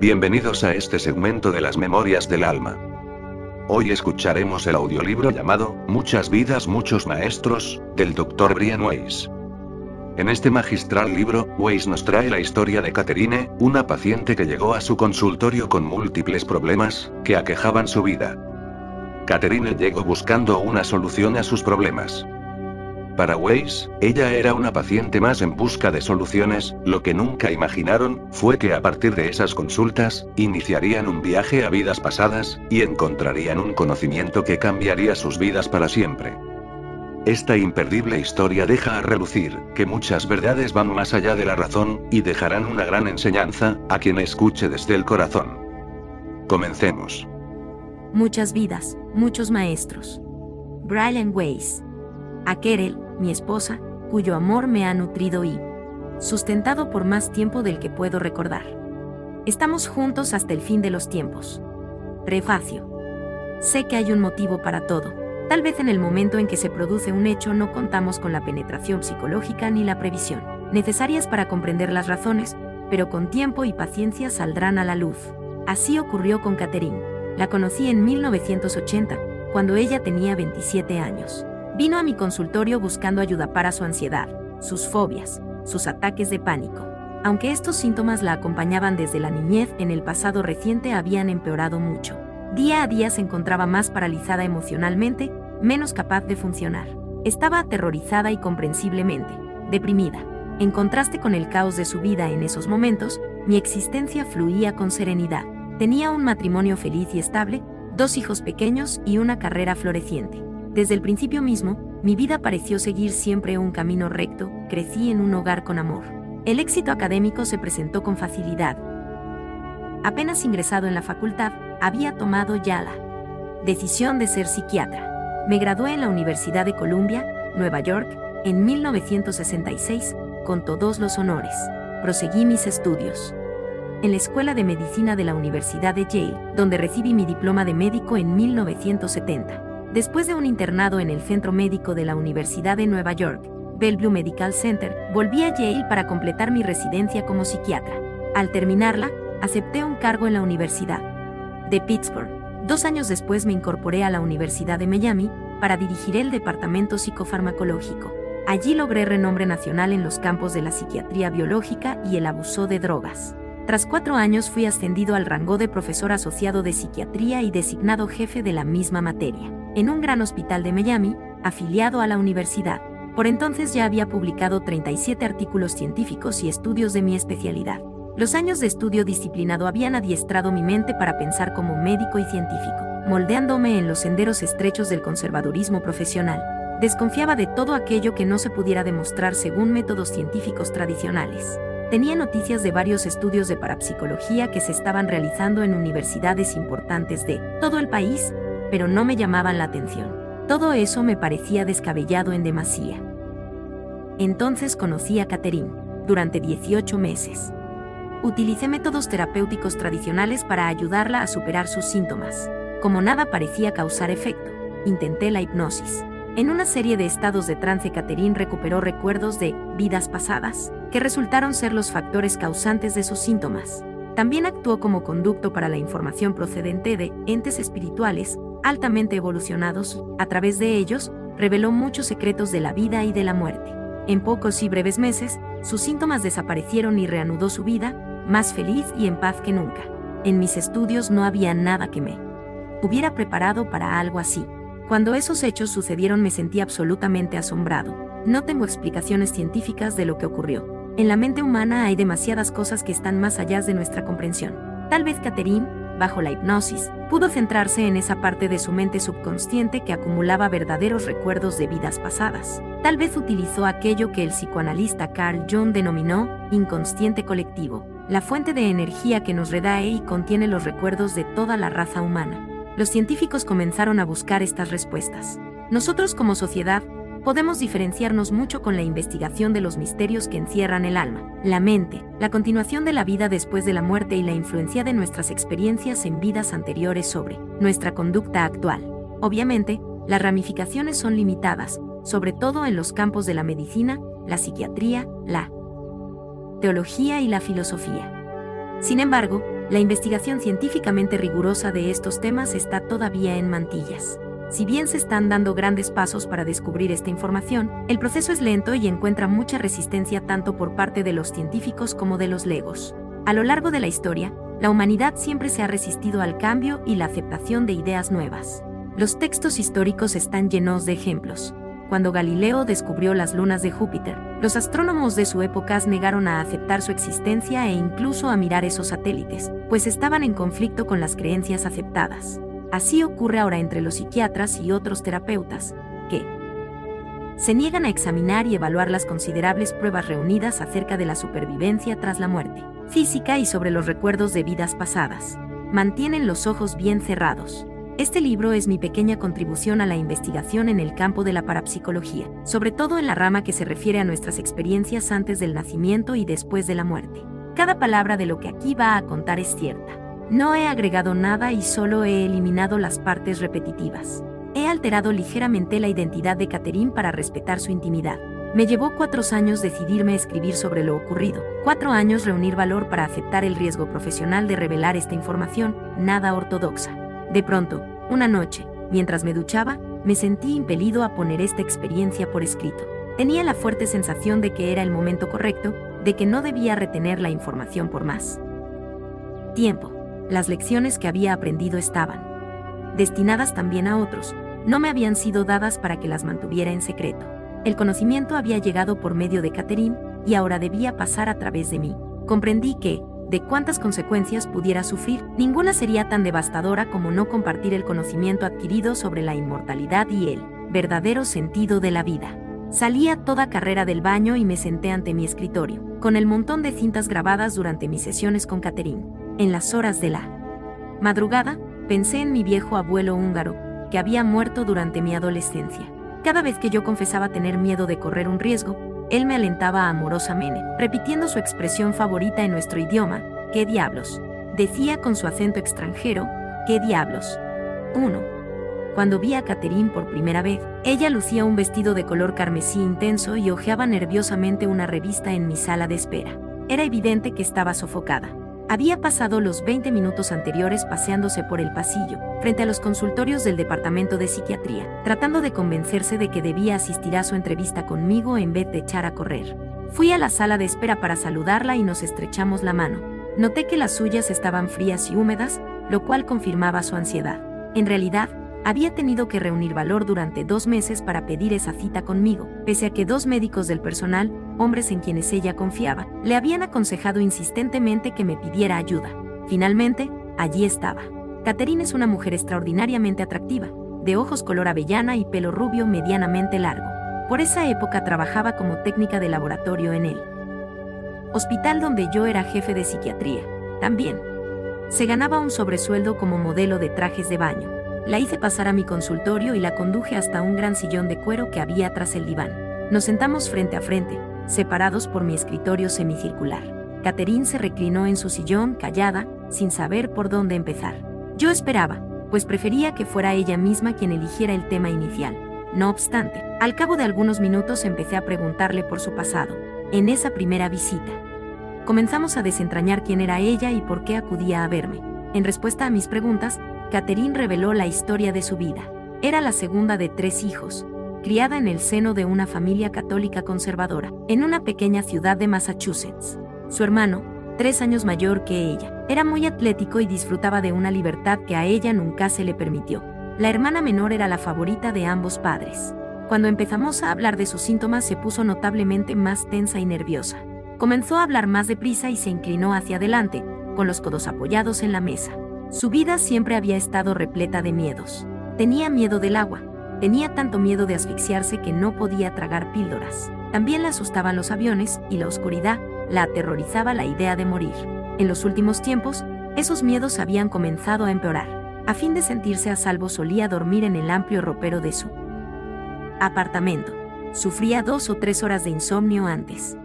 Bienvenidos a este segmento de las Memorias del Alma. Hoy escucharemos el audiolibro llamado Muchas vidas, muchos maestros, del Dr. Brian Weiss. En este magistral libro, Weiss nos trae la historia de Catherine, una paciente que llegó a su consultorio con múltiples problemas que aquejaban su vida. Catherine llegó buscando una solución a sus problemas. Para Weiss, ella era una paciente más en busca de soluciones, lo que nunca imaginaron, fue que a partir de esas consultas, iniciarían un viaje a vidas pasadas, y encontrarían un conocimiento que cambiaría sus vidas para siempre. Esta imperdible historia deja a relucir, que muchas verdades van más allá de la razón, y dejarán una gran enseñanza, a quien escuche desde el corazón. Comencemos. Muchas vidas, muchos maestros. Brian Weiss. A mi esposa, cuyo amor me ha nutrido y sustentado por más tiempo del que puedo recordar. Estamos juntos hasta el fin de los tiempos. Prefacio. Sé que hay un motivo para todo. Tal vez en el momento en que se produce un hecho no contamos con la penetración psicológica ni la previsión, necesarias para comprender las razones, pero con tiempo y paciencia saldrán a la luz. Así ocurrió con Catherine. La conocí en 1980, cuando ella tenía 27 años. Vino a mi consultorio buscando ayuda para su ansiedad, sus fobias, sus ataques de pánico. Aunque estos síntomas la acompañaban desde la niñez, en el pasado reciente habían empeorado mucho. Día a día se encontraba más paralizada emocionalmente, menos capaz de funcionar. Estaba aterrorizada y comprensiblemente deprimida. En contraste con el caos de su vida en esos momentos, mi existencia fluía con serenidad. Tenía un matrimonio feliz y estable, dos hijos pequeños y una carrera floreciente. Desde el principio mismo, mi vida pareció seguir siempre un camino recto, crecí en un hogar con amor. El éxito académico se presentó con facilidad. Apenas ingresado en la facultad, había tomado ya la decisión de ser psiquiatra. Me gradué en la Universidad de Columbia, Nueva York, en 1966, con todos los honores. Proseguí mis estudios. En la Escuela de Medicina de la Universidad de Yale, donde recibí mi diploma de médico en 1970. Después de un internado en el Centro Médico de la Universidad de Nueva York, Bellevue Medical Center, volví a Yale para completar mi residencia como psiquiatra. Al terminarla, acepté un cargo en la Universidad de Pittsburgh. Dos años después me incorporé a la Universidad de Miami para dirigir el Departamento Psicofarmacológico. Allí logré renombre nacional en los campos de la psiquiatría biológica y el abuso de drogas. Tras cuatro años fui ascendido al rango de profesor asociado de psiquiatría y designado jefe de la misma materia en un gran hospital de Miami, afiliado a la universidad. Por entonces ya había publicado 37 artículos científicos y estudios de mi especialidad. Los años de estudio disciplinado habían adiestrado mi mente para pensar como médico y científico, moldeándome en los senderos estrechos del conservadurismo profesional. Desconfiaba de todo aquello que no se pudiera demostrar según métodos científicos tradicionales. Tenía noticias de varios estudios de parapsicología que se estaban realizando en universidades importantes de todo el país pero no me llamaban la atención. Todo eso me parecía descabellado en demasía. Entonces conocí a Catherine, durante 18 meses. Utilicé métodos terapéuticos tradicionales para ayudarla a superar sus síntomas. Como nada parecía causar efecto, intenté la hipnosis. En una serie de estados de trance, Catherine recuperó recuerdos de vidas pasadas, que resultaron ser los factores causantes de sus síntomas. También actuó como conducto para la información procedente de entes espirituales altamente evolucionados, a través de ellos, reveló muchos secretos de la vida y de la muerte. En pocos y breves meses, sus síntomas desaparecieron y reanudó su vida, más feliz y en paz que nunca. En mis estudios no había nada que me hubiera preparado para algo así. Cuando esos hechos sucedieron me sentí absolutamente asombrado. No tengo explicaciones científicas de lo que ocurrió. En la mente humana hay demasiadas cosas que están más allá de nuestra comprensión. Tal vez Catherine, bajo la hipnosis, pudo centrarse en esa parte de su mente subconsciente que acumulaba verdaderos recuerdos de vidas pasadas. Tal vez utilizó aquello que el psicoanalista Carl Jung denominó inconsciente colectivo, la fuente de energía que nos redae y contiene los recuerdos de toda la raza humana. Los científicos comenzaron a buscar estas respuestas. Nosotros como sociedad podemos diferenciarnos mucho con la investigación de los misterios que encierran el alma, la mente, la continuación de la vida después de la muerte y la influencia de nuestras experiencias en vidas anteriores sobre nuestra conducta actual. Obviamente, las ramificaciones son limitadas, sobre todo en los campos de la medicina, la psiquiatría, la teología y la filosofía. Sin embargo, la investigación científicamente rigurosa de estos temas está todavía en mantillas. Si bien se están dando grandes pasos para descubrir esta información, el proceso es lento y encuentra mucha resistencia tanto por parte de los científicos como de los legos. A lo largo de la historia, la humanidad siempre se ha resistido al cambio y la aceptación de ideas nuevas. Los textos históricos están llenos de ejemplos. Cuando Galileo descubrió las lunas de Júpiter, los astrónomos de su época negaron a aceptar su existencia e incluso a mirar esos satélites, pues estaban en conflicto con las creencias aceptadas. Así ocurre ahora entre los psiquiatras y otros terapeutas, que se niegan a examinar y evaluar las considerables pruebas reunidas acerca de la supervivencia tras la muerte, física y sobre los recuerdos de vidas pasadas. Mantienen los ojos bien cerrados. Este libro es mi pequeña contribución a la investigación en el campo de la parapsicología, sobre todo en la rama que se refiere a nuestras experiencias antes del nacimiento y después de la muerte. Cada palabra de lo que aquí va a contar es cierta. No he agregado nada y solo he eliminado las partes repetitivas. He alterado ligeramente la identidad de Catherine para respetar su intimidad. Me llevó cuatro años decidirme a escribir sobre lo ocurrido, cuatro años reunir valor para aceptar el riesgo profesional de revelar esta información, nada ortodoxa. De pronto, una noche, mientras me duchaba, me sentí impelido a poner esta experiencia por escrito. Tenía la fuerte sensación de que era el momento correcto, de que no debía retener la información por más tiempo las lecciones que había aprendido estaban destinadas también a otros, no me habían sido dadas para que las mantuviera en secreto. El conocimiento había llegado por medio de Catherine y ahora debía pasar a través de mí. Comprendí que, de cuántas consecuencias pudiera sufrir, ninguna sería tan devastadora como no compartir el conocimiento adquirido sobre la inmortalidad y el verdadero sentido de la vida. Salí a toda carrera del baño y me senté ante mi escritorio, con el montón de cintas grabadas durante mis sesiones con Catherine. En las horas de la madrugada, pensé en mi viejo abuelo húngaro, que había muerto durante mi adolescencia. Cada vez que yo confesaba tener miedo de correr un riesgo, él me alentaba amorosamente, repitiendo su expresión favorita en nuestro idioma, ¿qué diablos? Decía con su acento extranjero, ¿qué diablos? 1. Cuando vi a Catherine por primera vez, ella lucía un vestido de color carmesí intenso y hojeaba nerviosamente una revista en mi sala de espera. Era evidente que estaba sofocada. Había pasado los 20 minutos anteriores paseándose por el pasillo, frente a los consultorios del departamento de psiquiatría, tratando de convencerse de que debía asistir a su entrevista conmigo en vez de echar a correr. Fui a la sala de espera para saludarla y nos estrechamos la mano. Noté que las suyas estaban frías y húmedas, lo cual confirmaba su ansiedad. En realidad, había tenido que reunir valor durante dos meses para pedir esa cita conmigo, pese a que dos médicos del personal, hombres en quienes ella confiaba, le habían aconsejado insistentemente que me pidiera ayuda. Finalmente, allí estaba. Catherine es una mujer extraordinariamente atractiva, de ojos color avellana y pelo rubio medianamente largo. Por esa época trabajaba como técnica de laboratorio en el hospital donde yo era jefe de psiquiatría. También. Se ganaba un sobresueldo como modelo de trajes de baño. La hice pasar a mi consultorio y la conduje hasta un gran sillón de cuero que había tras el diván. Nos sentamos frente a frente, separados por mi escritorio semicircular. Catherine se reclinó en su sillón, callada, sin saber por dónde empezar. Yo esperaba, pues prefería que fuera ella misma quien eligiera el tema inicial. No obstante, al cabo de algunos minutos empecé a preguntarle por su pasado, en esa primera visita. Comenzamos a desentrañar quién era ella y por qué acudía a verme. En respuesta a mis preguntas, Catherine reveló la historia de su vida. Era la segunda de tres hijos, criada en el seno de una familia católica conservadora, en una pequeña ciudad de Massachusetts. Su hermano, tres años mayor que ella, era muy atlético y disfrutaba de una libertad que a ella nunca se le permitió. La hermana menor era la favorita de ambos padres. Cuando empezamos a hablar de sus síntomas se puso notablemente más tensa y nerviosa. Comenzó a hablar más deprisa y se inclinó hacia adelante, con los codos apoyados en la mesa. Su vida siempre había estado repleta de miedos. Tenía miedo del agua, tenía tanto miedo de asfixiarse que no podía tragar píldoras. También le asustaban los aviones y la oscuridad, la aterrorizaba la idea de morir. En los últimos tiempos, esos miedos habían comenzado a empeorar. A fin de sentirse a salvo solía dormir en el amplio ropero de su apartamento. Sufría dos o tres horas de insomnio antes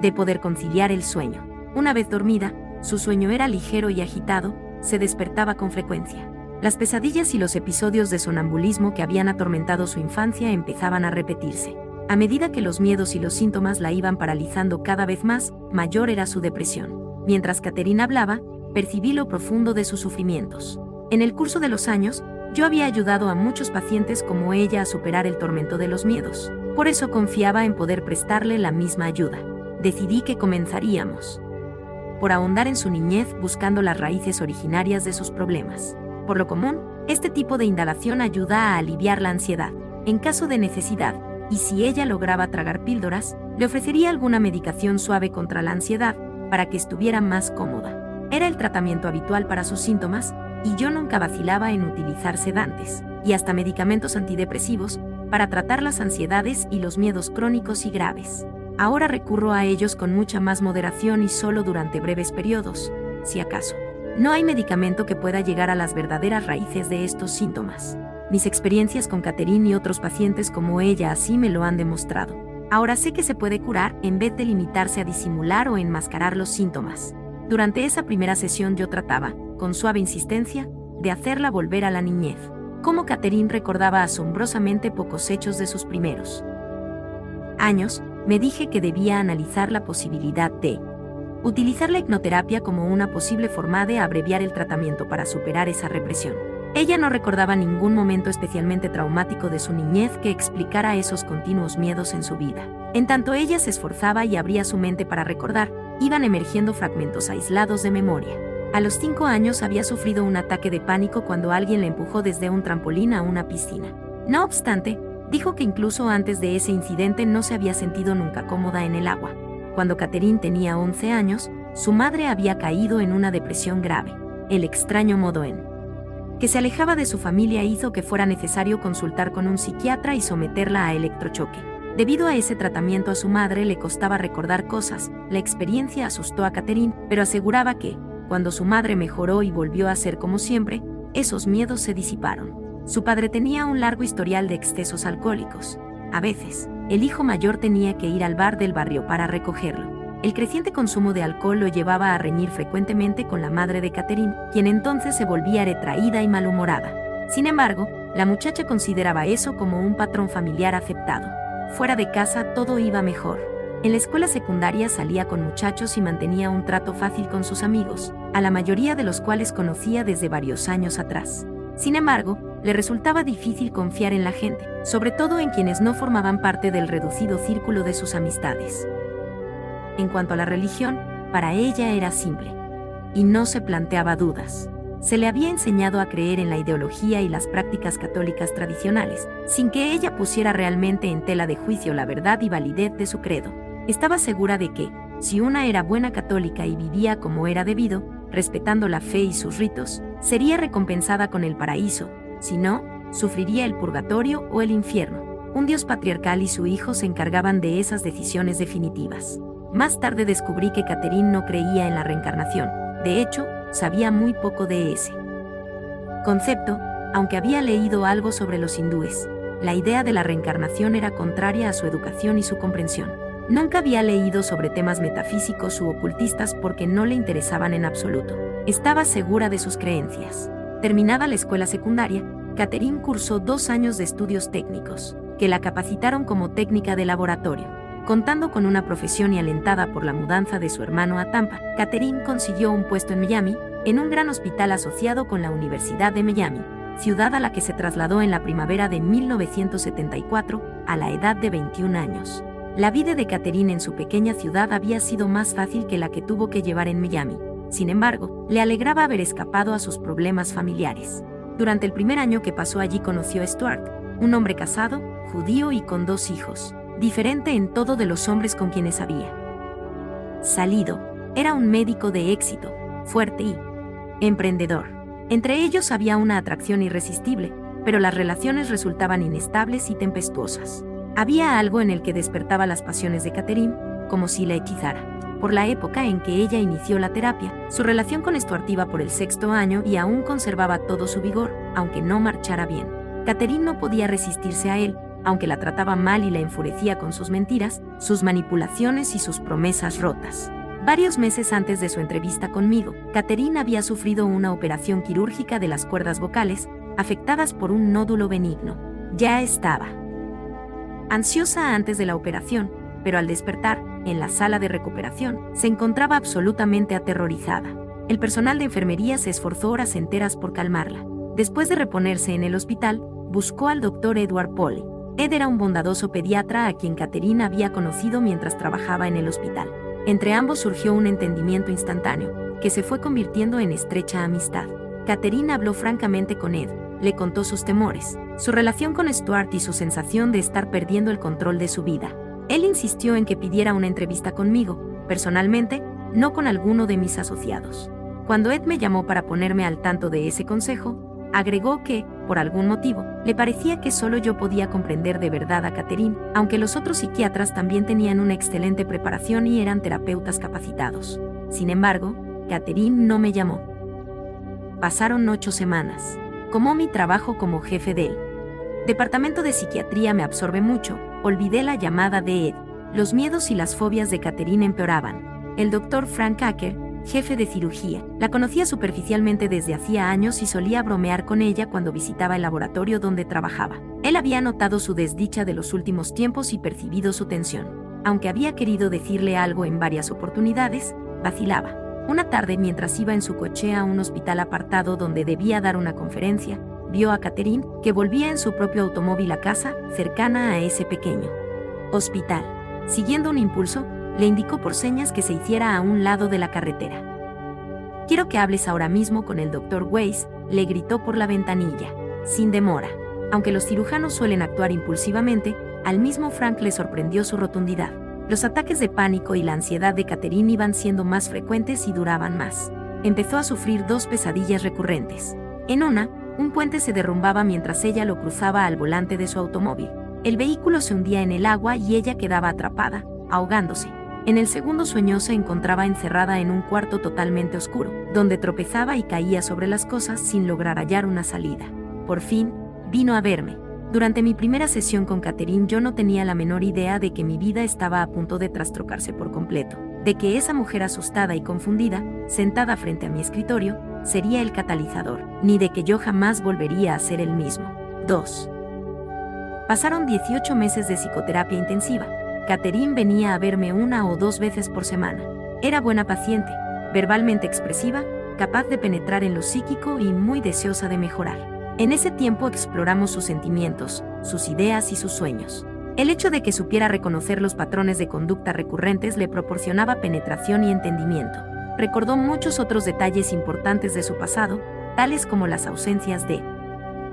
de poder conciliar el sueño. Una vez dormida, su sueño era ligero y agitado, se despertaba con frecuencia. Las pesadillas y los episodios de sonambulismo que habían atormentado su infancia empezaban a repetirse. A medida que los miedos y los síntomas la iban paralizando cada vez más, mayor era su depresión. Mientras Caterina hablaba, percibí lo profundo de sus sufrimientos. En el curso de los años, yo había ayudado a muchos pacientes como ella a superar el tormento de los miedos. Por eso confiaba en poder prestarle la misma ayuda. Decidí que comenzaríamos por ahondar en su niñez buscando las raíces originarias de sus problemas. Por lo común, este tipo de indalación ayuda a aliviar la ansiedad, en caso de necesidad, y si ella lograba tragar píldoras, le ofrecería alguna medicación suave contra la ansiedad para que estuviera más cómoda. Era el tratamiento habitual para sus síntomas, y yo nunca vacilaba en utilizar sedantes, y hasta medicamentos antidepresivos, para tratar las ansiedades y los miedos crónicos y graves. Ahora recurro a ellos con mucha más moderación y solo durante breves periodos, si acaso. No hay medicamento que pueda llegar a las verdaderas raíces de estos síntomas. Mis experiencias con Catherine y otros pacientes como ella así me lo han demostrado. Ahora sé que se puede curar en vez de limitarse a disimular o enmascarar los síntomas. Durante esa primera sesión yo trataba, con suave insistencia, de hacerla volver a la niñez. Como Catherine recordaba asombrosamente pocos hechos de sus primeros años, me dije que debía analizar la posibilidad de utilizar la hipnoterapia como una posible forma de abreviar el tratamiento para superar esa represión. Ella no recordaba ningún momento especialmente traumático de su niñez que explicara esos continuos miedos en su vida. En tanto ella se esforzaba y abría su mente para recordar, iban emergiendo fragmentos aislados de memoria. A los cinco años había sufrido un ataque de pánico cuando alguien le empujó desde un trampolín a una piscina. No obstante, dijo que incluso antes de ese incidente no se había sentido nunca cómoda en el agua. Cuando Catherine tenía 11 años, su madre había caído en una depresión grave, el extraño modo en que se alejaba de su familia hizo que fuera necesario consultar con un psiquiatra y someterla a electrochoque. Debido a ese tratamiento a su madre le costaba recordar cosas, la experiencia asustó a Catherine, pero aseguraba que, cuando su madre mejoró y volvió a ser como siempre, esos miedos se disiparon. Su padre tenía un largo historial de excesos alcohólicos. A veces, el hijo mayor tenía que ir al bar del barrio para recogerlo. El creciente consumo de alcohol lo llevaba a reñir frecuentemente con la madre de Catherine, quien entonces se volvía retraída y malhumorada. Sin embargo, la muchacha consideraba eso como un patrón familiar aceptado. Fuera de casa todo iba mejor. En la escuela secundaria salía con muchachos y mantenía un trato fácil con sus amigos, a la mayoría de los cuales conocía desde varios años atrás. Sin embargo, le resultaba difícil confiar en la gente, sobre todo en quienes no formaban parte del reducido círculo de sus amistades. En cuanto a la religión, para ella era simple, y no se planteaba dudas. Se le había enseñado a creer en la ideología y las prácticas católicas tradicionales, sin que ella pusiera realmente en tela de juicio la verdad y validez de su credo. Estaba segura de que, si una era buena católica y vivía como era debido, respetando la fe y sus ritos, sería recompensada con el paraíso, si no, sufriría el purgatorio o el infierno. Un dios patriarcal y su hijo se encargaban de esas decisiones definitivas. Más tarde descubrí que Catherine no creía en la reencarnación. De hecho, sabía muy poco de ese concepto, aunque había leído algo sobre los hindúes. La idea de la reencarnación era contraria a su educación y su comprensión. Nunca había leído sobre temas metafísicos u ocultistas porque no le interesaban en absoluto. Estaba segura de sus creencias. Terminada la escuela secundaria, Catherine cursó dos años de estudios técnicos, que la capacitaron como técnica de laboratorio. Contando con una profesión y alentada por la mudanza de su hermano a Tampa, Catherine consiguió un puesto en Miami, en un gran hospital asociado con la Universidad de Miami, ciudad a la que se trasladó en la primavera de 1974, a la edad de 21 años. La vida de Catherine en su pequeña ciudad había sido más fácil que la que tuvo que llevar en Miami, sin embargo, le alegraba haber escapado a sus problemas familiares. Durante el primer año que pasó allí conoció a Stuart, un hombre casado, judío y con dos hijos, diferente en todo de los hombres con quienes había salido. Era un médico de éxito, fuerte y emprendedor. Entre ellos había una atracción irresistible, pero las relaciones resultaban inestables y tempestuosas. Había algo en el que despertaba las pasiones de Catherine, como si la hechizara por la época en que ella inició la terapia, su relación con Stuart iba por el sexto año y aún conservaba todo su vigor, aunque no marchara bien. Catherine no podía resistirse a él, aunque la trataba mal y la enfurecía con sus mentiras, sus manipulaciones y sus promesas rotas. Varios meses antes de su entrevista conmigo, Catherine había sufrido una operación quirúrgica de las cuerdas vocales, afectadas por un nódulo benigno. Ya estaba ansiosa antes de la operación, pero al despertar, en la sala de recuperación, se encontraba absolutamente aterrorizada. El personal de enfermería se esforzó horas enteras por calmarla. Después de reponerse en el hospital, buscó al doctor Edward Polly. Ed era un bondadoso pediatra a quien Catherine había conocido mientras trabajaba en el hospital. Entre ambos surgió un entendimiento instantáneo, que se fue convirtiendo en estrecha amistad. Catherine habló francamente con Ed, le contó sus temores, su relación con Stuart y su sensación de estar perdiendo el control de su vida. Él insistió en que pidiera una entrevista conmigo, personalmente, no con alguno de mis asociados. Cuando Ed me llamó para ponerme al tanto de ese consejo, agregó que, por algún motivo, le parecía que solo yo podía comprender de verdad a Catherine, aunque los otros psiquiatras también tenían una excelente preparación y eran terapeutas capacitados. Sin embargo, Catherine no me llamó. Pasaron ocho semanas. Como mi trabajo como jefe del departamento de psiquiatría me absorbe mucho, olvidé la llamada de Ed. Los miedos y las fobias de Catherine empeoraban. El doctor Frank Acker, jefe de cirugía, la conocía superficialmente desde hacía años y solía bromear con ella cuando visitaba el laboratorio donde trabajaba. Él había notado su desdicha de los últimos tiempos y percibido su tensión. Aunque había querido decirle algo en varias oportunidades, vacilaba. Una tarde, mientras iba en su coche a un hospital apartado donde debía dar una conferencia, vio a Catherine, que volvía en su propio automóvil a casa, cercana a ese pequeño hospital. Siguiendo un impulso, le indicó por señas que se hiciera a un lado de la carretera. Quiero que hables ahora mismo con el doctor Weiss, le gritó por la ventanilla, sin demora. Aunque los cirujanos suelen actuar impulsivamente, al mismo Frank le sorprendió su rotundidad. Los ataques de pánico y la ansiedad de Catherine iban siendo más frecuentes y duraban más. Empezó a sufrir dos pesadillas recurrentes. En una, un puente se derrumbaba mientras ella lo cruzaba al volante de su automóvil. El vehículo se hundía en el agua y ella quedaba atrapada, ahogándose. En el segundo sueño se encontraba encerrada en un cuarto totalmente oscuro, donde tropezaba y caía sobre las cosas sin lograr hallar una salida. Por fin, vino a verme. Durante mi primera sesión con Catherine yo no tenía la menor idea de que mi vida estaba a punto de trastrocarse por completo, de que esa mujer asustada y confundida, sentada frente a mi escritorio, sería el catalizador, ni de que yo jamás volvería a ser el mismo. 2. Pasaron 18 meses de psicoterapia intensiva. Catherine venía a verme una o dos veces por semana. Era buena paciente, verbalmente expresiva, capaz de penetrar en lo psíquico y muy deseosa de mejorar. En ese tiempo exploramos sus sentimientos, sus ideas y sus sueños. El hecho de que supiera reconocer los patrones de conducta recurrentes le proporcionaba penetración y entendimiento. Recordó muchos otros detalles importantes de su pasado, tales como las ausencias de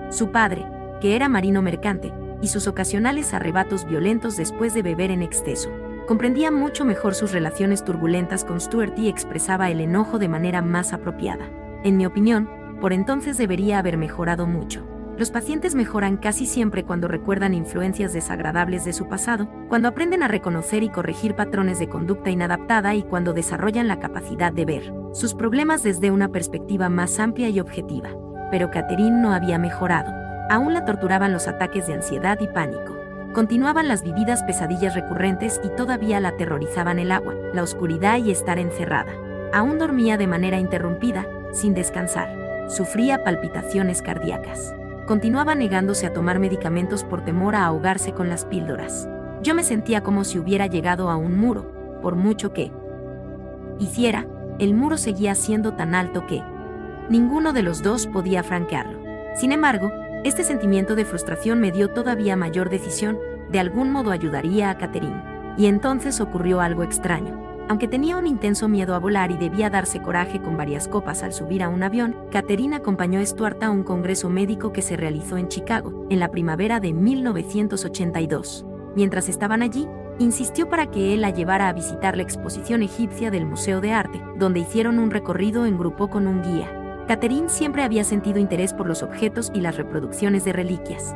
su padre, que era marino mercante, y sus ocasionales arrebatos violentos después de beber en exceso. Comprendía mucho mejor sus relaciones turbulentas con Stuart y expresaba el enojo de manera más apropiada. En mi opinión, por entonces debería haber mejorado mucho. Los pacientes mejoran casi siempre cuando recuerdan influencias desagradables de su pasado, cuando aprenden a reconocer y corregir patrones de conducta inadaptada y cuando desarrollan la capacidad de ver sus problemas desde una perspectiva más amplia y objetiva. Pero Catherine no había mejorado. Aún la torturaban los ataques de ansiedad y pánico. Continuaban las vividas pesadillas recurrentes y todavía la aterrorizaban el agua, la oscuridad y estar encerrada. Aún dormía de manera interrumpida, sin descansar. Sufría palpitaciones cardíacas. Continuaba negándose a tomar medicamentos por temor a ahogarse con las píldoras. Yo me sentía como si hubiera llegado a un muro, por mucho que hiciera, el muro seguía siendo tan alto que ninguno de los dos podía franquearlo. Sin embargo, este sentimiento de frustración me dio todavía mayor decisión, de algún modo ayudaría a Catherine. Y entonces ocurrió algo extraño. Aunque tenía un intenso miedo a volar y debía darse coraje con varias copas al subir a un avión, Catherine acompañó a Stuart a un congreso médico que se realizó en Chicago, en la primavera de 1982. Mientras estaban allí, insistió para que él la llevara a visitar la exposición egipcia del Museo de Arte, donde hicieron un recorrido en grupo con un guía. Catherine siempre había sentido interés por los objetos y las reproducciones de reliquias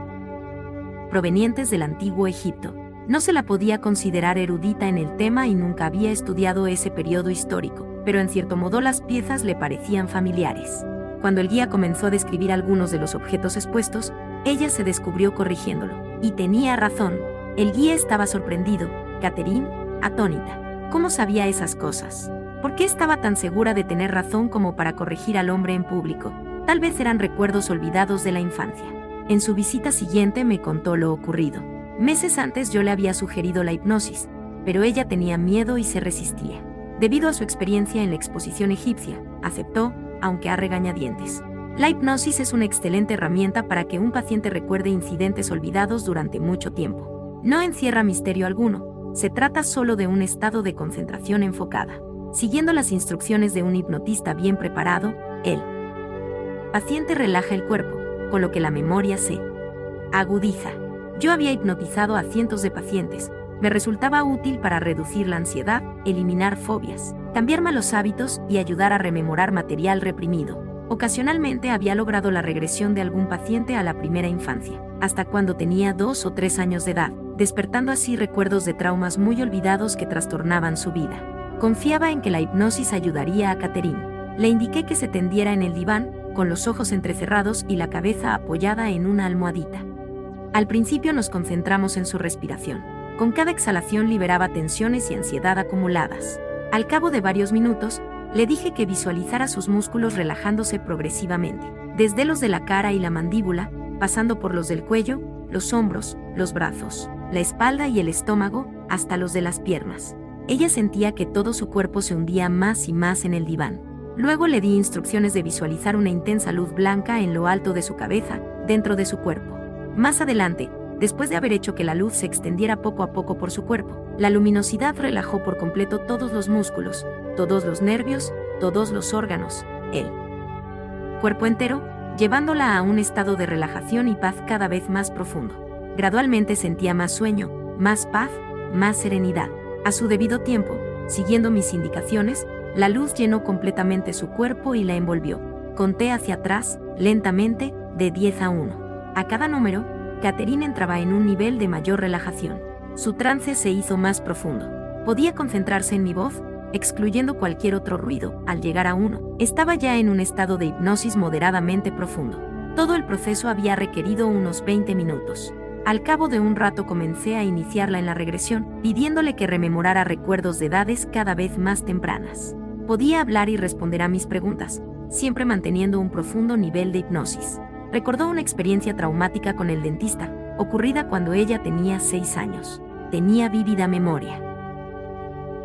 provenientes del antiguo Egipto no se la podía considerar erudita en el tema y nunca había estudiado ese periodo histórico, pero en cierto modo las piezas le parecían familiares. Cuando el guía comenzó a describir algunos de los objetos expuestos, ella se descubrió corrigiéndolo. Y tenía razón. El guía estaba sorprendido, Catherine, atónita. ¿Cómo sabía esas cosas? ¿Por qué estaba tan segura de tener razón como para corregir al hombre en público? Tal vez eran recuerdos olvidados de la infancia. En su visita siguiente me contó lo ocurrido. Meses antes yo le había sugerido la hipnosis, pero ella tenía miedo y se resistía. Debido a su experiencia en la exposición egipcia, aceptó, aunque a regañadientes. La hipnosis es una excelente herramienta para que un paciente recuerde incidentes olvidados durante mucho tiempo. No encierra misterio alguno, se trata solo de un estado de concentración enfocada. Siguiendo las instrucciones de un hipnotista bien preparado, el paciente relaja el cuerpo, con lo que la memoria se agudiza. Yo había hipnotizado a cientos de pacientes, me resultaba útil para reducir la ansiedad, eliminar fobias, cambiar malos hábitos y ayudar a rememorar material reprimido. Ocasionalmente había logrado la regresión de algún paciente a la primera infancia, hasta cuando tenía dos o tres años de edad, despertando así recuerdos de traumas muy olvidados que trastornaban su vida. Confiaba en que la hipnosis ayudaría a Catherine. Le indiqué que se tendiera en el diván, con los ojos entrecerrados y la cabeza apoyada en una almohadita. Al principio nos concentramos en su respiración. Con cada exhalación liberaba tensiones y ansiedad acumuladas. Al cabo de varios minutos, le dije que visualizara sus músculos relajándose progresivamente, desde los de la cara y la mandíbula, pasando por los del cuello, los hombros, los brazos, la espalda y el estómago, hasta los de las piernas. Ella sentía que todo su cuerpo se hundía más y más en el diván. Luego le di instrucciones de visualizar una intensa luz blanca en lo alto de su cabeza, dentro de su cuerpo. Más adelante, Después de haber hecho que la luz se extendiera poco a poco por su cuerpo, la luminosidad relajó por completo todos los músculos, todos los nervios, todos los órganos, el cuerpo entero, llevándola a un estado de relajación y paz cada vez más profundo. Gradualmente sentía más sueño, más paz, más serenidad. A su debido tiempo, siguiendo mis indicaciones, la luz llenó completamente su cuerpo y la envolvió. Conté hacia atrás, lentamente, de 10 a 1. A cada número, Catherine entraba en un nivel de mayor relajación. Su trance se hizo más profundo. Podía concentrarse en mi voz, excluyendo cualquier otro ruido. Al llegar a uno, estaba ya en un estado de hipnosis moderadamente profundo. Todo el proceso había requerido unos 20 minutos. Al cabo de un rato comencé a iniciarla en la regresión, pidiéndole que rememorara recuerdos de edades cada vez más tempranas. Podía hablar y responder a mis preguntas, siempre manteniendo un profundo nivel de hipnosis recordó una experiencia traumática con el dentista, ocurrida cuando ella tenía seis años. Tenía vívida memoria.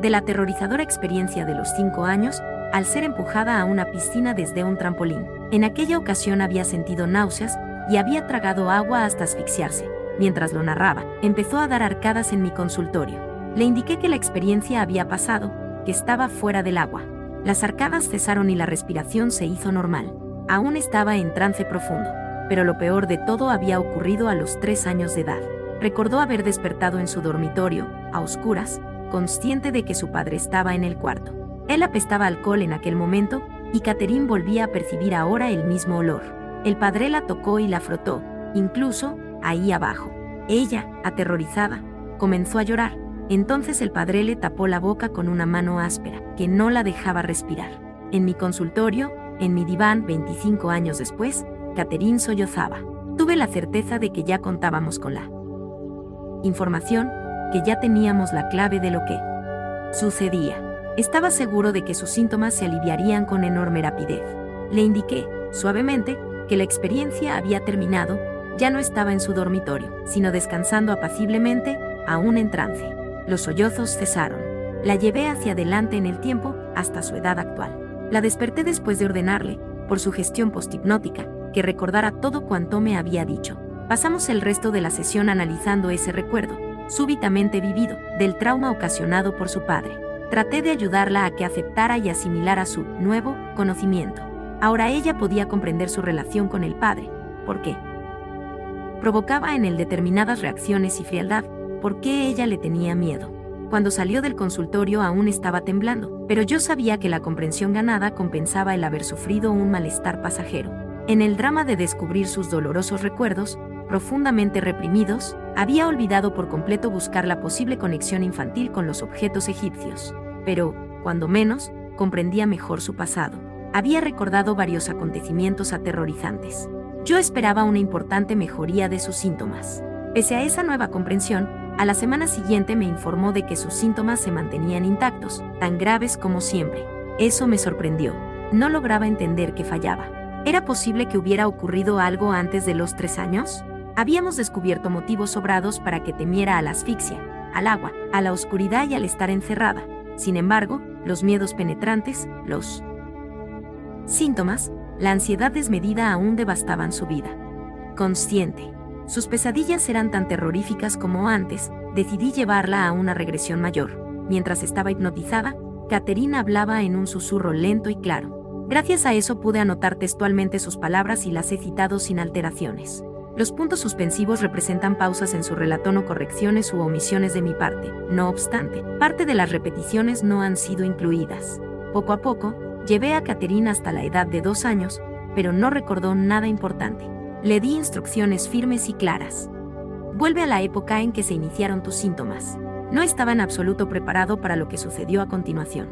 De la aterrorizadora experiencia de los cinco años, al ser empujada a una piscina desde un trampolín. En aquella ocasión había sentido náuseas y había tragado agua hasta asfixiarse. Mientras lo narraba, empezó a dar arcadas en mi consultorio. Le indiqué que la experiencia había pasado, que estaba fuera del agua. Las arcadas cesaron y la respiración se hizo normal. Aún estaba en trance profundo, pero lo peor de todo había ocurrido a los tres años de edad. Recordó haber despertado en su dormitorio, a oscuras, consciente de que su padre estaba en el cuarto. Él apestaba alcohol en aquel momento, y Catherine volvía a percibir ahora el mismo olor. El padre la tocó y la frotó, incluso, ahí abajo. Ella, aterrorizada, comenzó a llorar. Entonces el padre le tapó la boca con una mano áspera, que no la dejaba respirar. En mi consultorio, en mi diván 25 años después, Catherine sollozaba. Tuve la certeza de que ya contábamos con la información, que ya teníamos la clave de lo que sucedía. Estaba seguro de que sus síntomas se aliviarían con enorme rapidez. Le indiqué, suavemente, que la experiencia había terminado, ya no estaba en su dormitorio, sino descansando apaciblemente, aún en trance. Los sollozos cesaron. La llevé hacia adelante en el tiempo, hasta su edad actual. La desperté después de ordenarle, por su gestión posthipnótica, que recordara todo cuanto me había dicho. Pasamos el resto de la sesión analizando ese recuerdo, súbitamente vivido, del trauma ocasionado por su padre. Traté de ayudarla a que aceptara y asimilara su nuevo conocimiento. Ahora ella podía comprender su relación con el padre. ¿Por qué? Provocaba en él determinadas reacciones y frialdad. ¿Por qué ella le tenía miedo? Cuando salió del consultorio aún estaba temblando, pero yo sabía que la comprensión ganada compensaba el haber sufrido un malestar pasajero. En el drama de descubrir sus dolorosos recuerdos, profundamente reprimidos, había olvidado por completo buscar la posible conexión infantil con los objetos egipcios. Pero, cuando menos, comprendía mejor su pasado. Había recordado varios acontecimientos aterrorizantes. Yo esperaba una importante mejoría de sus síntomas. Pese a esa nueva comprensión, a la semana siguiente me informó de que sus síntomas se mantenían intactos, tan graves como siempre. Eso me sorprendió. No lograba entender que fallaba. ¿Era posible que hubiera ocurrido algo antes de los tres años? Habíamos descubierto motivos sobrados para que temiera a la asfixia, al agua, a la oscuridad y al estar encerrada. Sin embargo, los miedos penetrantes, los síntomas, la ansiedad desmedida aún devastaban su vida. Consciente. Sus pesadillas eran tan terroríficas como antes, decidí llevarla a una regresión mayor. Mientras estaba hipnotizada, Caterina hablaba en un susurro lento y claro. Gracias a eso pude anotar textualmente sus palabras y las he citado sin alteraciones. Los puntos suspensivos representan pausas en su relato o correcciones u omisiones de mi parte. No obstante, parte de las repeticiones no han sido incluidas. Poco a poco, llevé a Caterina hasta la edad de dos años, pero no recordó nada importante. Le di instrucciones firmes y claras. Vuelve a la época en que se iniciaron tus síntomas. No estaba en absoluto preparado para lo que sucedió a continuación.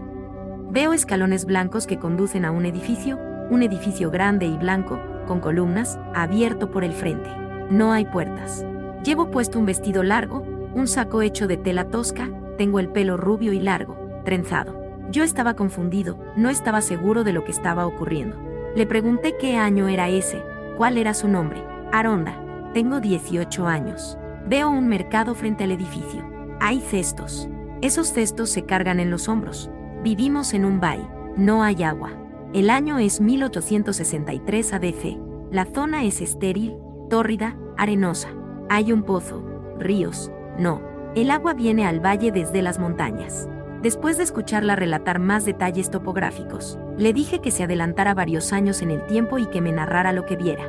Veo escalones blancos que conducen a un edificio, un edificio grande y blanco, con columnas, abierto por el frente. No hay puertas. Llevo puesto un vestido largo, un saco hecho de tela tosca, tengo el pelo rubio y largo, trenzado. Yo estaba confundido, no estaba seguro de lo que estaba ocurriendo. Le pregunté qué año era ese, cuál era su nombre. Aronda. Tengo 18 años. Veo un mercado frente al edificio. Hay cestos. Esos cestos se cargan en los hombros. Vivimos en un valle. No hay agua. El año es 1863 ADC. La zona es estéril, tórrida, arenosa. Hay un pozo, ríos, no. El agua viene al valle desde las montañas. Después de escucharla relatar más detalles topográficos, le dije que se adelantara varios años en el tiempo y que me narrara lo que viera.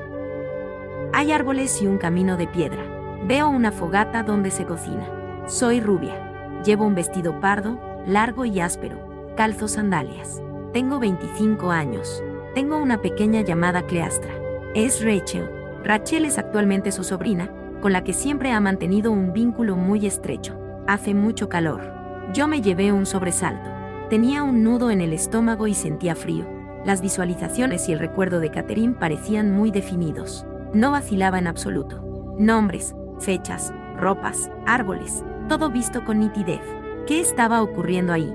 Hay árboles y un camino de piedra. Veo una fogata donde se cocina. Soy rubia. Llevo un vestido pardo, largo y áspero. Calzo sandalias. Tengo 25 años. Tengo una pequeña llamada Cleastra. Es Rachel. Rachel es actualmente su sobrina, con la que siempre ha mantenido un vínculo muy estrecho. Hace mucho calor. Yo me llevé un sobresalto. Tenía un nudo en el estómago y sentía frío. Las visualizaciones y el recuerdo de Catherine parecían muy definidos. No vacilaba en absoluto. Nombres, fechas, ropas, árboles, todo visto con nitidez. ¿Qué estaba ocurriendo ahí?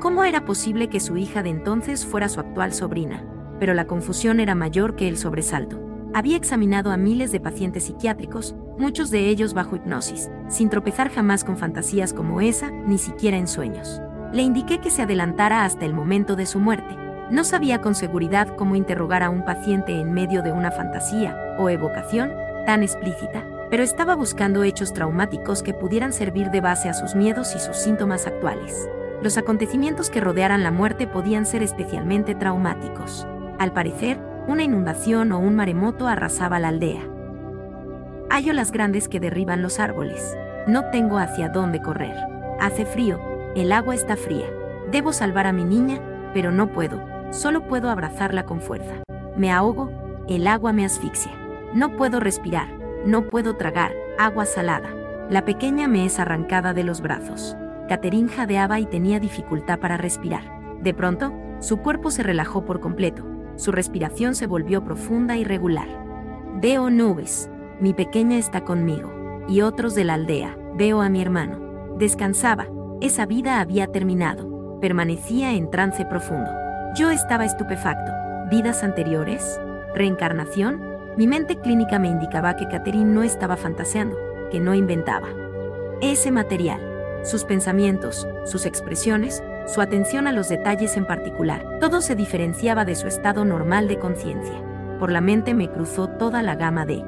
¿Cómo era posible que su hija de entonces fuera su actual sobrina? Pero la confusión era mayor que el sobresalto. Había examinado a miles de pacientes psiquiátricos, muchos de ellos bajo hipnosis, sin tropezar jamás con fantasías como esa, ni siquiera en sueños. Le indiqué que se adelantara hasta el momento de su muerte. No sabía con seguridad cómo interrogar a un paciente en medio de una fantasía o evocación tan explícita, pero estaba buscando hechos traumáticos que pudieran servir de base a sus miedos y sus síntomas actuales los acontecimientos que rodearan la muerte podían ser especialmente traumáticos. Al parecer, una inundación o un maremoto arrasaba la aldea. Hay olas grandes que derriban los árboles. No tengo hacia dónde correr. Hace frío, el agua está fría. Debo salvar a mi niña, pero no puedo. Solo puedo abrazarla con fuerza. Me ahogo, el agua me asfixia. No puedo respirar, no puedo tragar, agua salada. La pequeña me es arrancada de los brazos. Catherine jadeaba y tenía dificultad para respirar. De pronto, su cuerpo se relajó por completo. Su respiración se volvió profunda y regular. Veo nubes. Mi pequeña está conmigo. Y otros de la aldea. Veo a mi hermano. Descansaba. Esa vida había terminado. Permanecía en trance profundo. Yo estaba estupefacto. ¿Vidas anteriores? ¿Reencarnación? Mi mente clínica me indicaba que Catherine no estaba fantaseando, que no inventaba. Ese material sus pensamientos, sus expresiones, su atención a los detalles en particular, todo se diferenciaba de su estado normal de conciencia. Por la mente me cruzó toda la gama de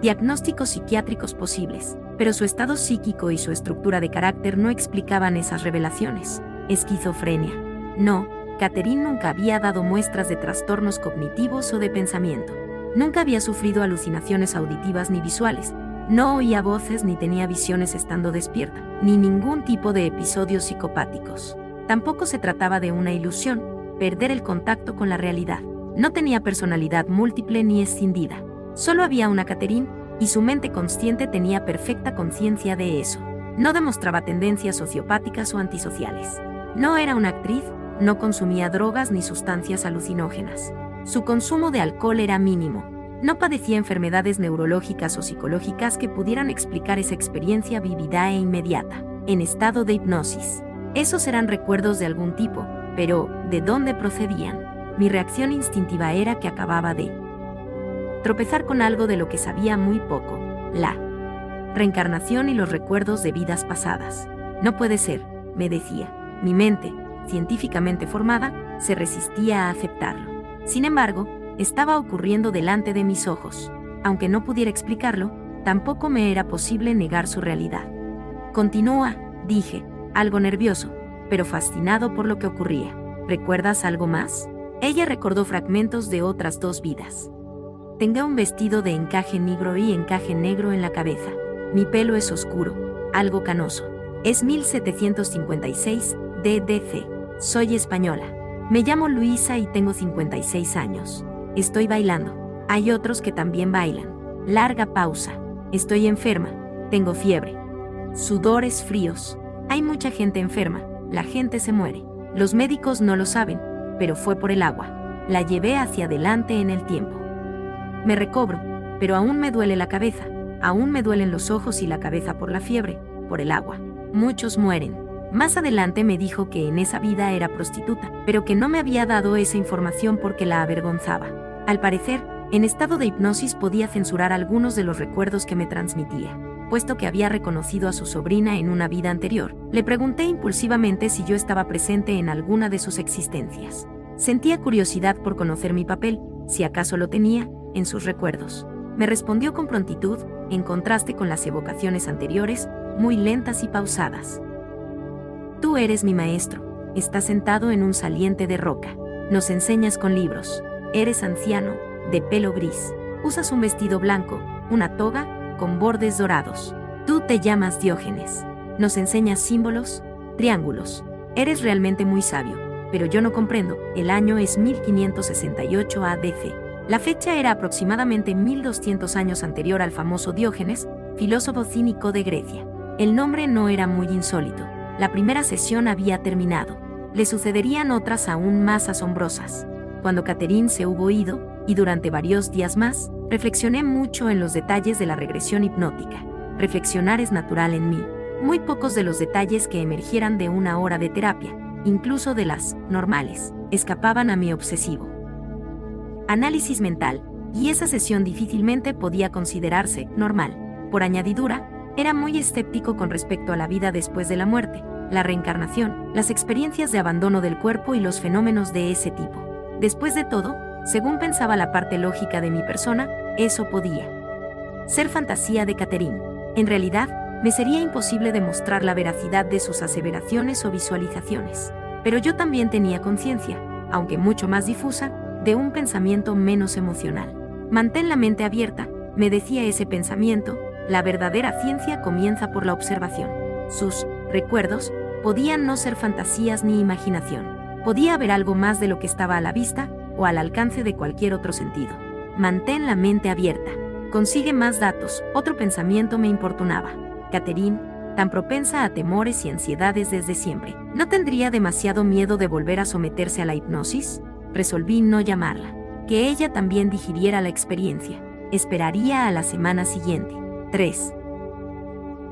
diagnósticos psiquiátricos posibles, pero su estado psíquico y su estructura de carácter no explicaban esas revelaciones. Esquizofrenia. No, Catherine nunca había dado muestras de trastornos cognitivos o de pensamiento. Nunca había sufrido alucinaciones auditivas ni visuales, no oía voces ni tenía visiones estando despierta, ni ningún tipo de episodios psicopáticos. Tampoco se trataba de una ilusión, perder el contacto con la realidad. No tenía personalidad múltiple ni escindida. Solo había una Caterine, y su mente consciente tenía perfecta conciencia de eso. No demostraba tendencias sociopáticas o antisociales. No era una actriz, no consumía drogas ni sustancias alucinógenas. Su consumo de alcohol era mínimo, no padecía enfermedades neurológicas o psicológicas que pudieran explicar esa experiencia vivida e inmediata, en estado de hipnosis. Esos eran recuerdos de algún tipo, pero ¿de dónde procedían? Mi reacción instintiva era que acababa de tropezar con algo de lo que sabía muy poco, la reencarnación y los recuerdos de vidas pasadas. No puede ser, me decía. Mi mente, científicamente formada, se resistía a aceptarlo. Sin embargo, estaba ocurriendo delante de mis ojos. Aunque no pudiera explicarlo, tampoco me era posible negar su realidad. Continúa, dije, algo nervioso, pero fascinado por lo que ocurría. ¿Recuerdas algo más? Ella recordó fragmentos de otras dos vidas. Tenga un vestido de encaje negro y encaje negro en la cabeza. Mi pelo es oscuro, algo canoso. Es 1756, DDC. Soy española. Me llamo Luisa y tengo 56 años. Estoy bailando. Hay otros que también bailan. Larga pausa. Estoy enferma. Tengo fiebre. Sudores fríos. Hay mucha gente enferma. La gente se muere. Los médicos no lo saben, pero fue por el agua. La llevé hacia adelante en el tiempo. Me recobro, pero aún me duele la cabeza. Aún me duelen los ojos y la cabeza por la fiebre, por el agua. Muchos mueren. Más adelante me dijo que en esa vida era prostituta, pero que no me había dado esa información porque la avergonzaba. Al parecer, en estado de hipnosis podía censurar algunos de los recuerdos que me transmitía. Puesto que había reconocido a su sobrina en una vida anterior, le pregunté impulsivamente si yo estaba presente en alguna de sus existencias. Sentía curiosidad por conocer mi papel, si acaso lo tenía, en sus recuerdos. Me respondió con prontitud, en contraste con las evocaciones anteriores, muy lentas y pausadas. Tú eres mi maestro, estás sentado en un saliente de roca, nos enseñas con libros, eres anciano, de pelo gris. Usas un vestido blanco, una toga, con bordes dorados. Tú te llamas Diógenes. Nos enseñas símbolos, triángulos. Eres realmente muy sabio, pero yo no comprendo. El año es 1568 ADC. La fecha era aproximadamente 1200 años anterior al famoso Diógenes, filósofo cínico de Grecia. El nombre no era muy insólito. La primera sesión había terminado. Le sucederían otras aún más asombrosas. Cuando Catherine se hubo ido, y durante varios días más, reflexioné mucho en los detalles de la regresión hipnótica. Reflexionar es natural en mí. Muy pocos de los detalles que emergieran de una hora de terapia, incluso de las normales, escapaban a mi obsesivo. Análisis mental, y esa sesión difícilmente podía considerarse normal. Por añadidura, era muy escéptico con respecto a la vida después de la muerte, la reencarnación, las experiencias de abandono del cuerpo y los fenómenos de ese tipo. Después de todo, según pensaba la parte lógica de mi persona, eso podía ser fantasía de Catherine. En realidad, me sería imposible demostrar la veracidad de sus aseveraciones o visualizaciones. Pero yo también tenía conciencia, aunque mucho más difusa, de un pensamiento menos emocional. Mantén la mente abierta, me decía ese pensamiento, la verdadera ciencia comienza por la observación. Sus recuerdos podían no ser fantasías ni imaginación. Podía haber algo más de lo que estaba a la vista, o al alcance de cualquier otro sentido. Mantén la mente abierta. Consigue más datos. Otro pensamiento me importunaba. Catherine, tan propensa a temores y ansiedades desde siempre, ¿no tendría demasiado miedo de volver a someterse a la hipnosis? Resolví no llamarla. Que ella también digiriera la experiencia. Esperaría a la semana siguiente. 3.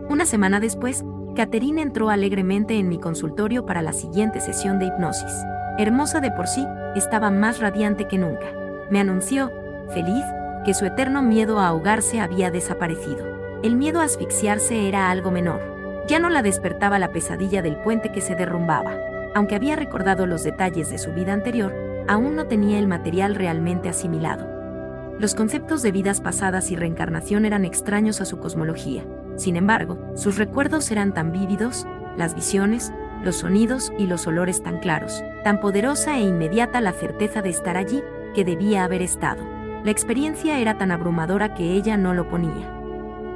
Una semana después, Catherine entró alegremente en mi consultorio para la siguiente sesión de hipnosis. Hermosa de por sí, estaba más radiante que nunca. Me anunció, feliz, que su eterno miedo a ahogarse había desaparecido. El miedo a asfixiarse era algo menor. Ya no la despertaba la pesadilla del puente que se derrumbaba. Aunque había recordado los detalles de su vida anterior, aún no tenía el material realmente asimilado. Los conceptos de vidas pasadas y reencarnación eran extraños a su cosmología. Sin embargo, sus recuerdos eran tan vívidos, las visiones, los sonidos y los olores tan claros, tan poderosa e inmediata la certeza de estar allí, que debía haber estado. La experiencia era tan abrumadora que ella no lo ponía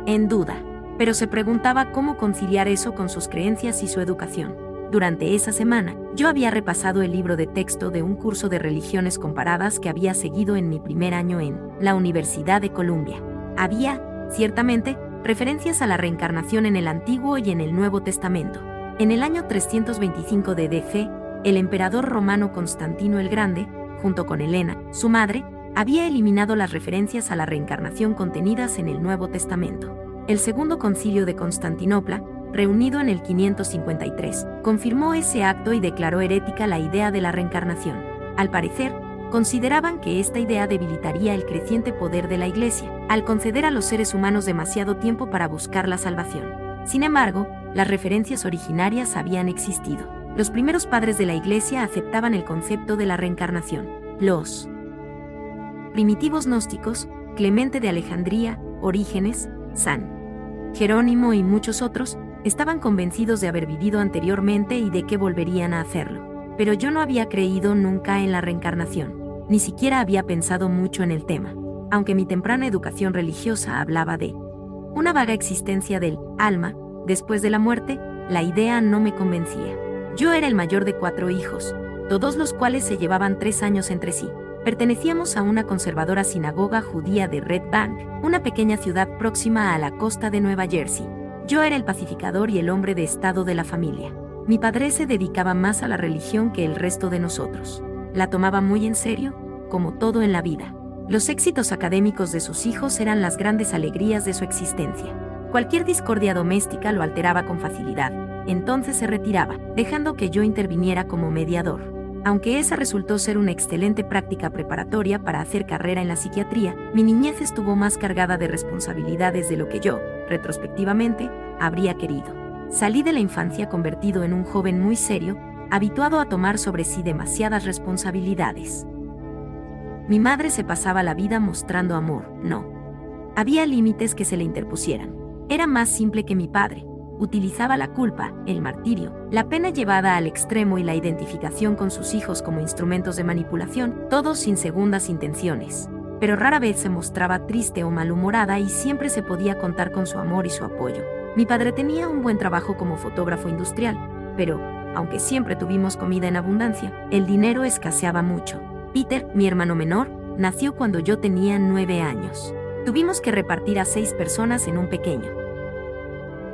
en duda, pero se preguntaba cómo conciliar eso con sus creencias y su educación. Durante esa semana, yo había repasado el libro de texto de un curso de religiones comparadas que había seguido en mi primer año en la Universidad de Columbia. Había, ciertamente, referencias a la reencarnación en el Antiguo y en el Nuevo Testamento, en el año 325 de DC, el emperador romano Constantino el Grande, junto con Helena, su madre, había eliminado las referencias a la reencarnación contenidas en el Nuevo Testamento. El segundo concilio de Constantinopla, reunido en el 553, confirmó ese acto y declaró herética la idea de la reencarnación. Al parecer, consideraban que esta idea debilitaría el creciente poder de la Iglesia, al conceder a los seres humanos demasiado tiempo para buscar la salvación. Sin embargo, las referencias originarias habían existido. Los primeros padres de la Iglesia aceptaban el concepto de la reencarnación. Los primitivos gnósticos, Clemente de Alejandría, Orígenes, San Jerónimo y muchos otros, estaban convencidos de haber vivido anteriormente y de que volverían a hacerlo. Pero yo no había creído nunca en la reencarnación, ni siquiera había pensado mucho en el tema, aunque mi temprana educación religiosa hablaba de una vaga existencia del alma, después de la muerte, la idea no me convencía. Yo era el mayor de cuatro hijos, todos los cuales se llevaban tres años entre sí. Pertenecíamos a una conservadora sinagoga judía de Red Bank, una pequeña ciudad próxima a la costa de Nueva Jersey. Yo era el pacificador y el hombre de estado de la familia. Mi padre se dedicaba más a la religión que el resto de nosotros. La tomaba muy en serio, como todo en la vida. Los éxitos académicos de sus hijos eran las grandes alegrías de su existencia. Cualquier discordia doméstica lo alteraba con facilidad, entonces se retiraba, dejando que yo interviniera como mediador. Aunque esa resultó ser una excelente práctica preparatoria para hacer carrera en la psiquiatría, mi niñez estuvo más cargada de responsabilidades de lo que yo, retrospectivamente, habría querido. Salí de la infancia convertido en un joven muy serio, habituado a tomar sobre sí demasiadas responsabilidades. Mi madre se pasaba la vida mostrando amor, no. Había límites que se le interpusieran. Era más simple que mi padre. Utilizaba la culpa, el martirio, la pena llevada al extremo y la identificación con sus hijos como instrumentos de manipulación, todos sin segundas intenciones. Pero rara vez se mostraba triste o malhumorada y siempre se podía contar con su amor y su apoyo. Mi padre tenía un buen trabajo como fotógrafo industrial, pero, aunque siempre tuvimos comida en abundancia, el dinero escaseaba mucho. Peter, mi hermano menor, nació cuando yo tenía nueve años. Tuvimos que repartir a seis personas en un pequeño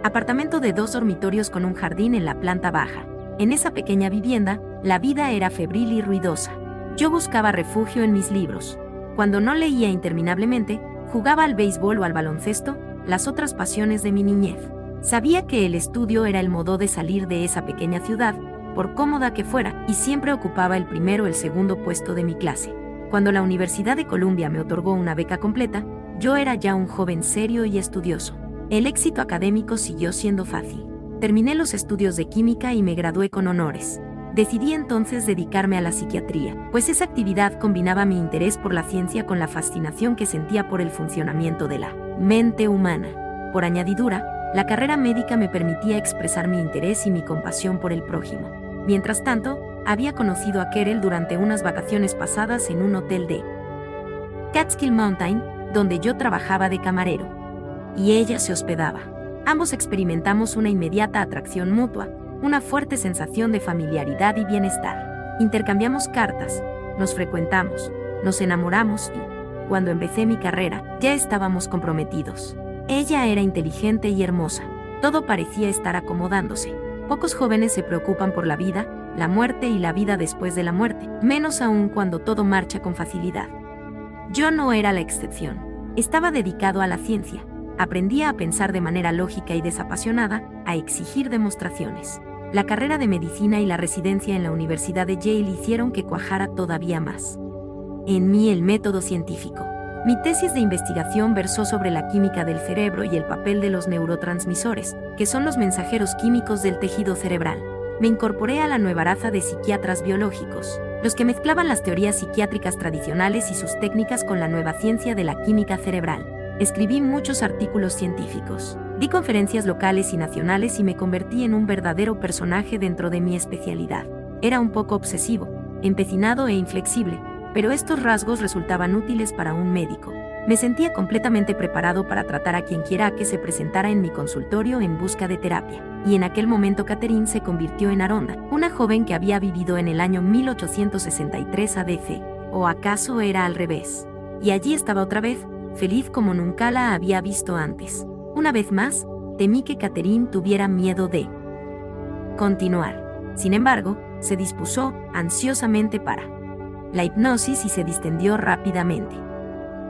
apartamento de dos dormitorios con un jardín en la planta baja. En esa pequeña vivienda, la vida era febril y ruidosa. Yo buscaba refugio en mis libros. Cuando no leía interminablemente, jugaba al béisbol o al baloncesto, las otras pasiones de mi niñez. Sabía que el estudio era el modo de salir de esa pequeña ciudad, por cómoda que fuera, y siempre ocupaba el primero o el segundo puesto de mi clase. Cuando la Universidad de Columbia me otorgó una beca completa, yo era ya un joven serio y estudioso. El éxito académico siguió siendo fácil. Terminé los estudios de química y me gradué con honores. Decidí entonces dedicarme a la psiquiatría, pues esa actividad combinaba mi interés por la ciencia con la fascinación que sentía por el funcionamiento de la mente humana. Por añadidura, la carrera médica me permitía expresar mi interés y mi compasión por el prójimo. Mientras tanto, había conocido a Kerel durante unas vacaciones pasadas en un hotel de Catskill Mountain, donde yo trabajaba de camarero. Y ella se hospedaba. Ambos experimentamos una inmediata atracción mutua, una fuerte sensación de familiaridad y bienestar. Intercambiamos cartas, nos frecuentamos, nos enamoramos y, cuando empecé mi carrera, ya estábamos comprometidos. Ella era inteligente y hermosa. Todo parecía estar acomodándose. Pocos jóvenes se preocupan por la vida, la muerte y la vida después de la muerte, menos aún cuando todo marcha con facilidad. Yo no era la excepción. Estaba dedicado a la ciencia. Aprendía a pensar de manera lógica y desapasionada, a exigir demostraciones. La carrera de medicina y la residencia en la Universidad de Yale hicieron que cuajara todavía más. En mí el método científico. Mi tesis de investigación versó sobre la química del cerebro y el papel de los neurotransmisores, que son los mensajeros químicos del tejido cerebral. Me incorporé a la nueva raza de psiquiatras biológicos, los que mezclaban las teorías psiquiátricas tradicionales y sus técnicas con la nueva ciencia de la química cerebral. Escribí muchos artículos científicos, di conferencias locales y nacionales y me convertí en un verdadero personaje dentro de mi especialidad. Era un poco obsesivo, empecinado e inflexible, pero estos rasgos resultaban útiles para un médico. Me sentía completamente preparado para tratar a quien quiera que se presentara en mi consultorio en busca de terapia. Y en aquel momento Catherine se convirtió en Aronda, una joven que había vivido en el año 1863 ADC. ¿O acaso era al revés? Y allí estaba otra vez, feliz como nunca la había visto antes. Una vez más, temí que Catherine tuviera miedo de continuar. Sin embargo, se dispuso ansiosamente para la hipnosis y se distendió rápidamente.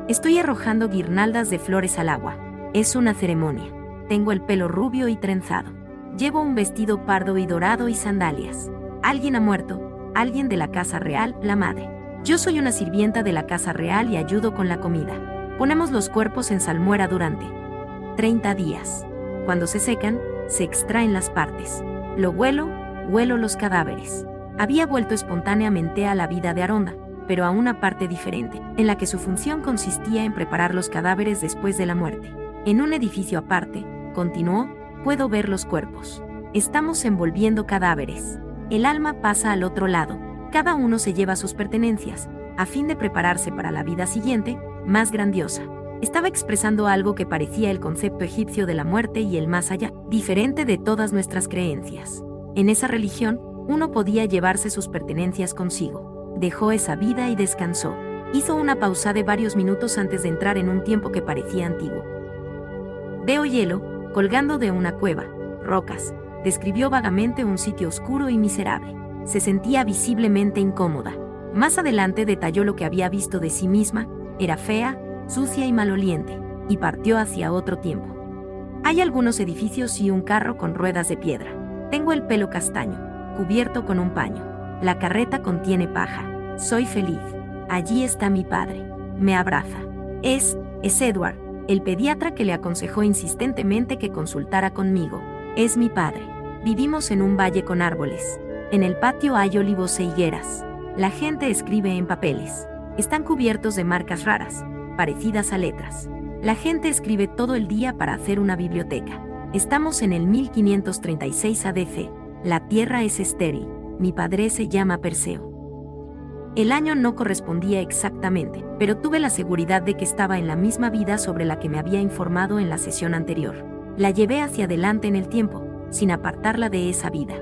Estoy arrojando guirnaldas de flores al agua. Es una ceremonia. Tengo el pelo rubio y trenzado. Llevo un vestido pardo y dorado y sandalias. Alguien ha muerto, alguien de la casa real, la madre. Yo soy una sirvienta de la casa real y ayudo con la comida. Ponemos los cuerpos en salmuera durante 30 días. Cuando se secan, se extraen las partes. Lo huelo, huelo los cadáveres. Había vuelto espontáneamente a la vida de Aronda, pero a una parte diferente, en la que su función consistía en preparar los cadáveres después de la muerte. En un edificio aparte, continuó, puedo ver los cuerpos. Estamos envolviendo cadáveres. El alma pasa al otro lado. Cada uno se lleva sus pertenencias, a fin de prepararse para la vida siguiente, más grandiosa. Estaba expresando algo que parecía el concepto egipcio de la muerte y el más allá, diferente de todas nuestras creencias. En esa religión, uno podía llevarse sus pertenencias consigo. Dejó esa vida y descansó. Hizo una pausa de varios minutos antes de entrar en un tiempo que parecía antiguo. Veo hielo, colgando de una cueva, rocas. Describió vagamente un sitio oscuro y miserable. Se sentía visiblemente incómoda. Más adelante detalló lo que había visto de sí misma, era fea, sucia y maloliente, y partió hacia otro tiempo. Hay algunos edificios y un carro con ruedas de piedra. Tengo el pelo castaño, cubierto con un paño. La carreta contiene paja. Soy feliz. Allí está mi padre. Me abraza. Es, es Edward, el pediatra que le aconsejó insistentemente que consultara conmigo. Es mi padre. Vivimos en un valle con árboles. En el patio hay olivos e higueras. La gente escribe en papeles. Están cubiertos de marcas raras, parecidas a letras. La gente escribe todo el día para hacer una biblioteca. Estamos en el 1536 ADC. La tierra es estéril. Mi padre se llama Perseo. El año no correspondía exactamente, pero tuve la seguridad de que estaba en la misma vida sobre la que me había informado en la sesión anterior. La llevé hacia adelante en el tiempo, sin apartarla de esa vida.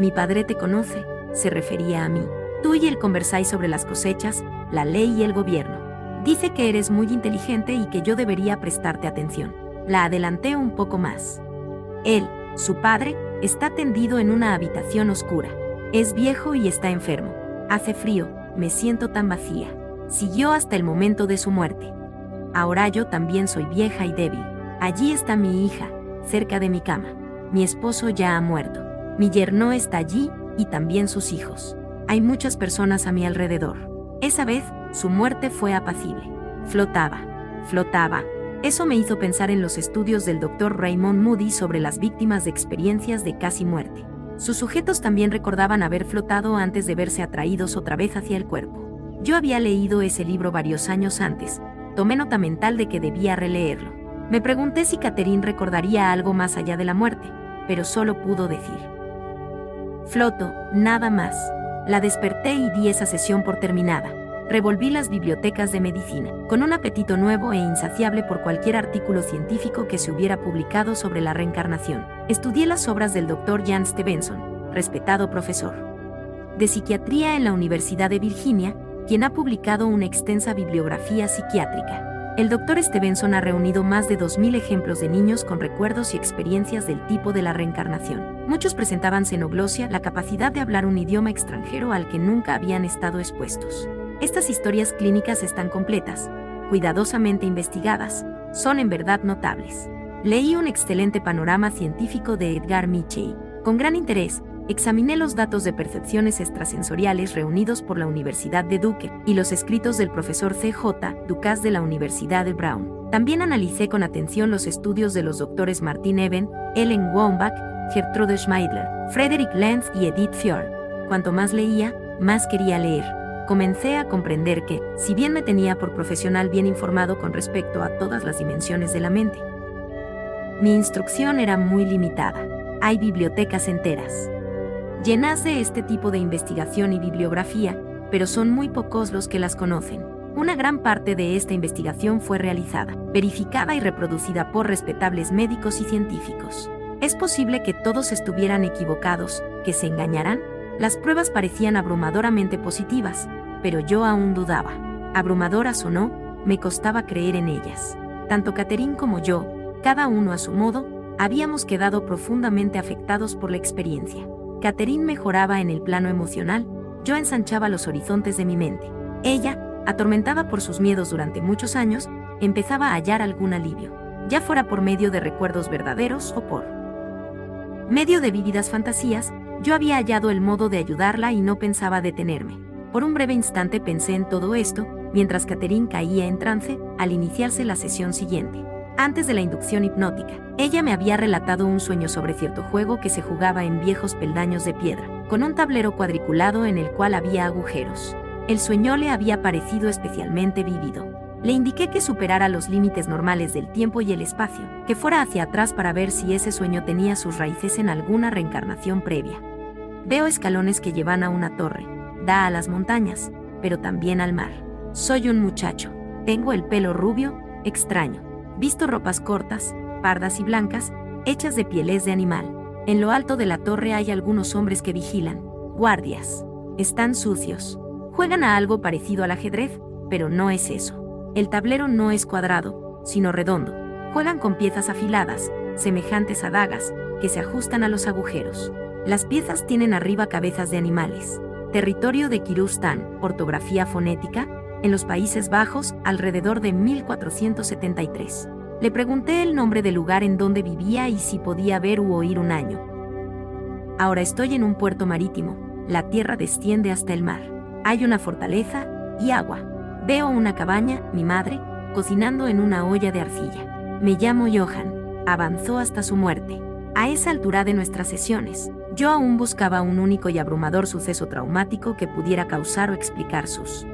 Mi padre te conoce, se refería a mí. Tú y él conversáis sobre las cosechas, la ley y el gobierno. Dice que eres muy inteligente y que yo debería prestarte atención. La adelanté un poco más. Él, su padre, está tendido en una habitación oscura. Es viejo y está enfermo. Hace frío, me siento tan vacía. Siguió hasta el momento de su muerte. Ahora yo también soy vieja y débil. Allí está mi hija, cerca de mi cama. Mi esposo ya ha muerto. Mi yerno está allí, y también sus hijos. Hay muchas personas a mi alrededor. Esa vez, su muerte fue apacible. Flotaba, flotaba. Eso me hizo pensar en los estudios del doctor Raymond Moody sobre las víctimas de experiencias de casi muerte. Sus sujetos también recordaban haber flotado antes de verse atraídos otra vez hacia el cuerpo. Yo había leído ese libro varios años antes, tomé nota mental de que debía releerlo. Me pregunté si Catherine recordaría algo más allá de la muerte, pero solo pudo decir. Floto, nada más. La desperté y di esa sesión por terminada. Revolví las bibliotecas de medicina, con un apetito nuevo e insaciable por cualquier artículo científico que se hubiera publicado sobre la reencarnación. Estudié las obras del Dr. Jan Stevenson, respetado profesor de psiquiatría en la Universidad de Virginia, quien ha publicado una extensa bibliografía psiquiátrica. El Dr. Stevenson ha reunido más de 2.000 ejemplos de niños con recuerdos y experiencias del tipo de la reencarnación. Muchos presentaban xenoglosia, la capacidad de hablar un idioma extranjero al que nunca habían estado expuestos. Estas historias clínicas están completas, cuidadosamente investigadas, son en verdad notables. Leí un excelente panorama científico de Edgar Mitchell. Con gran interés, examiné los datos de percepciones extrasensoriales reunidos por la Universidad de Duke y los escritos del profesor C.J. Ducas de la Universidad de Brown. También analicé con atención los estudios de los doctores Martin Eben, Ellen Wambach, Gertrude Schmeidler, Frederick Lenz y Edith Fjord. Cuanto más leía, más quería leer. Comencé a comprender que, si bien me tenía por profesional bien informado con respecto a todas las dimensiones de la mente, mi instrucción era muy limitada. Hay bibliotecas enteras llenas de este tipo de investigación y bibliografía, pero son muy pocos los que las conocen. Una gran parte de esta investigación fue realizada, verificada y reproducida por respetables médicos y científicos. ¿Es posible que todos estuvieran equivocados, que se engañaran? Las pruebas parecían abrumadoramente positivas, pero yo aún dudaba. Abrumadoras o no, me costaba creer en ellas. Tanto Catherine como yo, cada uno a su modo, habíamos quedado profundamente afectados por la experiencia. Catherine mejoraba en el plano emocional, yo ensanchaba los horizontes de mi mente. Ella, atormentada por sus miedos durante muchos años, empezaba a hallar algún alivio, ya fuera por medio de recuerdos verdaderos o por medio de vívidas fantasías, yo había hallado el modo de ayudarla y no pensaba detenerme. Por un breve instante pensé en todo esto, mientras Catherine caía en trance, al iniciarse la sesión siguiente. Antes de la inducción hipnótica, ella me había relatado un sueño sobre cierto juego que se jugaba en viejos peldaños de piedra, con un tablero cuadriculado en el cual había agujeros. El sueño le había parecido especialmente vívido. Le indiqué que superara los límites normales del tiempo y el espacio, que fuera hacia atrás para ver si ese sueño tenía sus raíces en alguna reencarnación previa. Veo escalones que llevan a una torre, da a las montañas, pero también al mar. Soy un muchacho, tengo el pelo rubio, extraño, visto ropas cortas, pardas y blancas, hechas de pieles de animal. En lo alto de la torre hay algunos hombres que vigilan, guardias. Están sucios. Juegan a algo parecido al ajedrez, pero no es eso. El tablero no es cuadrado, sino redondo. Juegan con piezas afiladas, semejantes a dagas, que se ajustan a los agujeros. Las piezas tienen arriba cabezas de animales. Territorio de Kirustan, ortografía fonética, en los Países Bajos, alrededor de 1473. Le pregunté el nombre del lugar en donde vivía y si podía ver u oír un año. Ahora estoy en un puerto marítimo, la tierra desciende hasta el mar. Hay una fortaleza y agua. Veo una cabaña, mi madre, cocinando en una olla de arcilla. Me llamo Johan. Avanzó hasta su muerte. A esa altura de nuestras sesiones, yo aún buscaba un único y abrumador suceso traumático que pudiera causar o explicar sus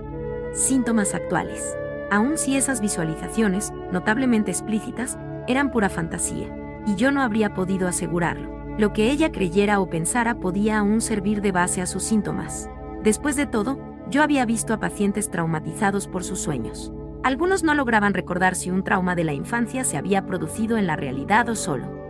síntomas actuales, aun si esas visualizaciones, notablemente explícitas, eran pura fantasía, y yo no habría podido asegurarlo. Lo que ella creyera o pensara podía aún servir de base a sus síntomas. Después de todo, yo había visto a pacientes traumatizados por sus sueños. Algunos no lograban recordar si un trauma de la infancia se había producido en la realidad o solo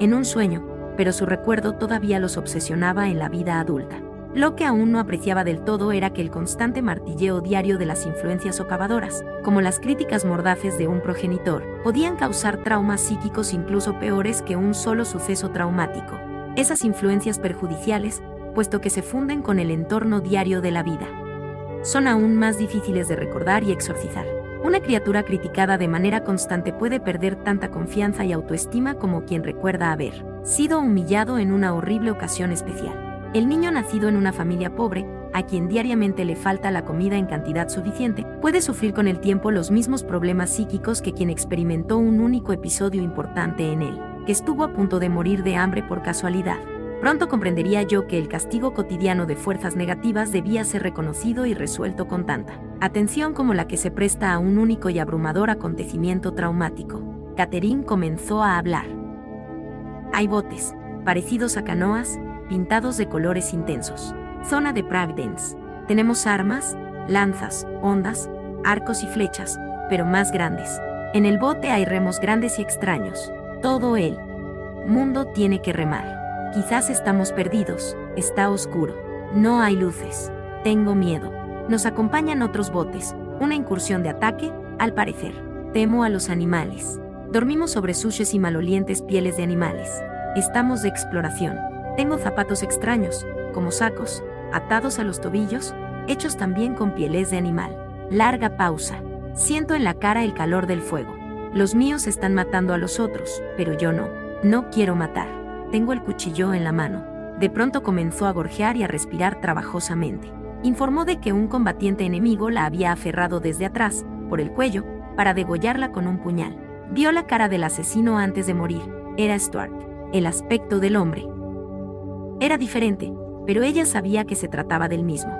en un sueño, pero su recuerdo todavía los obsesionaba en la vida adulta. Lo que aún no apreciaba del todo era que el constante martilleo diario de las influencias socavadoras, como las críticas mordaces de un progenitor, podían causar traumas psíquicos incluso peores que un solo suceso traumático. Esas influencias perjudiciales, puesto que se funden con el entorno diario de la vida, son aún más difíciles de recordar y exorcizar. Una criatura criticada de manera constante puede perder tanta confianza y autoestima como quien recuerda haber sido humillado en una horrible ocasión especial. El niño nacido en una familia pobre, a quien diariamente le falta la comida en cantidad suficiente, puede sufrir con el tiempo los mismos problemas psíquicos que quien experimentó un único episodio importante en él, que estuvo a punto de morir de hambre por casualidad. Pronto comprendería yo que el castigo cotidiano de fuerzas negativas debía ser reconocido y resuelto con tanta atención como la que se presta a un único y abrumador acontecimiento traumático. Catherine comenzó a hablar. Hay botes, parecidos a canoas, pintados de colores intensos. Zona de Dance. Tenemos armas, lanzas, ondas, arcos y flechas, pero más grandes. En el bote hay remos grandes y extraños. Todo el mundo tiene que remar. Quizás estamos perdidos, está oscuro. No hay luces. Tengo miedo. Nos acompañan otros botes, una incursión de ataque, al parecer. Temo a los animales. Dormimos sobre suches y malolientes pieles de animales. Estamos de exploración. Tengo zapatos extraños, como sacos, atados a los tobillos, hechos también con pieles de animal. Larga pausa. Siento en la cara el calor del fuego. Los míos están matando a los otros, pero yo no. No quiero matar. Tengo el cuchillo en la mano. De pronto comenzó a gorjear y a respirar trabajosamente. Informó de que un combatiente enemigo la había aferrado desde atrás, por el cuello, para degollarla con un puñal. Vio la cara del asesino antes de morir. Era Stuart. El aspecto del hombre, era diferente, pero ella sabía que se trataba del mismo.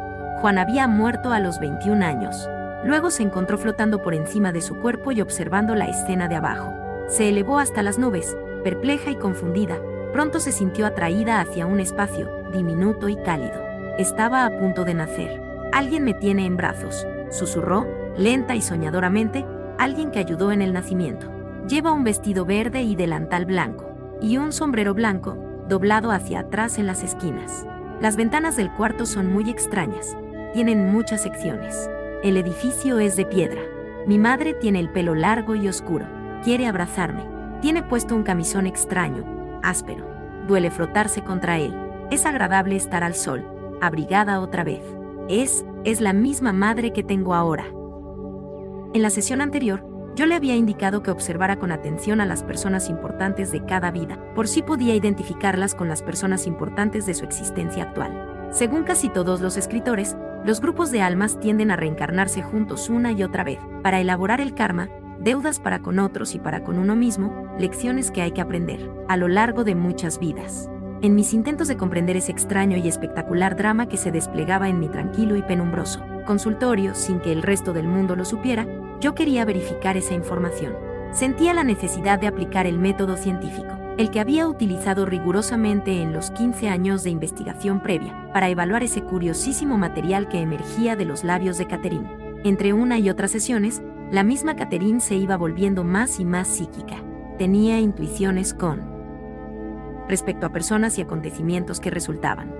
Juan había muerto a los 21 años. Luego se encontró flotando por encima de su cuerpo y observando la escena de abajo. Se elevó hasta las nubes, perpleja y confundida. Pronto se sintió atraída hacia un espacio, diminuto y cálido. Estaba a punto de nacer. Alguien me tiene en brazos, susurró, lenta y soñadoramente, alguien que ayudó en el nacimiento. Lleva un vestido verde y delantal blanco, y un sombrero blanco, doblado hacia atrás en las esquinas. Las ventanas del cuarto son muy extrañas. Tienen muchas secciones. El edificio es de piedra. Mi madre tiene el pelo largo y oscuro. Quiere abrazarme. Tiene puesto un camisón extraño, áspero. Duele frotarse contra él. Es agradable estar al sol, abrigada otra vez. Es, es la misma madre que tengo ahora. En la sesión anterior, yo le había indicado que observara con atención a las personas importantes de cada vida, por si podía identificarlas con las personas importantes de su existencia actual. Según casi todos los escritores, los grupos de almas tienden a reencarnarse juntos una y otra vez, para elaborar el karma, deudas para con otros y para con uno mismo, lecciones que hay que aprender, a lo largo de muchas vidas. En mis intentos de comprender ese extraño y espectacular drama que se desplegaba en mi tranquilo y penumbroso consultorio sin que el resto del mundo lo supiera, yo quería verificar esa información. Sentía la necesidad de aplicar el método científico, el que había utilizado rigurosamente en los 15 años de investigación previa, para evaluar ese curiosísimo material que emergía de los labios de Catherine. Entre una y otra sesiones, la misma Catherine se iba volviendo más y más psíquica. Tenía intuiciones con respecto a personas y acontecimientos que resultaban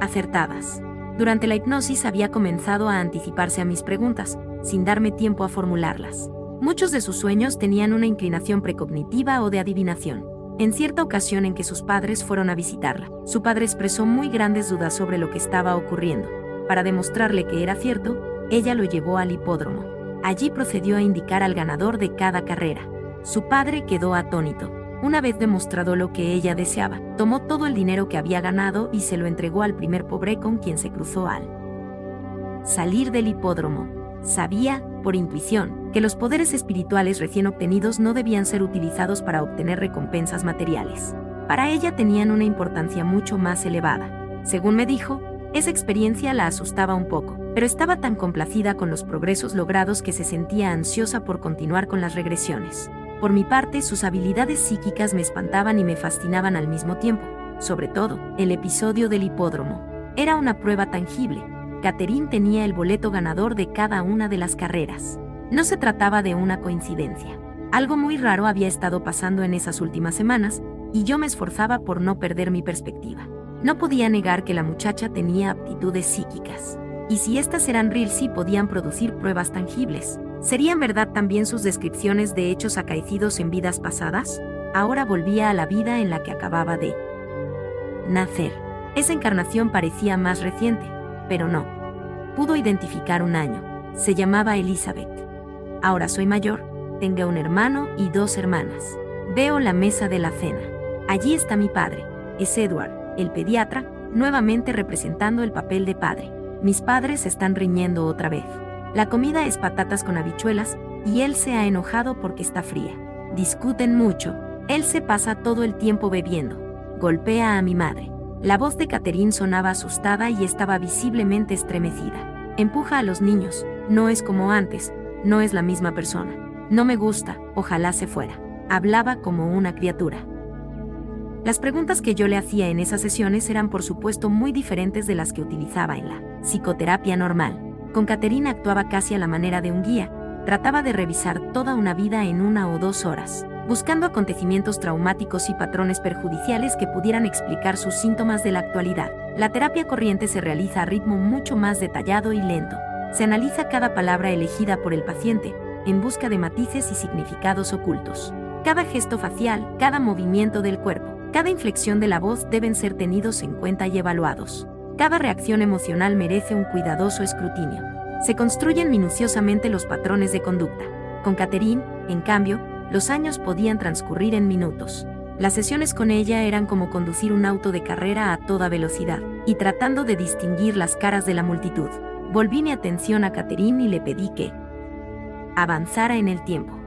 acertadas. Durante la hipnosis había comenzado a anticiparse a mis preguntas, sin darme tiempo a formularlas. Muchos de sus sueños tenían una inclinación precognitiva o de adivinación. En cierta ocasión en que sus padres fueron a visitarla, su padre expresó muy grandes dudas sobre lo que estaba ocurriendo. Para demostrarle que era cierto, ella lo llevó al hipódromo. Allí procedió a indicar al ganador de cada carrera. Su padre quedó atónito. Una vez demostrado lo que ella deseaba, tomó todo el dinero que había ganado y se lo entregó al primer pobre con quien se cruzó al salir del hipódromo. Sabía, por intuición, que los poderes espirituales recién obtenidos no debían ser utilizados para obtener recompensas materiales. Para ella tenían una importancia mucho más elevada. Según me dijo, esa experiencia la asustaba un poco, pero estaba tan complacida con los progresos logrados que se sentía ansiosa por continuar con las regresiones. Por mi parte, sus habilidades psíquicas me espantaban y me fascinaban al mismo tiempo. Sobre todo, el episodio del hipódromo. Era una prueba tangible. Catherine tenía el boleto ganador de cada una de las carreras. No se trataba de una coincidencia. Algo muy raro había estado pasando en esas últimas semanas, y yo me esforzaba por no perder mi perspectiva. No podía negar que la muchacha tenía aptitudes psíquicas. Y si estas eran real sí podían producir pruebas tangibles. ¿Serían verdad también sus descripciones de hechos acaecidos en vidas pasadas? Ahora volvía a la vida en la que acababa de nacer. Esa encarnación parecía más reciente, pero no. Pudo identificar un año. Se llamaba Elizabeth. Ahora soy mayor, tengo un hermano y dos hermanas. Veo la mesa de la cena. Allí está mi padre. Es Edward, el pediatra, nuevamente representando el papel de padre. Mis padres están riñendo otra vez. La comida es patatas con habichuelas, y él se ha enojado porque está fría. Discuten mucho. Él se pasa todo el tiempo bebiendo. Golpea a mi madre. La voz de Catherine sonaba asustada y estaba visiblemente estremecida. Empuja a los niños. No es como antes. No es la misma persona. No me gusta. Ojalá se fuera. Hablaba como una criatura. Las preguntas que yo le hacía en esas sesiones eran por supuesto muy diferentes de las que utilizaba en la psicoterapia normal. Con Caterina actuaba casi a la manera de un guía, trataba de revisar toda una vida en una o dos horas, buscando acontecimientos traumáticos y patrones perjudiciales que pudieran explicar sus síntomas de la actualidad. La terapia corriente se realiza a ritmo mucho más detallado y lento. Se analiza cada palabra elegida por el paciente, en busca de matices y significados ocultos. Cada gesto facial, cada movimiento del cuerpo, cada inflexión de la voz deben ser tenidos en cuenta y evaluados. Cada reacción emocional merece un cuidadoso escrutinio. Se construyen minuciosamente los patrones de conducta. Con Catherine, en cambio, los años podían transcurrir en minutos. Las sesiones con ella eran como conducir un auto de carrera a toda velocidad, y tratando de distinguir las caras de la multitud. Volví mi atención a Catherine y le pedí que avanzara en el tiempo.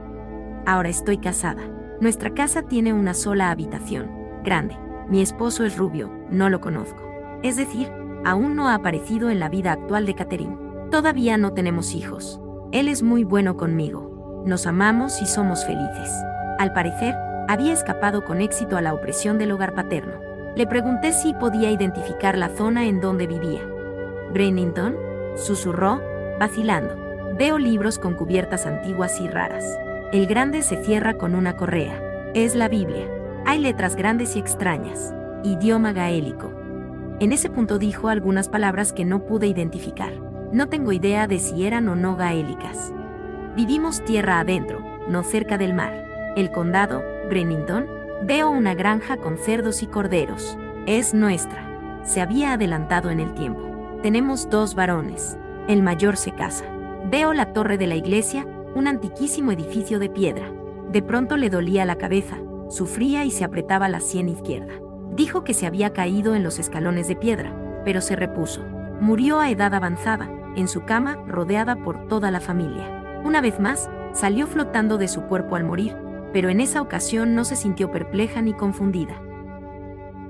Ahora estoy casada. Nuestra casa tiene una sola habitación, grande. Mi esposo es rubio, no lo conozco. Es decir, aún no ha aparecido en la vida actual de Catherine. Todavía no tenemos hijos. Él es muy bueno conmigo. Nos amamos y somos felices. Al parecer, había escapado con éxito a la opresión del hogar paterno. Le pregunté si podía identificar la zona en donde vivía. Brennington, susurró, vacilando. Veo libros con cubiertas antiguas y raras. El grande se cierra con una correa. Es la Biblia. Hay letras grandes y extrañas. Idioma gaélico. En ese punto dijo algunas palabras que no pude identificar. No tengo idea de si eran o no gaélicas. Vivimos tierra adentro, no cerca del mar. El condado, Brennington, veo una granja con cerdos y corderos. Es nuestra. Se había adelantado en el tiempo. Tenemos dos varones. El mayor se casa. Veo la torre de la iglesia, un antiquísimo edificio de piedra. De pronto le dolía la cabeza, sufría y se apretaba la sien izquierda. Dijo que se había caído en los escalones de piedra, pero se repuso. Murió a edad avanzada, en su cama, rodeada por toda la familia. Una vez más, salió flotando de su cuerpo al morir, pero en esa ocasión no se sintió perpleja ni confundida.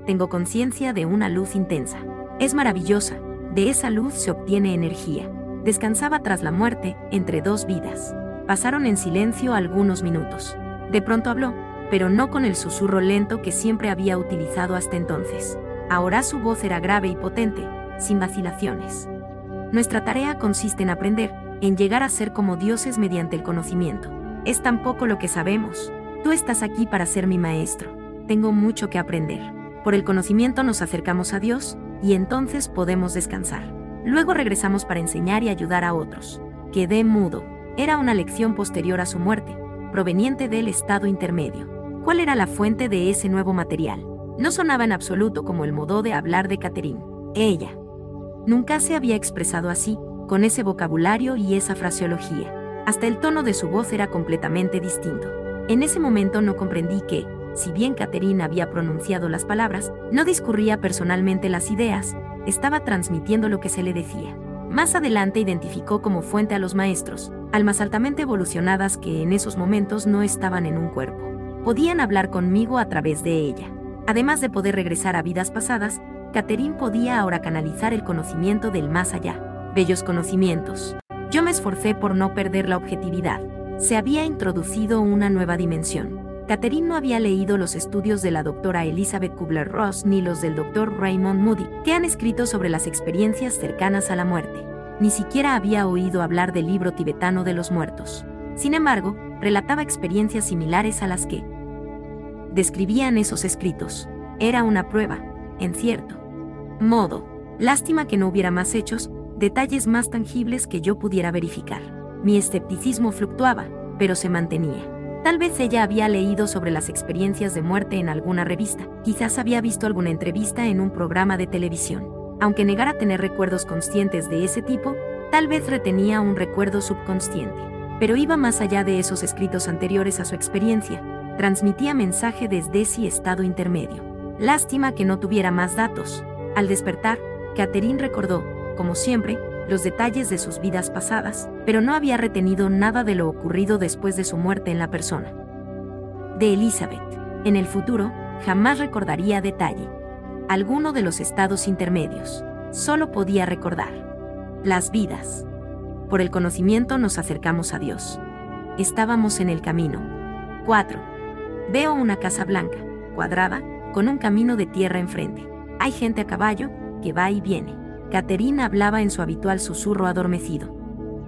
Tengo conciencia de una luz intensa. Es maravillosa, de esa luz se obtiene energía. Descansaba tras la muerte, entre dos vidas. Pasaron en silencio algunos minutos. De pronto habló, pero no con el susurro lento que siempre había utilizado hasta entonces. Ahora su voz era grave y potente, sin vacilaciones. Nuestra tarea consiste en aprender, en llegar a ser como dioses mediante el conocimiento. Es tan poco lo que sabemos. Tú estás aquí para ser mi maestro. Tengo mucho que aprender. Por el conocimiento nos acercamos a Dios, y entonces podemos descansar. Luego regresamos para enseñar y ayudar a otros. Quedé mudo. Era una lección posterior a su muerte, proveniente del estado intermedio. ¿Cuál era la fuente de ese nuevo material? No sonaba en absoluto como el modo de hablar de Catherine. Ella. Nunca se había expresado así, con ese vocabulario y esa fraseología. Hasta el tono de su voz era completamente distinto. En ese momento no comprendí que, si bien Catherine había pronunciado las palabras, no discurría personalmente las ideas, estaba transmitiendo lo que se le decía. Más adelante identificó como fuente a los maestros, almas altamente evolucionadas que en esos momentos no estaban en un cuerpo. Podían hablar conmigo a través de ella. Además de poder regresar a vidas pasadas, Catherine podía ahora canalizar el conocimiento del más allá. Bellos conocimientos. Yo me esforcé por no perder la objetividad. Se había introducido una nueva dimensión. Catherine no había leído los estudios de la doctora Elizabeth Kubler-Ross ni los del doctor Raymond Moody, que han escrito sobre las experiencias cercanas a la muerte. Ni siquiera había oído hablar del libro tibetano de los muertos. Sin embargo, relataba experiencias similares a las que describían esos escritos. Era una prueba, en cierto modo. Lástima que no hubiera más hechos, detalles más tangibles que yo pudiera verificar. Mi escepticismo fluctuaba, pero se mantenía. Tal vez ella había leído sobre las experiencias de muerte en alguna revista, quizás había visto alguna entrevista en un programa de televisión. Aunque negara tener recuerdos conscientes de ese tipo, tal vez retenía un recuerdo subconsciente. Pero iba más allá de esos escritos anteriores a su experiencia, transmitía mensaje desde ese estado intermedio. Lástima que no tuviera más datos. Al despertar, Catherine recordó, como siempre, los detalles de sus vidas pasadas, pero no había retenido nada de lo ocurrido después de su muerte en la persona. De Elizabeth, en el futuro, jamás recordaría detalle. Alguno de los estados intermedios. Solo podía recordar. Las vidas. Por el conocimiento nos acercamos a Dios. Estábamos en el camino. 4. Veo una casa blanca, cuadrada, con un camino de tierra enfrente. Hay gente a caballo, que va y viene. Caterina hablaba en su habitual susurro adormecido.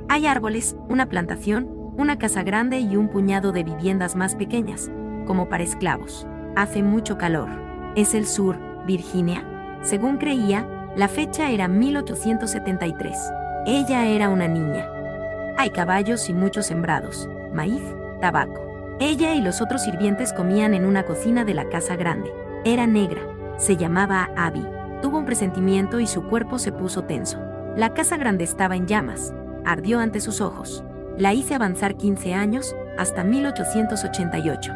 Hay árboles, una plantación, una casa grande y un puñado de viviendas más pequeñas, como para esclavos. Hace mucho calor. Es el sur, Virginia. Según creía, la fecha era 1873. Ella era una niña. Hay caballos y muchos sembrados, maíz, tabaco. Ella y los otros sirvientes comían en una cocina de la casa grande. Era negra. Se llamaba Abby. Tuvo un presentimiento y su cuerpo se puso tenso. La casa grande estaba en llamas. Ardió ante sus ojos. La hice avanzar 15 años, hasta 1888.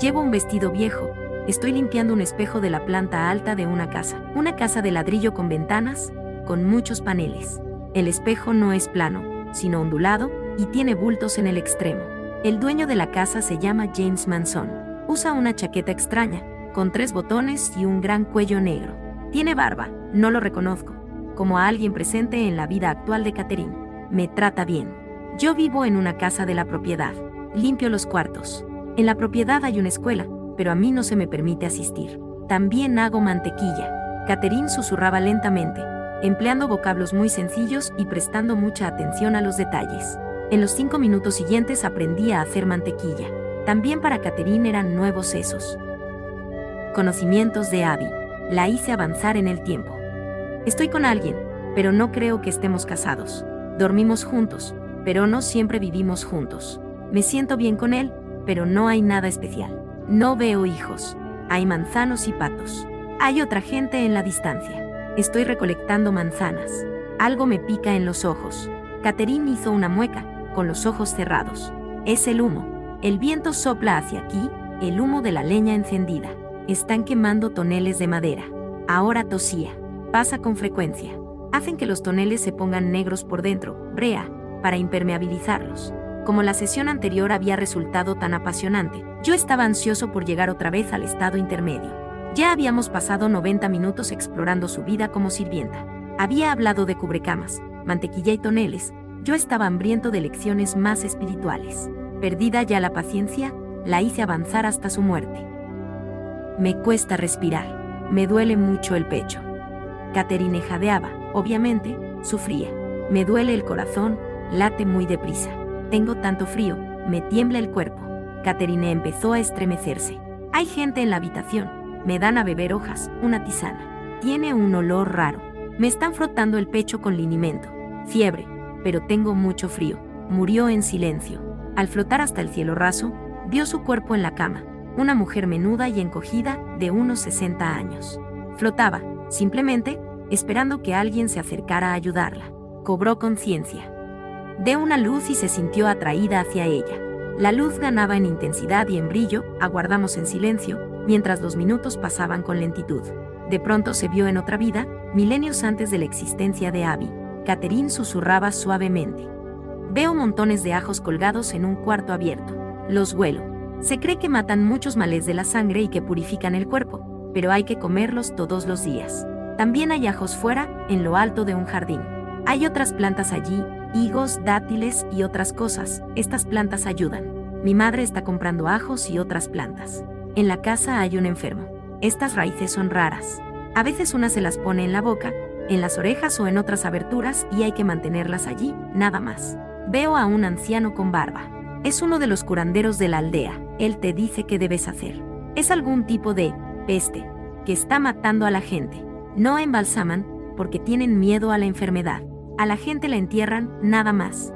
Llevo un vestido viejo. Estoy limpiando un espejo de la planta alta de una casa. Una casa de ladrillo con ventanas, con muchos paneles. El espejo no es plano, sino ondulado, y tiene bultos en el extremo. El dueño de la casa se llama James Manson. Usa una chaqueta extraña, con tres botones y un gran cuello negro. Tiene barba, no lo reconozco, como a alguien presente en la vida actual de Catherine. Me trata bien. Yo vivo en una casa de la propiedad. Limpio los cuartos. En la propiedad hay una escuela, pero a mí no se me permite asistir. También hago mantequilla. Catherine susurraba lentamente, empleando vocablos muy sencillos y prestando mucha atención a los detalles. En los cinco minutos siguientes aprendí a hacer mantequilla. También para Catherine eran nuevos sesos. Conocimientos de Abby la hice avanzar en el tiempo. Estoy con alguien, pero no creo que estemos casados. Dormimos juntos, pero no siempre vivimos juntos. Me siento bien con él, pero no hay nada especial. No veo hijos. Hay manzanos y patos. Hay otra gente en la distancia. Estoy recolectando manzanas. Algo me pica en los ojos. Catherine hizo una mueca, con los ojos cerrados. Es el humo. El viento sopla hacia aquí, el humo de la leña encendida. Están quemando toneles de madera. Ahora tosía. Pasa con frecuencia. Hacen que los toneles se pongan negros por dentro, brea, para impermeabilizarlos. Como la sesión anterior había resultado tan apasionante, yo estaba ansioso por llegar otra vez al estado intermedio. Ya habíamos pasado 90 minutos explorando su vida como sirvienta. Había hablado de cubrecamas, mantequilla y toneles. Yo estaba hambriento de lecciones más espirituales. Perdida ya la paciencia, la hice avanzar hasta su muerte. Me cuesta respirar. Me duele mucho el pecho. Caterine jadeaba, obviamente, sufría. Me duele el corazón, late muy deprisa. Tengo tanto frío, me tiembla el cuerpo. Caterine empezó a estremecerse. Hay gente en la habitación. Me dan a beber hojas, una tisana. Tiene un olor raro. Me están frotando el pecho con linimento. Fiebre, pero tengo mucho frío. Murió en silencio. Al flotar hasta el cielo raso, vio su cuerpo en la cama. Una mujer menuda y encogida, de unos 60 años. Flotaba, simplemente, esperando que alguien se acercara a ayudarla. Cobró conciencia de una luz y se sintió atraída hacia ella. La luz ganaba en intensidad y en brillo, aguardamos en silencio, mientras los minutos pasaban con lentitud. De pronto se vio en otra vida, milenios antes de la existencia de Abby. Catherine susurraba suavemente. Veo montones de ajos colgados en un cuarto abierto. Los huelo. Se cree que matan muchos males de la sangre y que purifican el cuerpo, pero hay que comerlos todos los días. También hay ajos fuera, en lo alto de un jardín. Hay otras plantas allí, higos, dátiles y otras cosas. Estas plantas ayudan. Mi madre está comprando ajos y otras plantas. En la casa hay un enfermo. Estas raíces son raras. A veces una se las pone en la boca, en las orejas o en otras aberturas y hay que mantenerlas allí, nada más. Veo a un anciano con barba. Es uno de los curanderos de la aldea. Él te dice qué debes hacer. Es algún tipo de peste que está matando a la gente. No embalsaman porque tienen miedo a la enfermedad a la gente la entierran, nada más.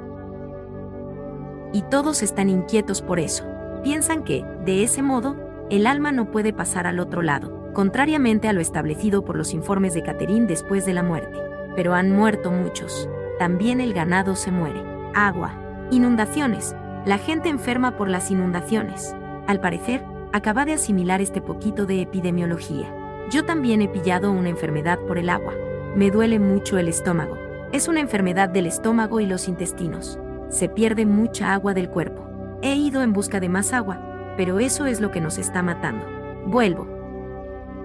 Y todos están inquietos por eso. Piensan que, de ese modo, el alma no puede pasar al otro lado, contrariamente a lo establecido por los informes de Catherine después de la muerte. Pero han muerto muchos. También el ganado se muere. Agua. Inundaciones. La gente enferma por las inundaciones. Al parecer, acaba de asimilar este poquito de epidemiología. Yo también he pillado una enfermedad por el agua. Me duele mucho el estómago. Es una enfermedad del estómago y los intestinos. Se pierde mucha agua del cuerpo. He ido en busca de más agua, pero eso es lo que nos está matando. Vuelvo.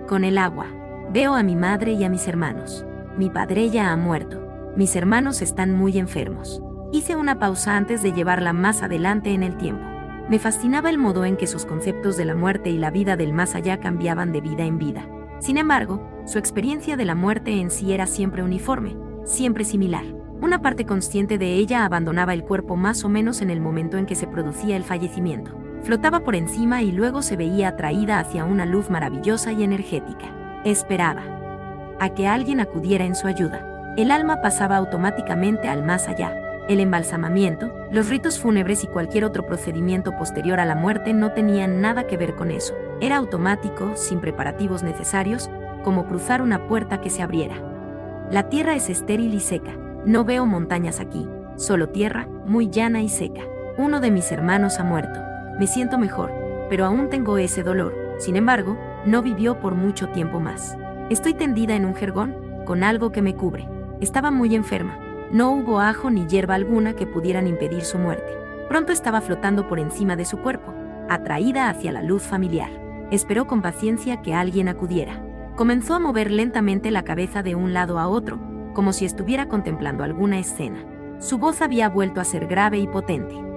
Con el agua. Veo a mi madre y a mis hermanos. Mi padre ya ha muerto. Mis hermanos están muy enfermos. Hice una pausa antes de llevarla más adelante en el tiempo. Me fascinaba el modo en que sus conceptos de la muerte y la vida del más allá cambiaban de vida en vida. Sin embargo, su experiencia de la muerte en sí era siempre uniforme, siempre similar. Una parte consciente de ella abandonaba el cuerpo más o menos en el momento en que se producía el fallecimiento. Flotaba por encima y luego se veía atraída hacia una luz maravillosa y energética. Esperaba a que alguien acudiera en su ayuda. El alma pasaba automáticamente al más allá. El embalsamamiento, los ritos fúnebres y cualquier otro procedimiento posterior a la muerte no tenían nada que ver con eso. Era automático, sin preparativos necesarios, como cruzar una puerta que se abriera. La tierra es estéril y seca. No veo montañas aquí, solo tierra, muy llana y seca. Uno de mis hermanos ha muerto. Me siento mejor, pero aún tengo ese dolor. Sin embargo, no vivió por mucho tiempo más. Estoy tendida en un jergón, con algo que me cubre. Estaba muy enferma. No hubo ajo ni hierba alguna que pudieran impedir su muerte. Pronto estaba flotando por encima de su cuerpo, atraída hacia la luz familiar. Esperó con paciencia que alguien acudiera. Comenzó a mover lentamente la cabeza de un lado a otro, como si estuviera contemplando alguna escena. Su voz había vuelto a ser grave y potente.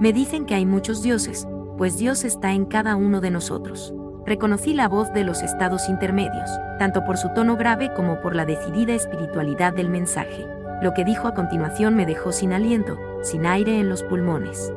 Me dicen que hay muchos dioses, pues Dios está en cada uno de nosotros. Reconocí la voz de los estados intermedios, tanto por su tono grave como por la decidida espiritualidad del mensaje. Lo que dijo a continuación me dejó sin aliento, sin aire en los pulmones.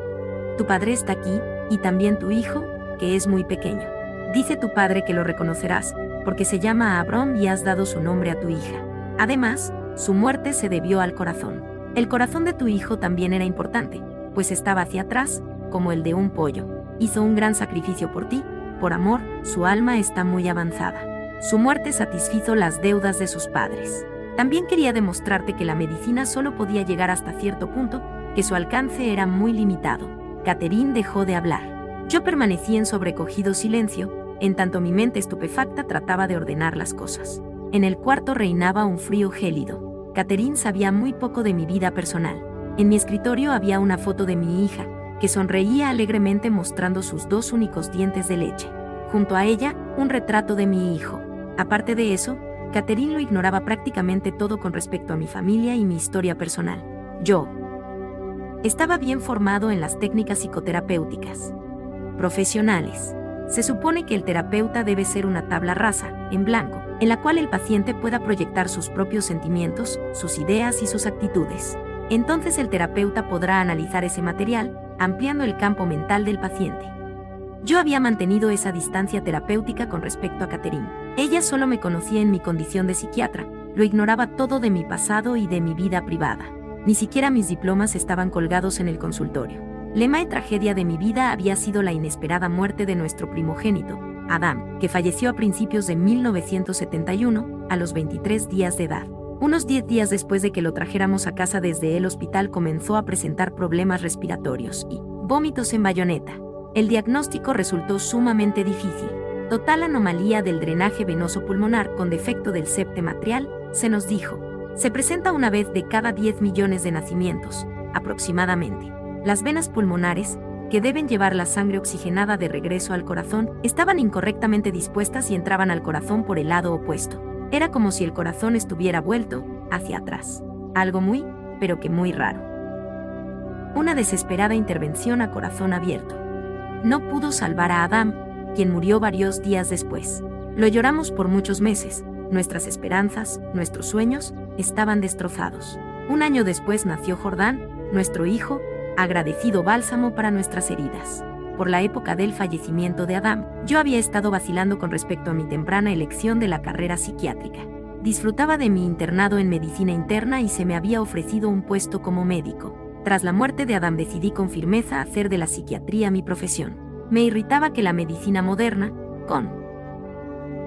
Tu padre está aquí, y también tu hijo, que es muy pequeño. Dice tu padre que lo reconocerás, porque se llama Abram y has dado su nombre a tu hija. Además, su muerte se debió al corazón. El corazón de tu hijo también era importante, pues estaba hacia atrás, como el de un pollo. Hizo un gran sacrificio por ti, por amor, su alma está muy avanzada. Su muerte satisfizo las deudas de sus padres. También quería demostrarte que la medicina solo podía llegar hasta cierto punto, que su alcance era muy limitado. Catherine dejó de hablar. Yo permanecí en sobrecogido silencio, en tanto mi mente estupefacta trataba de ordenar las cosas. En el cuarto reinaba un frío gélido. Catherine sabía muy poco de mi vida personal. En mi escritorio había una foto de mi hija, que sonreía alegremente mostrando sus dos únicos dientes de leche. Junto a ella, un retrato de mi hijo. Aparte de eso, Catherine lo ignoraba prácticamente todo con respecto a mi familia y mi historia personal. Yo estaba bien formado en las técnicas psicoterapéuticas profesionales. Se supone que el terapeuta debe ser una tabla rasa, en blanco, en la cual el paciente pueda proyectar sus propios sentimientos, sus ideas y sus actitudes. Entonces el terapeuta podrá analizar ese material, ampliando el campo mental del paciente. Yo había mantenido esa distancia terapéutica con respecto a Catherine. Ella solo me conocía en mi condición de psiquiatra, lo ignoraba todo de mi pasado y de mi vida privada. Ni siquiera mis diplomas estaban colgados en el consultorio. Lema y tragedia de mi vida había sido la inesperada muerte de nuestro primogénito, Adam, que falleció a principios de 1971, a los 23 días de edad. Unos 10 días después de que lo trajéramos a casa desde el hospital comenzó a presentar problemas respiratorios y vómitos en bayoneta. El diagnóstico resultó sumamente difícil. Total anomalía del drenaje venoso pulmonar con defecto del septe matrial, se nos dijo. Se presenta una vez de cada 10 millones de nacimientos, aproximadamente. Las venas pulmonares, que deben llevar la sangre oxigenada de regreso al corazón, estaban incorrectamente dispuestas y entraban al corazón por el lado opuesto. Era como si el corazón estuviera vuelto hacia atrás. Algo muy, pero que muy raro. Una desesperada intervención a corazón abierto. No pudo salvar a Adam, quien murió varios días después. Lo lloramos por muchos meses. Nuestras esperanzas, nuestros sueños, estaban destrozados. Un año después nació Jordán, nuestro hijo, agradecido bálsamo para nuestras heridas. Por la época del fallecimiento de Adam, yo había estado vacilando con respecto a mi temprana elección de la carrera psiquiátrica. Disfrutaba de mi internado en medicina interna y se me había ofrecido un puesto como médico. Tras la muerte de Adam decidí con firmeza hacer de la psiquiatría mi profesión. Me irritaba que la medicina moderna, con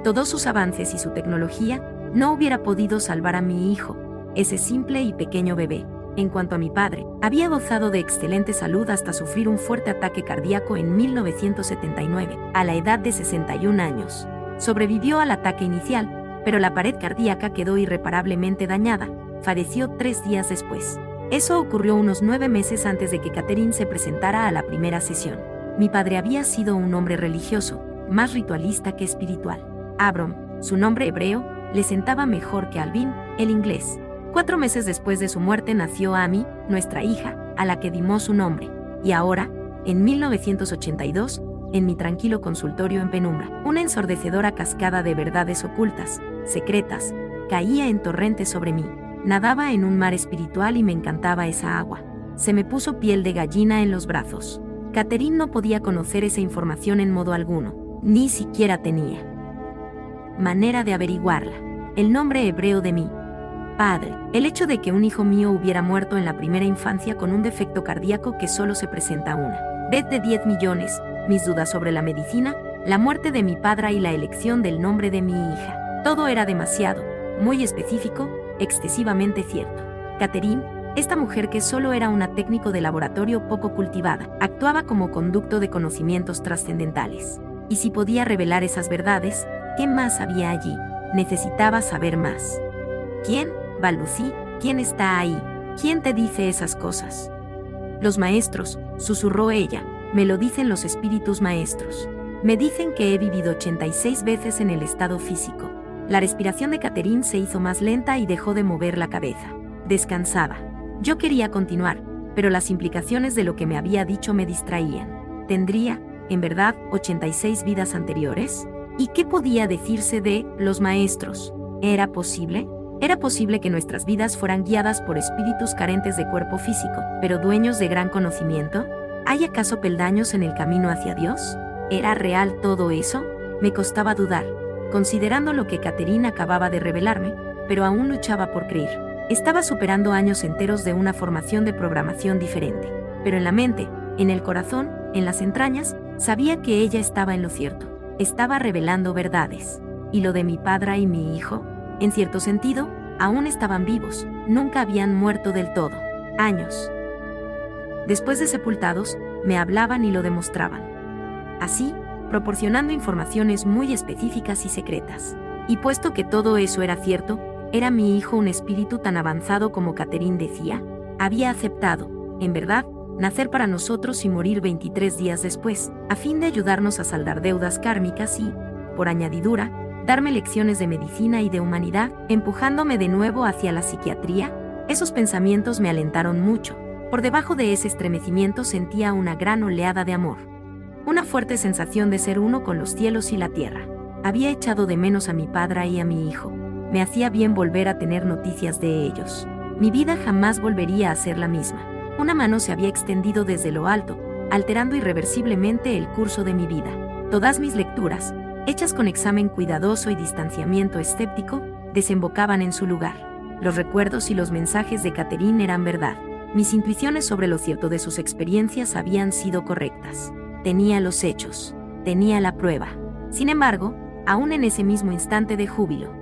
todos sus avances y su tecnología, no hubiera podido salvar a mi hijo, ese simple y pequeño bebé. En cuanto a mi padre, había gozado de excelente salud hasta sufrir un fuerte ataque cardíaco en 1979, a la edad de 61 años. Sobrevivió al ataque inicial, pero la pared cardíaca quedó irreparablemente dañada, falleció tres días después. Eso ocurrió unos nueve meses antes de que Catherine se presentara a la primera sesión. Mi padre había sido un hombre religioso, más ritualista que espiritual. Abram, su nombre hebreo, le sentaba mejor que Alvin, el inglés. Cuatro meses después de su muerte nació Amy, nuestra hija, a la que dimos su nombre. Y ahora, en 1982, en mi tranquilo consultorio en penumbra, una ensordecedora cascada de verdades ocultas, secretas, caía en torrentes sobre mí. Nadaba en un mar espiritual y me encantaba esa agua. Se me puso piel de gallina en los brazos. Catherine no podía conocer esa información en modo alguno, ni siquiera tenía manera de averiguarla. El nombre hebreo de mí, Padre, el hecho de que un hijo mío hubiera muerto en la primera infancia con un defecto cardíaco que solo se presenta una vez de 10 millones, mis dudas sobre la medicina, la muerte de mi padre y la elección del nombre de mi hija. Todo era demasiado, muy específico, excesivamente cierto. Catherine, esta mujer que solo era una técnico de laboratorio poco cultivada, actuaba como conducto de conocimientos trascendentales. Y si podía revelar esas verdades, ¿qué más había allí? Necesitaba saber más. ¿Quién? Balbucí, ¿quién está ahí? ¿Quién te dice esas cosas? Los maestros, susurró ella, me lo dicen los espíritus maestros. Me dicen que he vivido 86 veces en el estado físico. La respiración de Catherine se hizo más lenta y dejó de mover la cabeza. Descansaba. Yo quería continuar, pero las implicaciones de lo que me había dicho me distraían. ¿Tendría, en verdad, 86 vidas anteriores? ¿Y qué podía decirse de los maestros? ¿Era posible? Era posible que nuestras vidas fueran guiadas por espíritus carentes de cuerpo físico, pero dueños de gran conocimiento. ¿Hay acaso peldaños en el camino hacia Dios? ¿Era real todo eso? Me costaba dudar, considerando lo que Caterina acababa de revelarme, pero aún luchaba por creer. Estaba superando años enteros de una formación de programación diferente, pero en la mente, en el corazón, en las entrañas, sabía que ella estaba en lo cierto. Estaba revelando verdades. ¿Y lo de mi padre y mi hijo? En cierto sentido, aún estaban vivos, nunca habían muerto del todo. Años. Después de sepultados, me hablaban y lo demostraban. Así, proporcionando informaciones muy específicas y secretas. Y puesto que todo eso era cierto, ¿era mi hijo un espíritu tan avanzado como Catherine decía? Había aceptado, en verdad, nacer para nosotros y morir 23 días después, a fin de ayudarnos a saldar deudas kármicas y, por añadidura, darme lecciones de medicina y de humanidad, empujándome de nuevo hacia la psiquiatría, esos pensamientos me alentaron mucho. Por debajo de ese estremecimiento sentía una gran oleada de amor. Una fuerte sensación de ser uno con los cielos y la tierra. Había echado de menos a mi padre y a mi hijo. Me hacía bien volver a tener noticias de ellos. Mi vida jamás volvería a ser la misma. Una mano se había extendido desde lo alto, alterando irreversiblemente el curso de mi vida. Todas mis lecturas, hechas con examen cuidadoso y distanciamiento escéptico, desembocaban en su lugar. Los recuerdos y los mensajes de Catherine eran verdad. Mis intuiciones sobre lo cierto de sus experiencias habían sido correctas. Tenía los hechos, tenía la prueba. Sin embargo, aún en ese mismo instante de júbilo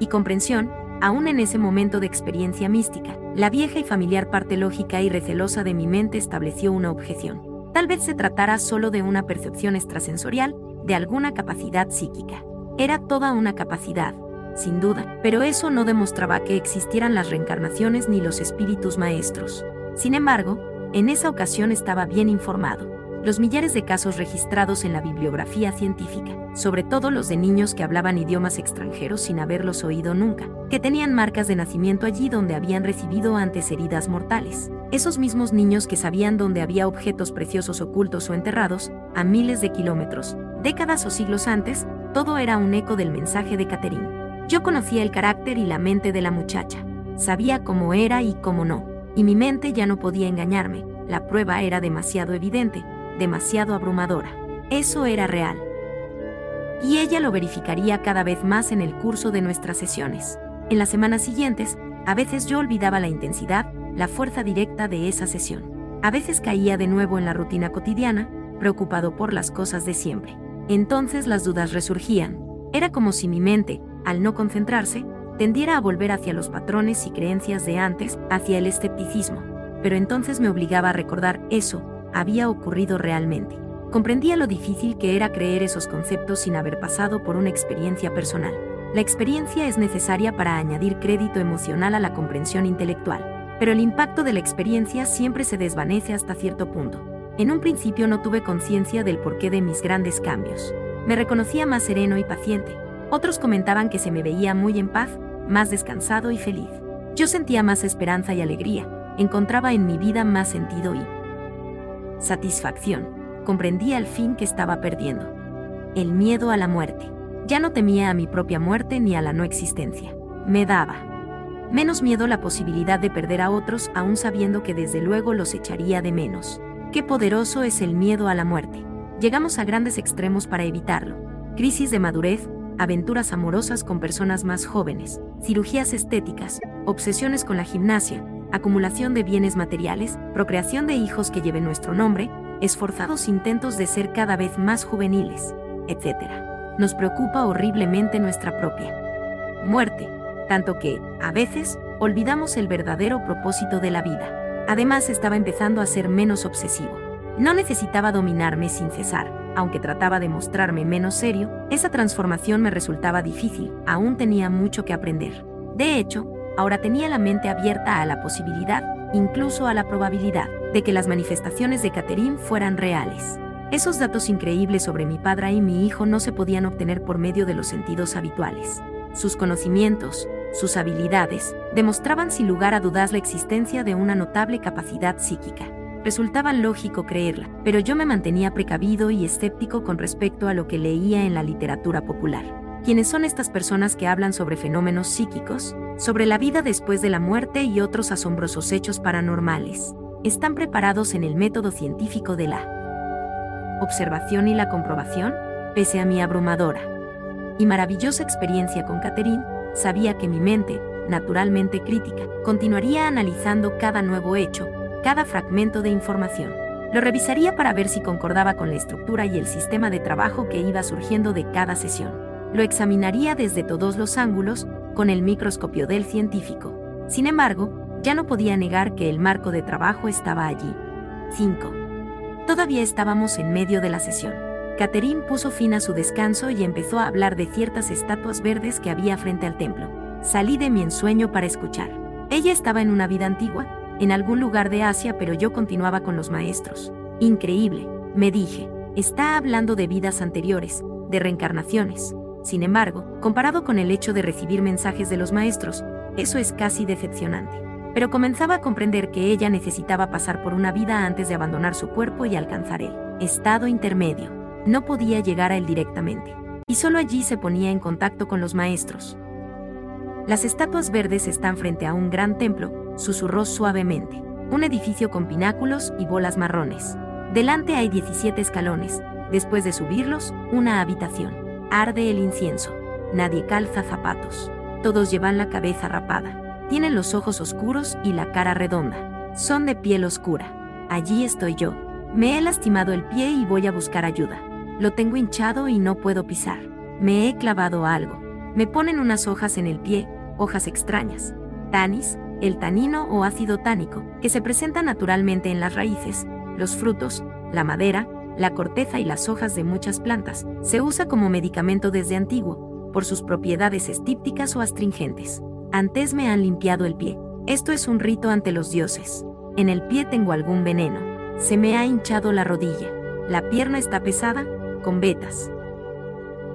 y comprensión, aún en ese momento de experiencia mística, la vieja y familiar parte lógica y recelosa de mi mente estableció una objeción. Tal vez se tratara solo de una percepción extrasensorial, de alguna capacidad psíquica. Era toda una capacidad, sin duda, pero eso no demostraba que existieran las reencarnaciones ni los espíritus maestros. Sin embargo, en esa ocasión estaba bien informado los millares de casos registrados en la bibliografía científica, sobre todo los de niños que hablaban idiomas extranjeros sin haberlos oído nunca, que tenían marcas de nacimiento allí donde habían recibido antes heridas mortales. Esos mismos niños que sabían dónde había objetos preciosos ocultos o enterrados, a miles de kilómetros, décadas o siglos antes, todo era un eco del mensaje de Catherine. Yo conocía el carácter y la mente de la muchacha. Sabía cómo era y cómo no. Y mi mente ya no podía engañarme. La prueba era demasiado evidente, demasiado abrumadora. Eso era real. Y ella lo verificaría cada vez más en el curso de nuestras sesiones. En las semanas siguientes, a veces yo olvidaba la intensidad, la fuerza directa de esa sesión. A veces caía de nuevo en la rutina cotidiana, preocupado por las cosas de siempre. Entonces las dudas resurgían. Era como si mi mente, al no concentrarse, tendiera a volver hacia los patrones y creencias de antes, hacia el escepticismo. Pero entonces me obligaba a recordar eso, había ocurrido realmente. Comprendía lo difícil que era creer esos conceptos sin haber pasado por una experiencia personal. La experiencia es necesaria para añadir crédito emocional a la comprensión intelectual, pero el impacto de la experiencia siempre se desvanece hasta cierto punto. En un principio no tuve conciencia del porqué de mis grandes cambios. Me reconocía más sereno y paciente. Otros comentaban que se me veía muy en paz, más descansado y feliz. Yo sentía más esperanza y alegría, encontraba en mi vida más sentido y satisfacción, comprendía al fin que estaba perdiendo. El miedo a la muerte. Ya no temía a mi propia muerte ni a la no existencia. Me daba. Menos miedo la posibilidad de perder a otros aún sabiendo que desde luego los echaría de menos. Qué poderoso es el miedo a la muerte. Llegamos a grandes extremos para evitarlo. Crisis de madurez, aventuras amorosas con personas más jóvenes, cirugías estéticas, obsesiones con la gimnasia, acumulación de bienes materiales, procreación de hijos que lleven nuestro nombre, esforzados intentos de ser cada vez más juveniles, etc. Nos preocupa horriblemente nuestra propia muerte, tanto que, a veces, olvidamos el verdadero propósito de la vida. Además estaba empezando a ser menos obsesivo. No necesitaba dominarme sin cesar, aunque trataba de mostrarme menos serio, esa transformación me resultaba difícil, aún tenía mucho que aprender. De hecho, ahora tenía la mente abierta a la posibilidad, incluso a la probabilidad, de que las manifestaciones de Catherine fueran reales. Esos datos increíbles sobre mi padre y mi hijo no se podían obtener por medio de los sentidos habituales. Sus conocimientos, sus habilidades, demostraban sin lugar a dudas la existencia de una notable capacidad psíquica. Resultaba lógico creerla, pero yo me mantenía precavido y escéptico con respecto a lo que leía en la literatura popular. ¿Quiénes son estas personas que hablan sobre fenómenos psíquicos? sobre la vida después de la muerte y otros asombrosos hechos paranormales. ¿Están preparados en el método científico de la observación y la comprobación? Pese a mi abrumadora y maravillosa experiencia con Catherine, sabía que mi mente, naturalmente crítica, continuaría analizando cada nuevo hecho, cada fragmento de información. Lo revisaría para ver si concordaba con la estructura y el sistema de trabajo que iba surgiendo de cada sesión. Lo examinaría desde todos los ángulos, con el microscopio del científico. Sin embargo, ya no podía negar que el marco de trabajo estaba allí. 5. Todavía estábamos en medio de la sesión. Catherine puso fin a su descanso y empezó a hablar de ciertas estatuas verdes que había frente al templo. Salí de mi ensueño para escuchar. Ella estaba en una vida antigua, en algún lugar de Asia, pero yo continuaba con los maestros. Increíble, me dije. Está hablando de vidas anteriores, de reencarnaciones. Sin embargo, comparado con el hecho de recibir mensajes de los maestros, eso es casi decepcionante. Pero comenzaba a comprender que ella necesitaba pasar por una vida antes de abandonar su cuerpo y alcanzar el estado intermedio. No podía llegar a él directamente. Y solo allí se ponía en contacto con los maestros. Las estatuas verdes están frente a un gran templo, susurró suavemente. Un edificio con pináculos y bolas marrones. Delante hay 17 escalones. Después de subirlos, una habitación. Arde el incienso. Nadie calza zapatos. Todos llevan la cabeza rapada. Tienen los ojos oscuros y la cara redonda. Son de piel oscura. Allí estoy yo. Me he lastimado el pie y voy a buscar ayuda. Lo tengo hinchado y no puedo pisar. Me he clavado algo. Me ponen unas hojas en el pie, hojas extrañas. Tanis, el tanino o ácido tánico, que se presenta naturalmente en las raíces, los frutos, la madera, la corteza y las hojas de muchas plantas, se usa como medicamento desde antiguo, por sus propiedades estípticas o astringentes. Antes me han limpiado el pie. Esto es un rito ante los dioses. En el pie tengo algún veneno. Se me ha hinchado la rodilla. La pierna está pesada, con vetas.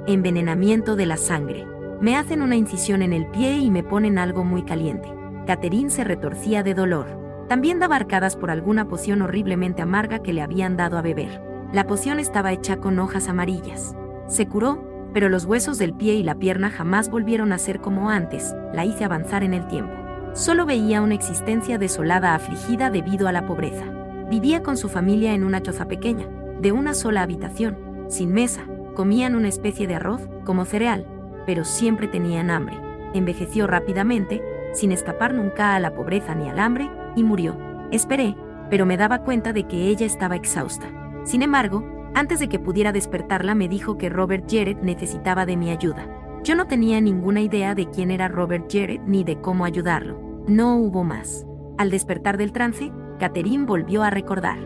Envenenamiento de la sangre. Me hacen una incisión en el pie y me ponen algo muy caliente. Catherine se retorcía de dolor. También daba arcadas por alguna poción horriblemente amarga que le habían dado a beber. La poción estaba hecha con hojas amarillas. Se curó, pero los huesos del pie y la pierna jamás volvieron a ser como antes, la hice avanzar en el tiempo. Solo veía una existencia desolada afligida debido a la pobreza. Vivía con su familia en una choza pequeña, de una sola habitación, sin mesa, comían una especie de arroz, como cereal, pero siempre tenían hambre. Envejeció rápidamente, sin escapar nunca a la pobreza ni al hambre, y murió. Esperé, pero me daba cuenta de que ella estaba exhausta. Sin embargo, antes de que pudiera despertarla me dijo que Robert Jared necesitaba de mi ayuda. Yo no tenía ninguna idea de quién era Robert Jared ni de cómo ayudarlo. No hubo más. Al despertar del trance, Catherine volvió a recordar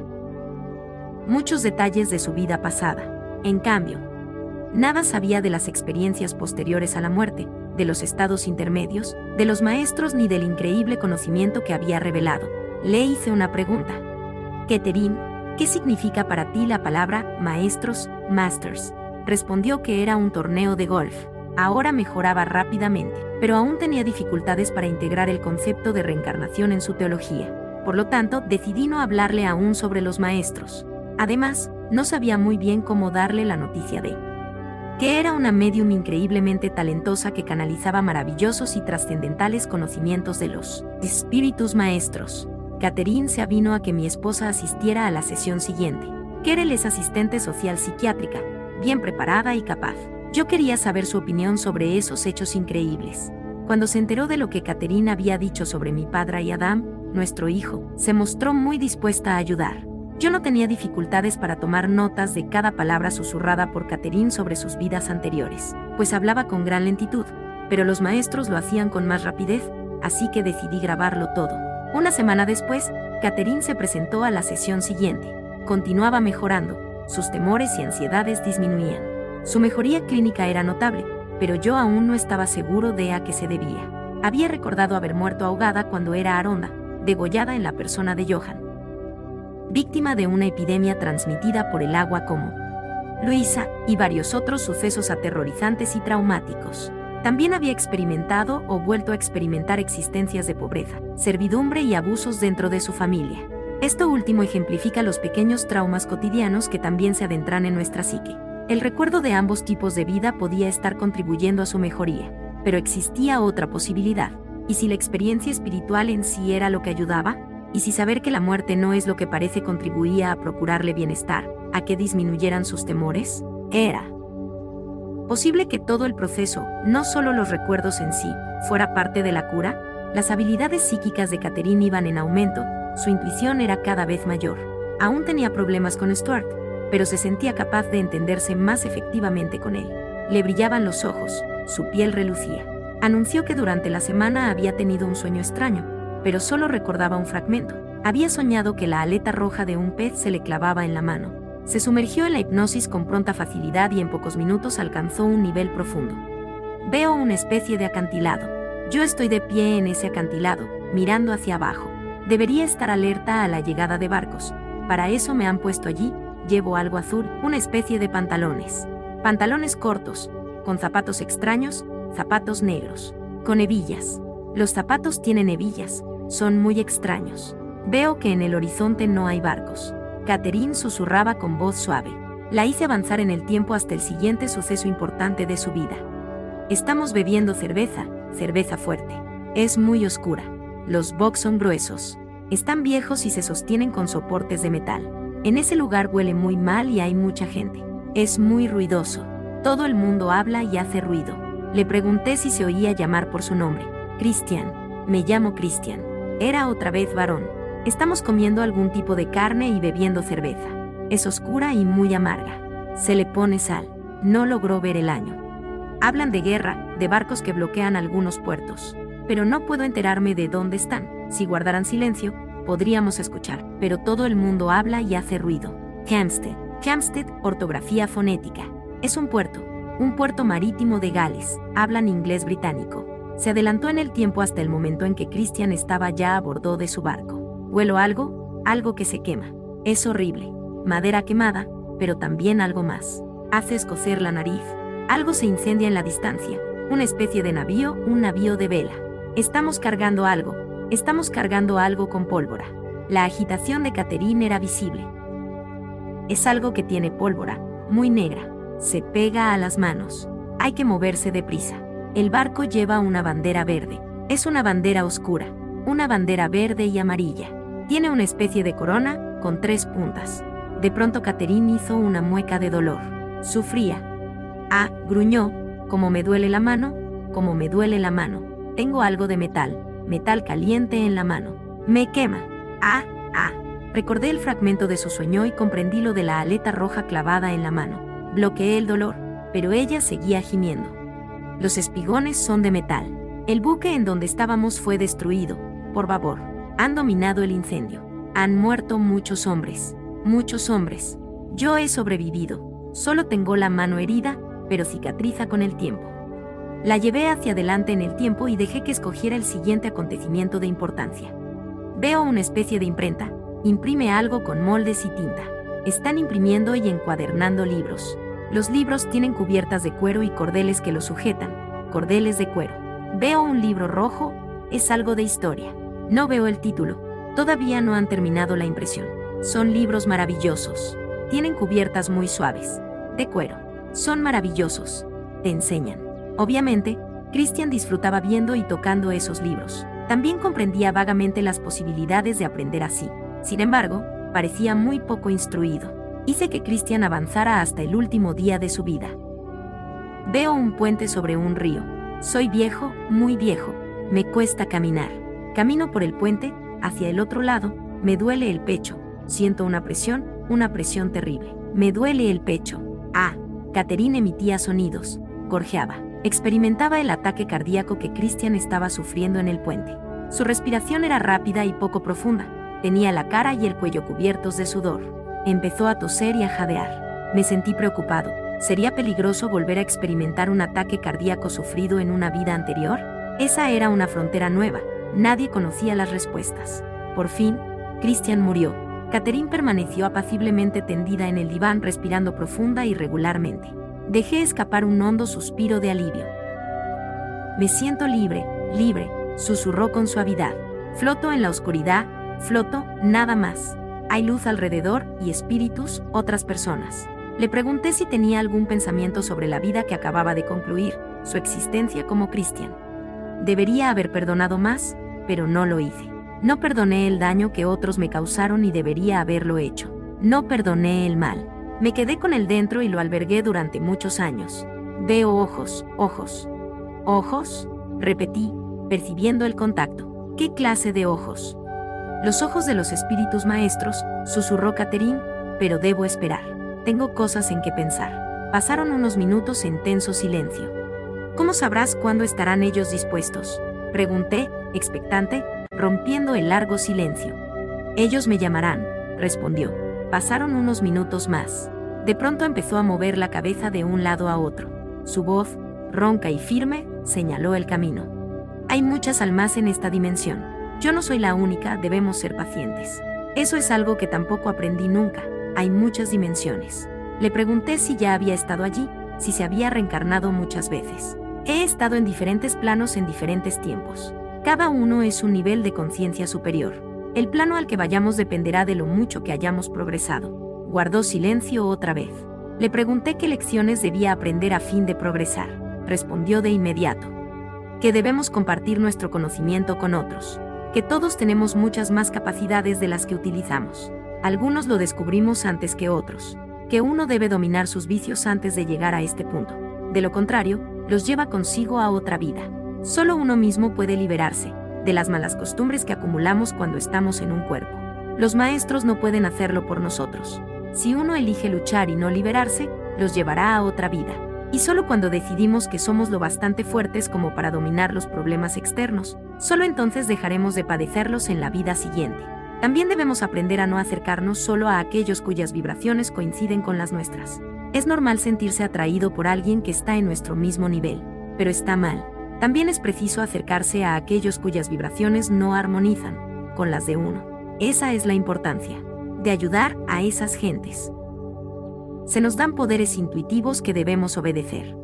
muchos detalles de su vida pasada. En cambio, nada sabía de las experiencias posteriores a la muerte, de los estados intermedios, de los maestros ni del increíble conocimiento que había revelado. Le hice una pregunta. Catherine, ¿Qué significa para ti la palabra maestros, masters? Respondió que era un torneo de golf. Ahora mejoraba rápidamente, pero aún tenía dificultades para integrar el concepto de reencarnación en su teología. Por lo tanto, decidí no hablarle aún sobre los maestros. Además, no sabía muy bien cómo darle la noticia de que era una medium increíblemente talentosa que canalizaba maravillosos y trascendentales conocimientos de los espíritus maestros. Catherine se avino a que mi esposa asistiera a la sesión siguiente. Kerel es asistente social psiquiátrica, bien preparada y capaz. Yo quería saber su opinión sobre esos hechos increíbles. Cuando se enteró de lo que Catherine había dicho sobre mi padre y Adam, nuestro hijo, se mostró muy dispuesta a ayudar. Yo no tenía dificultades para tomar notas de cada palabra susurrada por Catherine sobre sus vidas anteriores, pues hablaba con gran lentitud, pero los maestros lo hacían con más rapidez, así que decidí grabarlo todo. Una semana después, Catherine se presentó a la sesión siguiente. Continuaba mejorando, sus temores y ansiedades disminuían. Su mejoría clínica era notable, pero yo aún no estaba seguro de a qué se debía. Había recordado haber muerto ahogada cuando era Aronda, degollada en la persona de Johan. Víctima de una epidemia transmitida por el agua como Luisa y varios otros sucesos aterrorizantes y traumáticos. También había experimentado o vuelto a experimentar existencias de pobreza, servidumbre y abusos dentro de su familia. Esto último ejemplifica los pequeños traumas cotidianos que también se adentran en nuestra psique. El recuerdo de ambos tipos de vida podía estar contribuyendo a su mejoría, pero existía otra posibilidad. ¿Y si la experiencia espiritual en sí era lo que ayudaba? ¿Y si saber que la muerte no es lo que parece contribuía a procurarle bienestar, a que disminuyeran sus temores? Era ¿Posible que todo el proceso, no solo los recuerdos en sí, fuera parte de la cura? Las habilidades psíquicas de Catherine iban en aumento, su intuición era cada vez mayor. Aún tenía problemas con Stuart, pero se sentía capaz de entenderse más efectivamente con él. Le brillaban los ojos, su piel relucía. Anunció que durante la semana había tenido un sueño extraño, pero solo recordaba un fragmento. Había soñado que la aleta roja de un pez se le clavaba en la mano se sumergió en la hipnosis con pronta facilidad y en pocos minutos alcanzó un nivel profundo. Veo una especie de acantilado. Yo estoy de pie en ese acantilado, mirando hacia abajo. Debería estar alerta a la llegada de barcos. Para eso me han puesto allí, llevo algo azul, una especie de pantalones. Pantalones cortos, con zapatos extraños, zapatos negros, con hebillas. Los zapatos tienen hebillas, son muy extraños. Veo que en el horizonte no hay barcos. Catherine susurraba con voz suave. La hice avanzar en el tiempo hasta el siguiente suceso importante de su vida. Estamos bebiendo cerveza, cerveza fuerte. Es muy oscura. Los box son gruesos. Están viejos y se sostienen con soportes de metal. En ese lugar huele muy mal y hay mucha gente. Es muy ruidoso. Todo el mundo habla y hace ruido. Le pregunté si se oía llamar por su nombre. Christian. Me llamo Christian. Era otra vez varón. Estamos comiendo algún tipo de carne y bebiendo cerveza. Es oscura y muy amarga. Se le pone sal. No logró ver el año. Hablan de guerra, de barcos que bloquean algunos puertos. Pero no puedo enterarme de dónde están. Si guardaran silencio, podríamos escuchar. Pero todo el mundo habla y hace ruido. Hampstead. Hampstead, ortografía fonética. Es un puerto. Un puerto marítimo de Gales. Hablan inglés británico. Se adelantó en el tiempo hasta el momento en que Christian estaba ya a bordo de su barco. Huelo algo, algo que se quema. Es horrible. Madera quemada, pero también algo más. Hace escocer la nariz. Algo se incendia en la distancia. Una especie de navío, un navío de vela. Estamos cargando algo. Estamos cargando algo con pólvora. La agitación de Catherine era visible. Es algo que tiene pólvora, muy negra. Se pega a las manos. Hay que moverse deprisa. El barco lleva una bandera verde. Es una bandera oscura, una bandera verde y amarilla. Tiene una especie de corona, con tres puntas. De pronto Catherine hizo una mueca de dolor. Sufría. Ah, gruñó, como me duele la mano, como me duele la mano. Tengo algo de metal, metal caliente en la mano. Me quema. Ah, ah. Recordé el fragmento de su sueño y comprendí lo de la aleta roja clavada en la mano. Bloqueé el dolor, pero ella seguía gimiendo. Los espigones son de metal. El buque en donde estábamos fue destruido, por vapor. Han dominado el incendio. Han muerto muchos hombres. Muchos hombres. Yo he sobrevivido. Solo tengo la mano herida, pero cicatriza con el tiempo. La llevé hacia adelante en el tiempo y dejé que escogiera el siguiente acontecimiento de importancia. Veo una especie de imprenta. Imprime algo con moldes y tinta. Están imprimiendo y encuadernando libros. Los libros tienen cubiertas de cuero y cordeles que los sujetan, cordeles de cuero. Veo un libro rojo, es algo de historia. No veo el título. Todavía no han terminado la impresión. Son libros maravillosos. Tienen cubiertas muy suaves. De cuero. Son maravillosos. Te enseñan. Obviamente, Christian disfrutaba viendo y tocando esos libros. También comprendía vagamente las posibilidades de aprender así. Sin embargo, parecía muy poco instruido hice que Christian avanzara hasta el último día de su vida. Veo un puente sobre un río. Soy viejo, muy viejo. Me cuesta caminar. Camino por el puente, hacia el otro lado, me duele el pecho. Siento una presión, una presión terrible. Me duele el pecho. Ah, Catherine emitía sonidos. Gorjeaba. Experimentaba el ataque cardíaco que Christian estaba sufriendo en el puente. Su respiración era rápida y poco profunda. Tenía la cara y el cuello cubiertos de sudor. Empezó a toser y a jadear. Me sentí preocupado. ¿Sería peligroso volver a experimentar un ataque cardíaco sufrido en una vida anterior? Esa era una frontera nueva. Nadie conocía las respuestas. Por fin, Christian murió. Catherine permaneció apaciblemente tendida en el diván respirando profunda y regularmente. Dejé escapar un hondo suspiro de alivio. Me siento libre, libre, susurró con suavidad. Floto en la oscuridad, floto, nada más. Hay luz alrededor y espíritus, otras personas. Le pregunté si tenía algún pensamiento sobre la vida que acababa de concluir, su existencia como cristian. Debería haber perdonado más, pero no lo hice. No perdoné el daño que otros me causaron y debería haberlo hecho. No perdoné el mal. Me quedé con él dentro y lo albergué durante muchos años. Veo ojos, ojos. ¿Ojos? Repetí, percibiendo el contacto. ¿Qué clase de ojos? Los ojos de los espíritus maestros, susurró Catherine, pero debo esperar. Tengo cosas en que pensar. Pasaron unos minutos en tenso silencio. ¿Cómo sabrás cuándo estarán ellos dispuestos? Pregunté, expectante, rompiendo el largo silencio. Ellos me llamarán, respondió. Pasaron unos minutos más. De pronto empezó a mover la cabeza de un lado a otro. Su voz, ronca y firme, señaló el camino. Hay muchas almas en esta dimensión. Yo no soy la única, debemos ser pacientes. Eso es algo que tampoco aprendí nunca. Hay muchas dimensiones. Le pregunté si ya había estado allí, si se había reencarnado muchas veces. He estado en diferentes planos en diferentes tiempos. Cada uno es un nivel de conciencia superior. El plano al que vayamos dependerá de lo mucho que hayamos progresado. Guardó silencio otra vez. Le pregunté qué lecciones debía aprender a fin de progresar. Respondió de inmediato. Que debemos compartir nuestro conocimiento con otros que todos tenemos muchas más capacidades de las que utilizamos. Algunos lo descubrimos antes que otros, que uno debe dominar sus vicios antes de llegar a este punto. De lo contrario, los lleva consigo a otra vida. Solo uno mismo puede liberarse de las malas costumbres que acumulamos cuando estamos en un cuerpo. Los maestros no pueden hacerlo por nosotros. Si uno elige luchar y no liberarse, los llevará a otra vida y solo cuando decidimos que somos lo bastante fuertes como para dominar los problemas externos, solo entonces dejaremos de padecerlos en la vida siguiente. También debemos aprender a no acercarnos solo a aquellos cuyas vibraciones coinciden con las nuestras. Es normal sentirse atraído por alguien que está en nuestro mismo nivel, pero está mal. También es preciso acercarse a aquellos cuyas vibraciones no armonizan con las de uno. Esa es la importancia de ayudar a esas gentes se nos dan poderes intuitivos que debemos obedecer.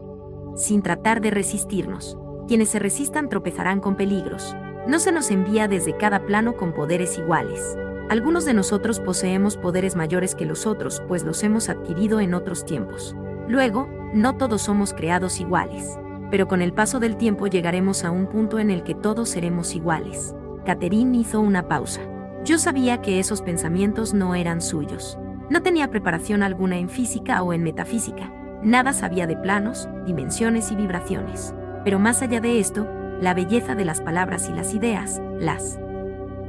Sin tratar de resistirnos, quienes se resistan tropezarán con peligros. No se nos envía desde cada plano con poderes iguales. Algunos de nosotros poseemos poderes mayores que los otros, pues los hemos adquirido en otros tiempos. Luego, no todos somos creados iguales, pero con el paso del tiempo llegaremos a un punto en el que todos seremos iguales. Catherine hizo una pausa. Yo sabía que esos pensamientos no eran suyos. No tenía preparación alguna en física o en metafísica. Nada sabía de planos, dimensiones y vibraciones. Pero más allá de esto, la belleza de las palabras y las ideas, las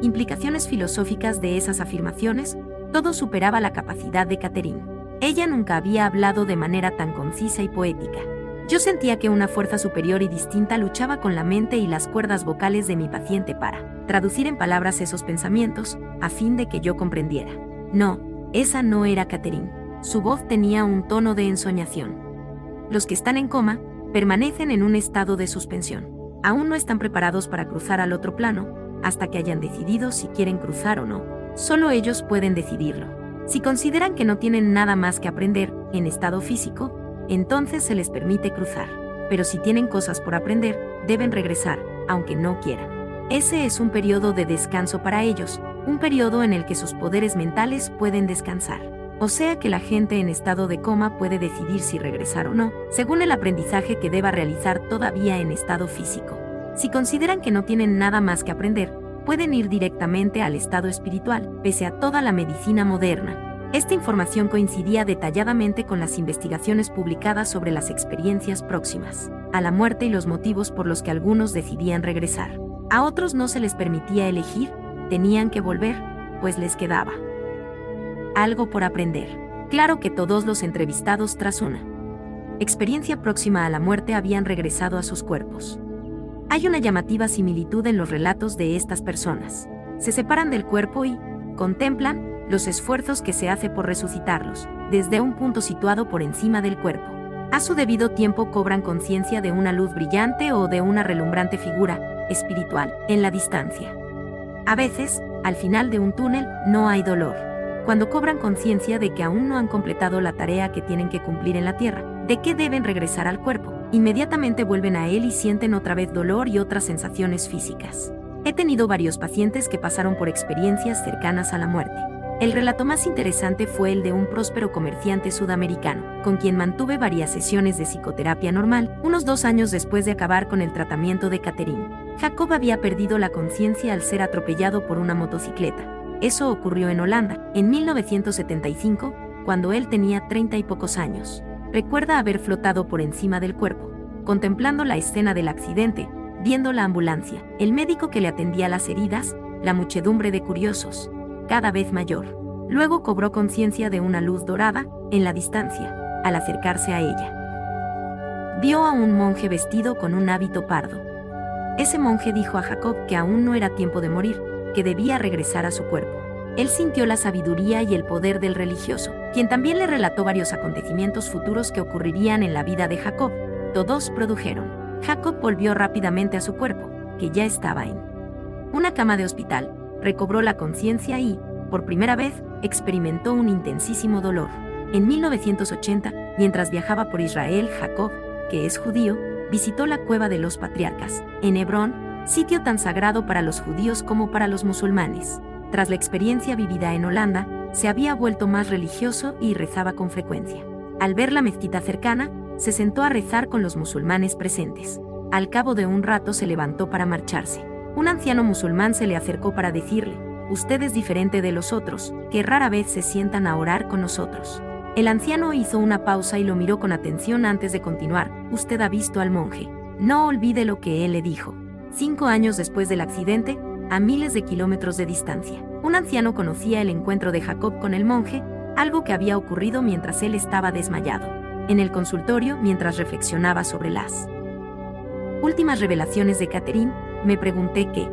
implicaciones filosóficas de esas afirmaciones, todo superaba la capacidad de Catherine. Ella nunca había hablado de manera tan concisa y poética. Yo sentía que una fuerza superior y distinta luchaba con la mente y las cuerdas vocales de mi paciente para traducir en palabras esos pensamientos, a fin de que yo comprendiera. No, esa no era Catherine. Su voz tenía un tono de ensoñación. Los que están en coma permanecen en un estado de suspensión. Aún no están preparados para cruzar al otro plano, hasta que hayan decidido si quieren cruzar o no. Solo ellos pueden decidirlo. Si consideran que no tienen nada más que aprender en estado físico, entonces se les permite cruzar. Pero si tienen cosas por aprender, deben regresar, aunque no quieran. Ese es un periodo de descanso para ellos, un periodo en el que sus poderes mentales pueden descansar. O sea que la gente en estado de coma puede decidir si regresar o no, según el aprendizaje que deba realizar todavía en estado físico. Si consideran que no tienen nada más que aprender, pueden ir directamente al estado espiritual, pese a toda la medicina moderna. Esta información coincidía detalladamente con las investigaciones publicadas sobre las experiencias próximas a la muerte y los motivos por los que algunos decidían regresar. A otros no se les permitía elegir tenían que volver, pues les quedaba algo por aprender. Claro que todos los entrevistados tras una experiencia próxima a la muerte habían regresado a sus cuerpos. Hay una llamativa similitud en los relatos de estas personas. Se separan del cuerpo y contemplan los esfuerzos que se hace por resucitarlos, desde un punto situado por encima del cuerpo. A su debido tiempo cobran conciencia de una luz brillante o de una relumbrante figura espiritual en la distancia. A veces, al final de un túnel, no hay dolor. Cuando cobran conciencia de que aún no han completado la tarea que tienen que cumplir en la Tierra, de que deben regresar al cuerpo, inmediatamente vuelven a él y sienten otra vez dolor y otras sensaciones físicas. He tenido varios pacientes que pasaron por experiencias cercanas a la muerte. El relato más interesante fue el de un próspero comerciante sudamericano, con quien mantuve varias sesiones de psicoterapia normal, unos dos años después de acabar con el tratamiento de Catherine. Jacob había perdido la conciencia al ser atropellado por una motocicleta. Eso ocurrió en Holanda, en 1975, cuando él tenía treinta y pocos años. Recuerda haber flotado por encima del cuerpo, contemplando la escena del accidente, viendo la ambulancia, el médico que le atendía las heridas, la muchedumbre de curiosos, cada vez mayor. Luego cobró conciencia de una luz dorada, en la distancia, al acercarse a ella. Vio a un monje vestido con un hábito pardo. Ese monje dijo a Jacob que aún no era tiempo de morir, que debía regresar a su cuerpo. Él sintió la sabiduría y el poder del religioso, quien también le relató varios acontecimientos futuros que ocurrirían en la vida de Jacob. Todos produjeron. Jacob volvió rápidamente a su cuerpo, que ya estaba en una cama de hospital, recobró la conciencia y, por primera vez, experimentó un intensísimo dolor. En 1980, mientras viajaba por Israel, Jacob, que es judío, visitó la cueva de los patriarcas, en Hebrón, sitio tan sagrado para los judíos como para los musulmanes. Tras la experiencia vivida en Holanda, se había vuelto más religioso y rezaba con frecuencia. Al ver la mezquita cercana, se sentó a rezar con los musulmanes presentes. Al cabo de un rato se levantó para marcharse. Un anciano musulmán se le acercó para decirle, usted es diferente de los otros, que rara vez se sientan a orar con nosotros. El anciano hizo una pausa y lo miró con atención antes de continuar, usted ha visto al monje. No olvide lo que él le dijo. Cinco años después del accidente, a miles de kilómetros de distancia, un anciano conocía el encuentro de Jacob con el monje, algo que había ocurrido mientras él estaba desmayado. En el consultorio, mientras reflexionaba sobre las últimas revelaciones de Catherine, me pregunté qué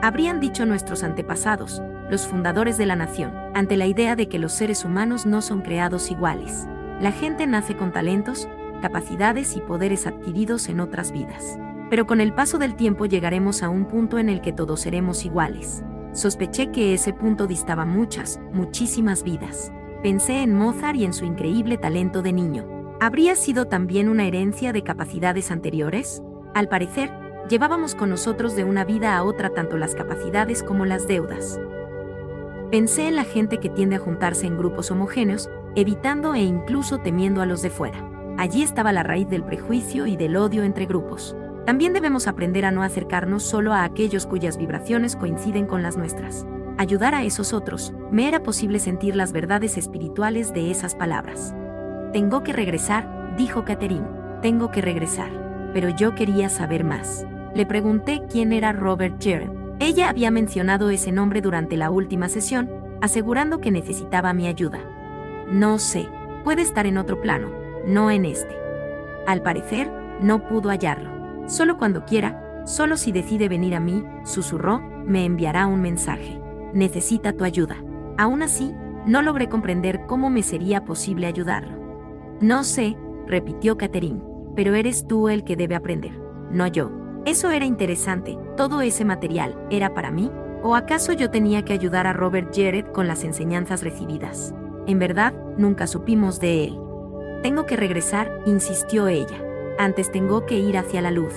habrían dicho nuestros antepasados, los fundadores de la nación, ante la idea de que los seres humanos no son creados iguales. La gente nace con talentos, capacidades y poderes adquiridos en otras vidas. Pero con el paso del tiempo llegaremos a un punto en el que todos seremos iguales. Sospeché que ese punto distaba muchas, muchísimas vidas. Pensé en Mozart y en su increíble talento de niño. ¿Habría sido también una herencia de capacidades anteriores? Al parecer, llevábamos con nosotros de una vida a otra tanto las capacidades como las deudas. Pensé en la gente que tiende a juntarse en grupos homogéneos, evitando e incluso temiendo a los de fuera. Allí estaba la raíz del prejuicio y del odio entre grupos. También debemos aprender a no acercarnos solo a aquellos cuyas vibraciones coinciden con las nuestras. Ayudar a esos otros, me era posible sentir las verdades espirituales de esas palabras. Tengo que regresar, dijo Catherine. Tengo que regresar pero yo quería saber más. Le pregunté quién era Robert Jared. Ella había mencionado ese nombre durante la última sesión, asegurando que necesitaba mi ayuda. No sé, puede estar en otro plano, no en este. Al parecer, no pudo hallarlo. Solo cuando quiera, solo si decide venir a mí, susurró, me enviará un mensaje. Necesita tu ayuda. Aún así, no logré comprender cómo me sería posible ayudarlo. No sé, repitió Catherine pero eres tú el que debe aprender, no yo. Eso era interesante, todo ese material, ¿era para mí? ¿O acaso yo tenía que ayudar a Robert Jared con las enseñanzas recibidas? En verdad, nunca supimos de él. Tengo que regresar, insistió ella. Antes tengo que ir hacia la luz.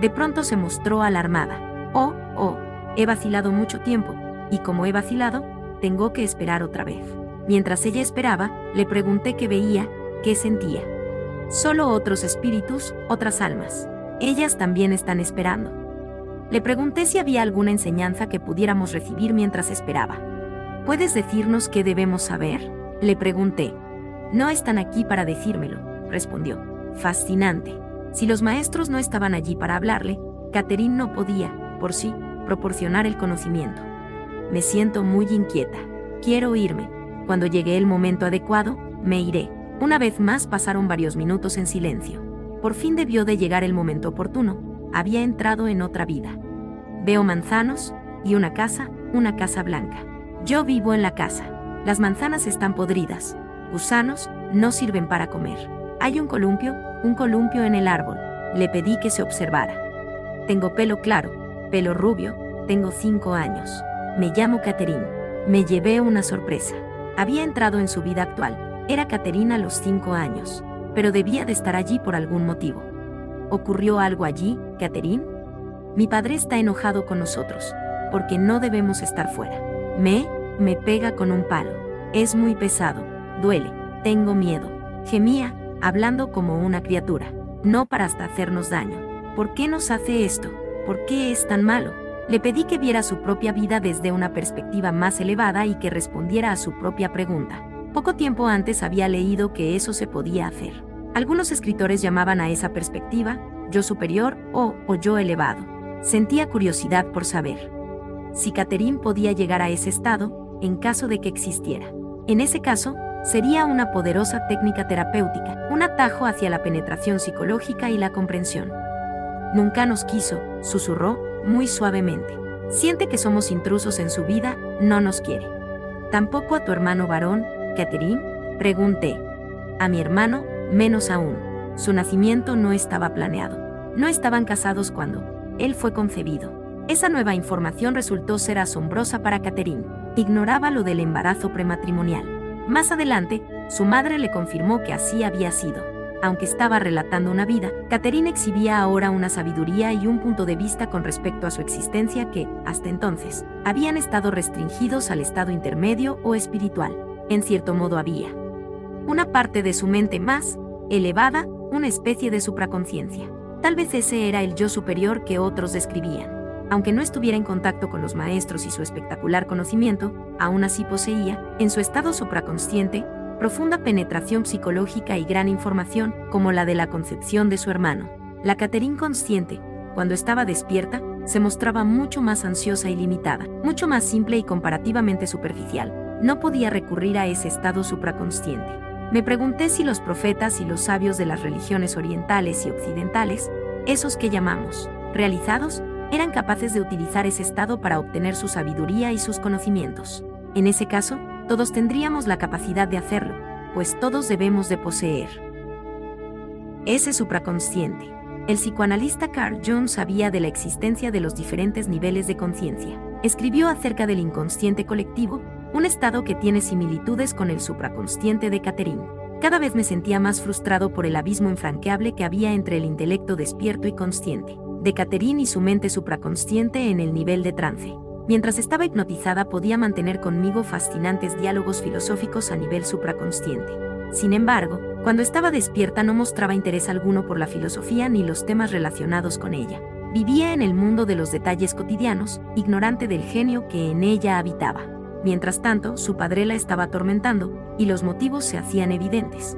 De pronto se mostró alarmada. Oh, oh, he vacilado mucho tiempo, y como he vacilado, tengo que esperar otra vez. Mientras ella esperaba, le pregunté qué veía, qué sentía. Solo otros espíritus, otras almas. Ellas también están esperando. Le pregunté si había alguna enseñanza que pudiéramos recibir mientras esperaba. ¿Puedes decirnos qué debemos saber? Le pregunté. No están aquí para decírmelo, respondió. Fascinante. Si los maestros no estaban allí para hablarle, Catherine no podía, por sí, proporcionar el conocimiento. Me siento muy inquieta. Quiero irme. Cuando llegue el momento adecuado, me iré. Una vez más pasaron varios minutos en silencio. Por fin debió de llegar el momento oportuno. Había entrado en otra vida. Veo manzanos y una casa, una casa blanca. Yo vivo en la casa. Las manzanas están podridas. Gusanos no sirven para comer. Hay un columpio, un columpio en el árbol. Le pedí que se observara. Tengo pelo claro, pelo rubio, tengo cinco años. Me llamo Catherine. Me llevé una sorpresa. Había entrado en su vida actual, era Caterina a los cinco años, pero debía de estar allí por algún motivo. ¿Ocurrió algo allí, Caterine? Mi padre está enojado con nosotros, porque no debemos estar fuera. Me, me pega con un palo. Es muy pesado, duele, tengo miedo. Gemía, hablando como una criatura. No para hasta hacernos daño. ¿Por qué nos hace esto? ¿Por qué es tan malo? Le pedí que viera su propia vida desde una perspectiva más elevada y que respondiera a su propia pregunta. Poco tiempo antes había leído que eso se podía hacer. Algunos escritores llamaban a esa perspectiva yo superior o, o yo elevado. Sentía curiosidad por saber si Catherine podía llegar a ese estado, en caso de que existiera. En ese caso, sería una poderosa técnica terapéutica, un atajo hacia la penetración psicológica y la comprensión. Nunca nos quiso, susurró, muy suavemente. Siente que somos intrusos en su vida, no nos quiere. Tampoco a tu hermano varón, Catherine? Pregunté. A mi hermano, menos aún. Su nacimiento no estaba planeado. No estaban casados cuando él fue concebido. Esa nueva información resultó ser asombrosa para Catherine. Ignoraba lo del embarazo prematrimonial. Más adelante, su madre le confirmó que así había sido. Aunque estaba relatando una vida, Catherine exhibía ahora una sabiduría y un punto de vista con respecto a su existencia que, hasta entonces, habían estado restringidos al estado intermedio o espiritual. En cierto modo había una parte de su mente más elevada, una especie de supraconciencia. Tal vez ese era el yo superior que otros describían. Aunque no estuviera en contacto con los maestros y su espectacular conocimiento, aún así poseía, en su estado supraconsciente, profunda penetración psicológica y gran información, como la de la concepción de su hermano. La Caterín consciente, cuando estaba despierta, se mostraba mucho más ansiosa y limitada, mucho más simple y comparativamente superficial. No podía recurrir a ese estado supraconsciente. Me pregunté si los profetas y los sabios de las religiones orientales y occidentales, esos que llamamos realizados, eran capaces de utilizar ese estado para obtener su sabiduría y sus conocimientos. En ese caso, todos tendríamos la capacidad de hacerlo, pues todos debemos de poseer. Ese supraconsciente. El psicoanalista Carl Jung sabía de la existencia de los diferentes niveles de conciencia. Escribió acerca del inconsciente colectivo, un estado que tiene similitudes con el supraconsciente de Catherine. Cada vez me sentía más frustrado por el abismo infranqueable que había entre el intelecto despierto y consciente, de Catherine y su mente supraconsciente en el nivel de trance. Mientras estaba hipnotizada podía mantener conmigo fascinantes diálogos filosóficos a nivel supraconsciente. Sin embargo, cuando estaba despierta no mostraba interés alguno por la filosofía ni los temas relacionados con ella. Vivía en el mundo de los detalles cotidianos, ignorante del genio que en ella habitaba. Mientras tanto, su padre la estaba atormentando, y los motivos se hacían evidentes.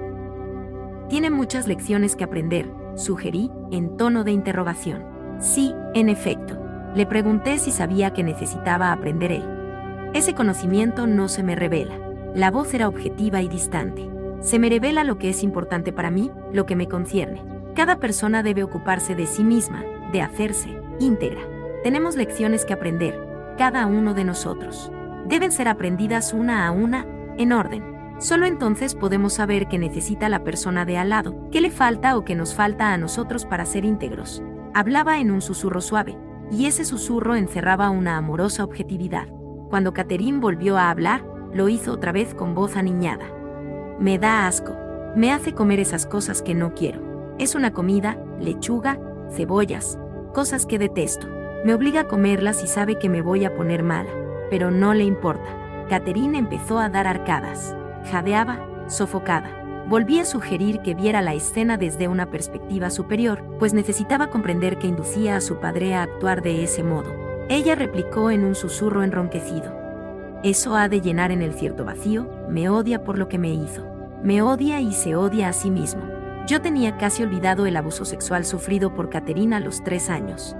Tiene muchas lecciones que aprender, sugerí, en tono de interrogación. Sí, en efecto. Le pregunté si sabía que necesitaba aprender él. Ese conocimiento no se me revela. La voz era objetiva y distante. Se me revela lo que es importante para mí, lo que me concierne. Cada persona debe ocuparse de sí misma, de hacerse íntegra. Tenemos lecciones que aprender, cada uno de nosotros. Deben ser aprendidas una a una, en orden. Solo entonces podemos saber qué necesita la persona de al lado, qué le falta o qué nos falta a nosotros para ser íntegros. Hablaba en un susurro suave, y ese susurro encerraba una amorosa objetividad. Cuando Catherine volvió a hablar, lo hizo otra vez con voz aniñada. Me da asco. Me hace comer esas cosas que no quiero. Es una comida, lechuga, cebollas, cosas que detesto. Me obliga a comerlas y sabe que me voy a poner mala. Pero no le importa. Catherine empezó a dar arcadas. Jadeaba, sofocada. Volví a sugerir que viera la escena desde una perspectiva superior, pues necesitaba comprender que inducía a su padre a actuar de ese modo. Ella replicó en un susurro enronquecido. Eso ha de llenar en el cierto vacío, me odia por lo que me hizo. Me odia y se odia a sí mismo. Yo tenía casi olvidado el abuso sexual sufrido por Caterina a los tres años.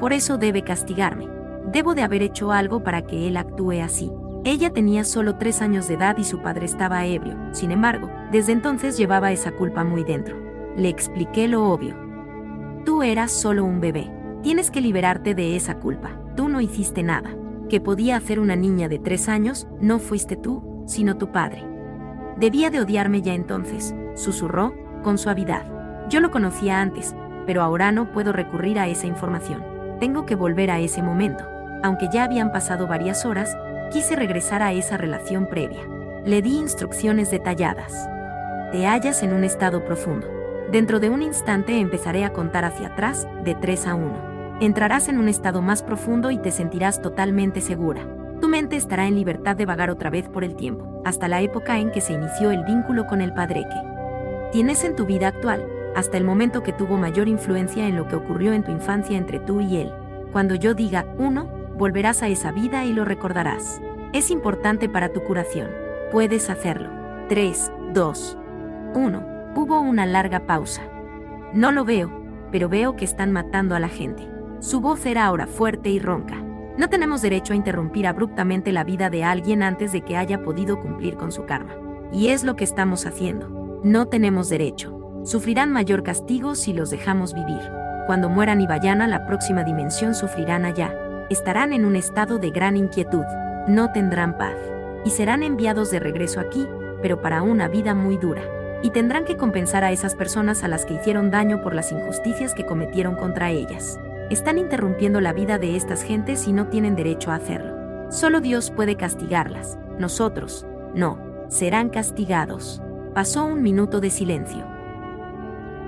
Por eso debe castigarme. Debo de haber hecho algo para que él actúe así. Ella tenía solo tres años de edad y su padre estaba ebrio. Sin embargo, desde entonces llevaba esa culpa muy dentro. Le expliqué lo obvio. Tú eras solo un bebé. Tienes que liberarte de esa culpa. Tú no hiciste nada. Que podía hacer una niña de tres años, no fuiste tú, sino tu padre. Debía de odiarme ya entonces, susurró, con suavidad. Yo lo conocía antes, pero ahora no puedo recurrir a esa información. Tengo que volver a ese momento. Aunque ya habían pasado varias horas, quise regresar a esa relación previa. Le di instrucciones detalladas. Te hallas en un estado profundo. Dentro de un instante empezaré a contar hacia atrás, de 3 a 1. Entrarás en un estado más profundo y te sentirás totalmente segura. Tu mente estará en libertad de vagar otra vez por el tiempo, hasta la época en que se inició el vínculo con el padreque. Tienes en tu vida actual, hasta el momento que tuvo mayor influencia en lo que ocurrió en tu infancia entre tú y él. Cuando yo diga 1, volverás a esa vida y lo recordarás. Es importante para tu curación. Puedes hacerlo. 3, 2, 1. Hubo una larga pausa. No lo veo, pero veo que están matando a la gente. Su voz era ahora fuerte y ronca. No tenemos derecho a interrumpir abruptamente la vida de alguien antes de que haya podido cumplir con su karma. Y es lo que estamos haciendo. No tenemos derecho. Sufrirán mayor castigo si los dejamos vivir. Cuando mueran y vayan a la próxima dimensión sufrirán allá estarán en un estado de gran inquietud, no tendrán paz, y serán enviados de regreso aquí, pero para una vida muy dura, y tendrán que compensar a esas personas a las que hicieron daño por las injusticias que cometieron contra ellas. Están interrumpiendo la vida de estas gentes y no tienen derecho a hacerlo. Solo Dios puede castigarlas. Nosotros, no, serán castigados. Pasó un minuto de silencio.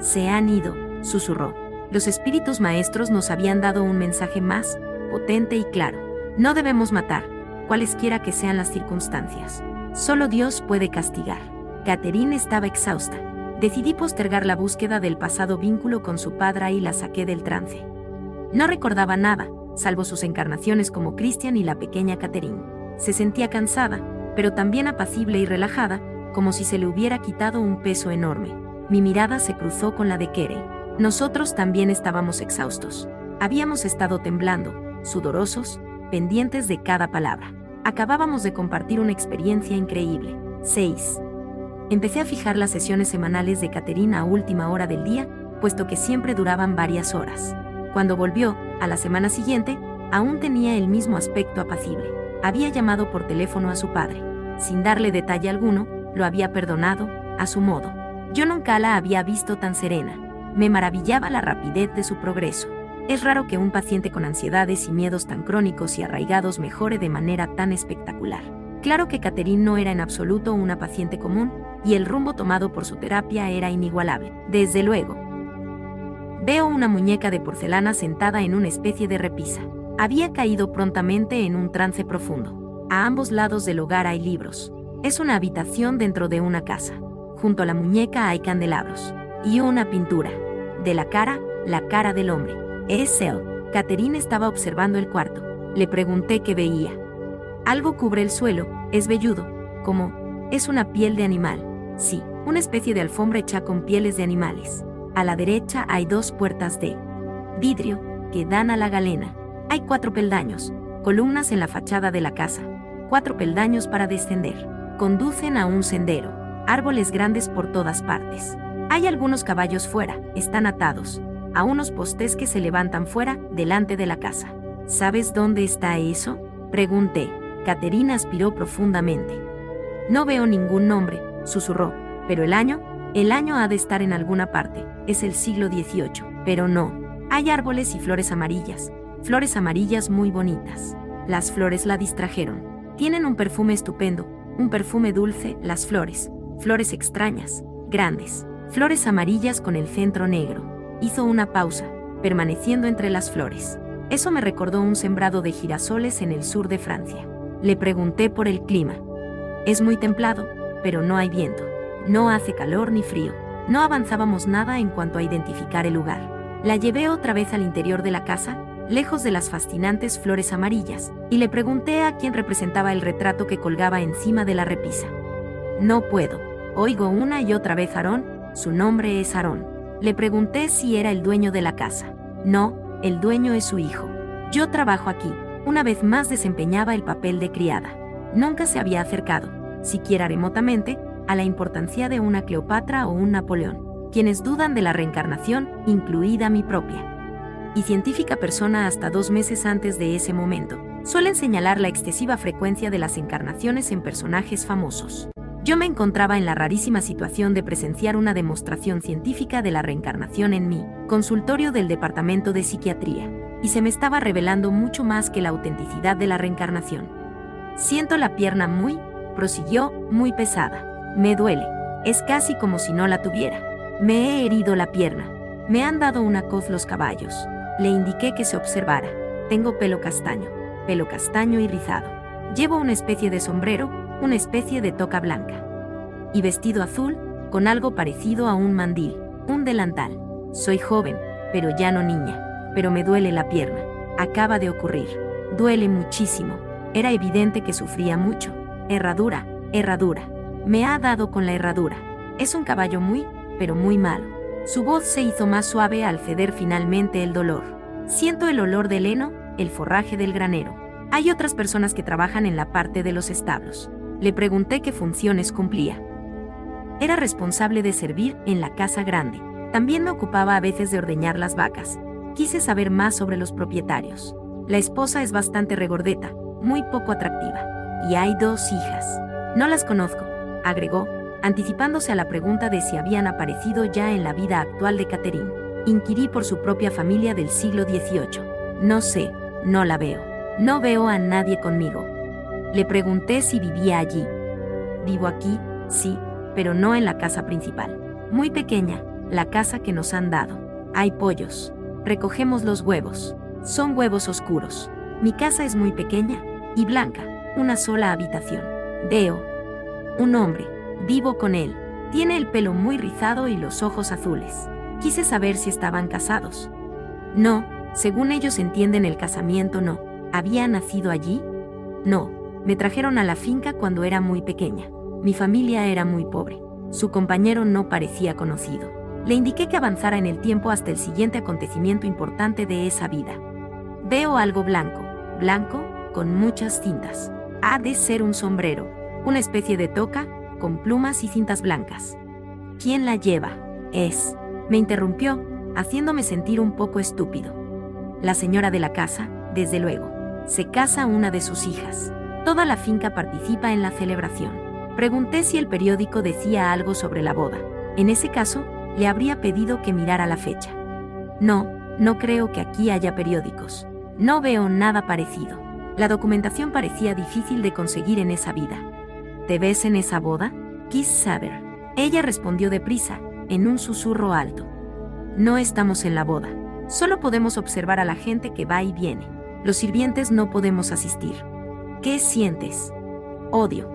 Se han ido, susurró. Los espíritus maestros nos habían dado un mensaje más potente y claro. No debemos matar, cualesquiera que sean las circunstancias. Solo Dios puede castigar. Catherine estaba exhausta. Decidí postergar la búsqueda del pasado vínculo con su padre y la saqué del trance. No recordaba nada, salvo sus encarnaciones como Christian y la pequeña Catherine. Se sentía cansada, pero también apacible y relajada, como si se le hubiera quitado un peso enorme. Mi mirada se cruzó con la de Kere. Nosotros también estábamos exhaustos. Habíamos estado temblando, sudorosos, pendientes de cada palabra. Acabábamos de compartir una experiencia increíble. 6. Empecé a fijar las sesiones semanales de Caterina a última hora del día, puesto que siempre duraban varias horas. Cuando volvió, a la semana siguiente, aún tenía el mismo aspecto apacible. Había llamado por teléfono a su padre. Sin darle detalle alguno, lo había perdonado, a su modo. Yo nunca la había visto tan serena. Me maravillaba la rapidez de su progreso. Es raro que un paciente con ansiedades y miedos tan crónicos y arraigados mejore de manera tan espectacular. Claro que Catherine no era en absoluto una paciente común, y el rumbo tomado por su terapia era inigualable. Desde luego. Veo una muñeca de porcelana sentada en una especie de repisa. Había caído prontamente en un trance profundo. A ambos lados del hogar hay libros. Es una habitación dentro de una casa. Junto a la muñeca hay candelabros. Y una pintura. De la cara, la cara del hombre. Él. Catherine estaba observando el cuarto. Le pregunté qué veía. Algo cubre el suelo, es velludo, como, es una piel de animal. Sí, una especie de alfombra hecha con pieles de animales. A la derecha hay dos puertas de vidrio que dan a la galena. Hay cuatro peldaños, columnas en la fachada de la casa. Cuatro peldaños para descender. Conducen a un sendero. Árboles grandes por todas partes. Hay algunos caballos fuera, están atados, a unos postes que se levantan fuera, delante de la casa. ¿Sabes dónde está eso? Pregunté. Caterina aspiró profundamente. No veo ningún nombre, susurró. Pero el año, el año ha de estar en alguna parte. Es el siglo XVIII. Pero no. Hay árboles y flores amarillas. Flores amarillas muy bonitas. Las flores la distrajeron. Tienen un perfume estupendo, un perfume dulce, las flores. Flores extrañas, grandes. Flores amarillas con el centro negro. Hizo una pausa, permaneciendo entre las flores. Eso me recordó un sembrado de girasoles en el sur de Francia. Le pregunté por el clima. Es muy templado, pero no hay viento. No hace calor ni frío. No avanzábamos nada en cuanto a identificar el lugar. La llevé otra vez al interior de la casa, lejos de las fascinantes flores amarillas, y le pregunté a quién representaba el retrato que colgaba encima de la repisa. No puedo. Oigo una y otra vez Aarón, su nombre es Aarón. Le pregunté si era el dueño de la casa. No, el dueño es su hijo. Yo trabajo aquí. Una vez más desempeñaba el papel de criada. Nunca se había acercado, siquiera remotamente, a la importancia de una Cleopatra o un Napoleón, quienes dudan de la reencarnación, incluida mi propia. Y científica persona hasta dos meses antes de ese momento, suelen señalar la excesiva frecuencia de las encarnaciones en personajes famosos. Yo me encontraba en la rarísima situación de presenciar una demostración científica de la reencarnación en mi consultorio del Departamento de Psiquiatría, y se me estaba revelando mucho más que la autenticidad de la reencarnación. Siento la pierna muy, prosiguió, muy pesada. Me duele. Es casi como si no la tuviera. Me he herido la pierna. Me han dado una coz los caballos. Le indiqué que se observara. Tengo pelo castaño, pelo castaño y rizado. Llevo una especie de sombrero, una especie de toca blanca. Y vestido azul, con algo parecido a un mandil, un delantal. Soy joven, pero ya no niña, pero me duele la pierna. Acaba de ocurrir. Duele muchísimo. Era evidente que sufría mucho. Herradura, herradura. Me ha dado con la herradura. Es un caballo muy, pero muy malo. Su voz se hizo más suave al ceder finalmente el dolor. Siento el olor del heno, el forraje del granero. Hay otras personas que trabajan en la parte de los establos. Le pregunté qué funciones cumplía. Era responsable de servir en la casa grande. También me ocupaba a veces de ordeñar las vacas. Quise saber más sobre los propietarios. La esposa es bastante regordeta, muy poco atractiva. Y hay dos hijas. No las conozco, agregó, anticipándose a la pregunta de si habían aparecido ya en la vida actual de Catherine. Inquirí por su propia familia del siglo XVIII. No sé, no la veo. No veo a nadie conmigo. Le pregunté si vivía allí. Vivo aquí, sí, pero no en la casa principal. Muy pequeña, la casa que nos han dado. Hay pollos. Recogemos los huevos. Son huevos oscuros. Mi casa es muy pequeña y blanca, una sola habitación. Veo. Un hombre. Vivo con él. Tiene el pelo muy rizado y los ojos azules. Quise saber si estaban casados. No, según ellos entienden el casamiento no. ¿Había nacido allí? No, me trajeron a la finca cuando era muy pequeña. Mi familia era muy pobre. Su compañero no parecía conocido. Le indiqué que avanzara en el tiempo hasta el siguiente acontecimiento importante de esa vida. Veo algo blanco, blanco, con muchas cintas. Ha de ser un sombrero, una especie de toca, con plumas y cintas blancas. ¿Quién la lleva? Es. Me interrumpió, haciéndome sentir un poco estúpido. La señora de la casa, desde luego. Se casa una de sus hijas. Toda la finca participa en la celebración. Pregunté si el periódico decía algo sobre la boda. En ese caso, le habría pedido que mirara la fecha. No, no creo que aquí haya periódicos. No veo nada parecido. La documentación parecía difícil de conseguir en esa vida. ¿Te ves en esa boda? Quis saber. Ella respondió deprisa, en un susurro alto. No estamos en la boda. Solo podemos observar a la gente que va y viene. Los sirvientes no podemos asistir. ¿Qué sientes? Odio.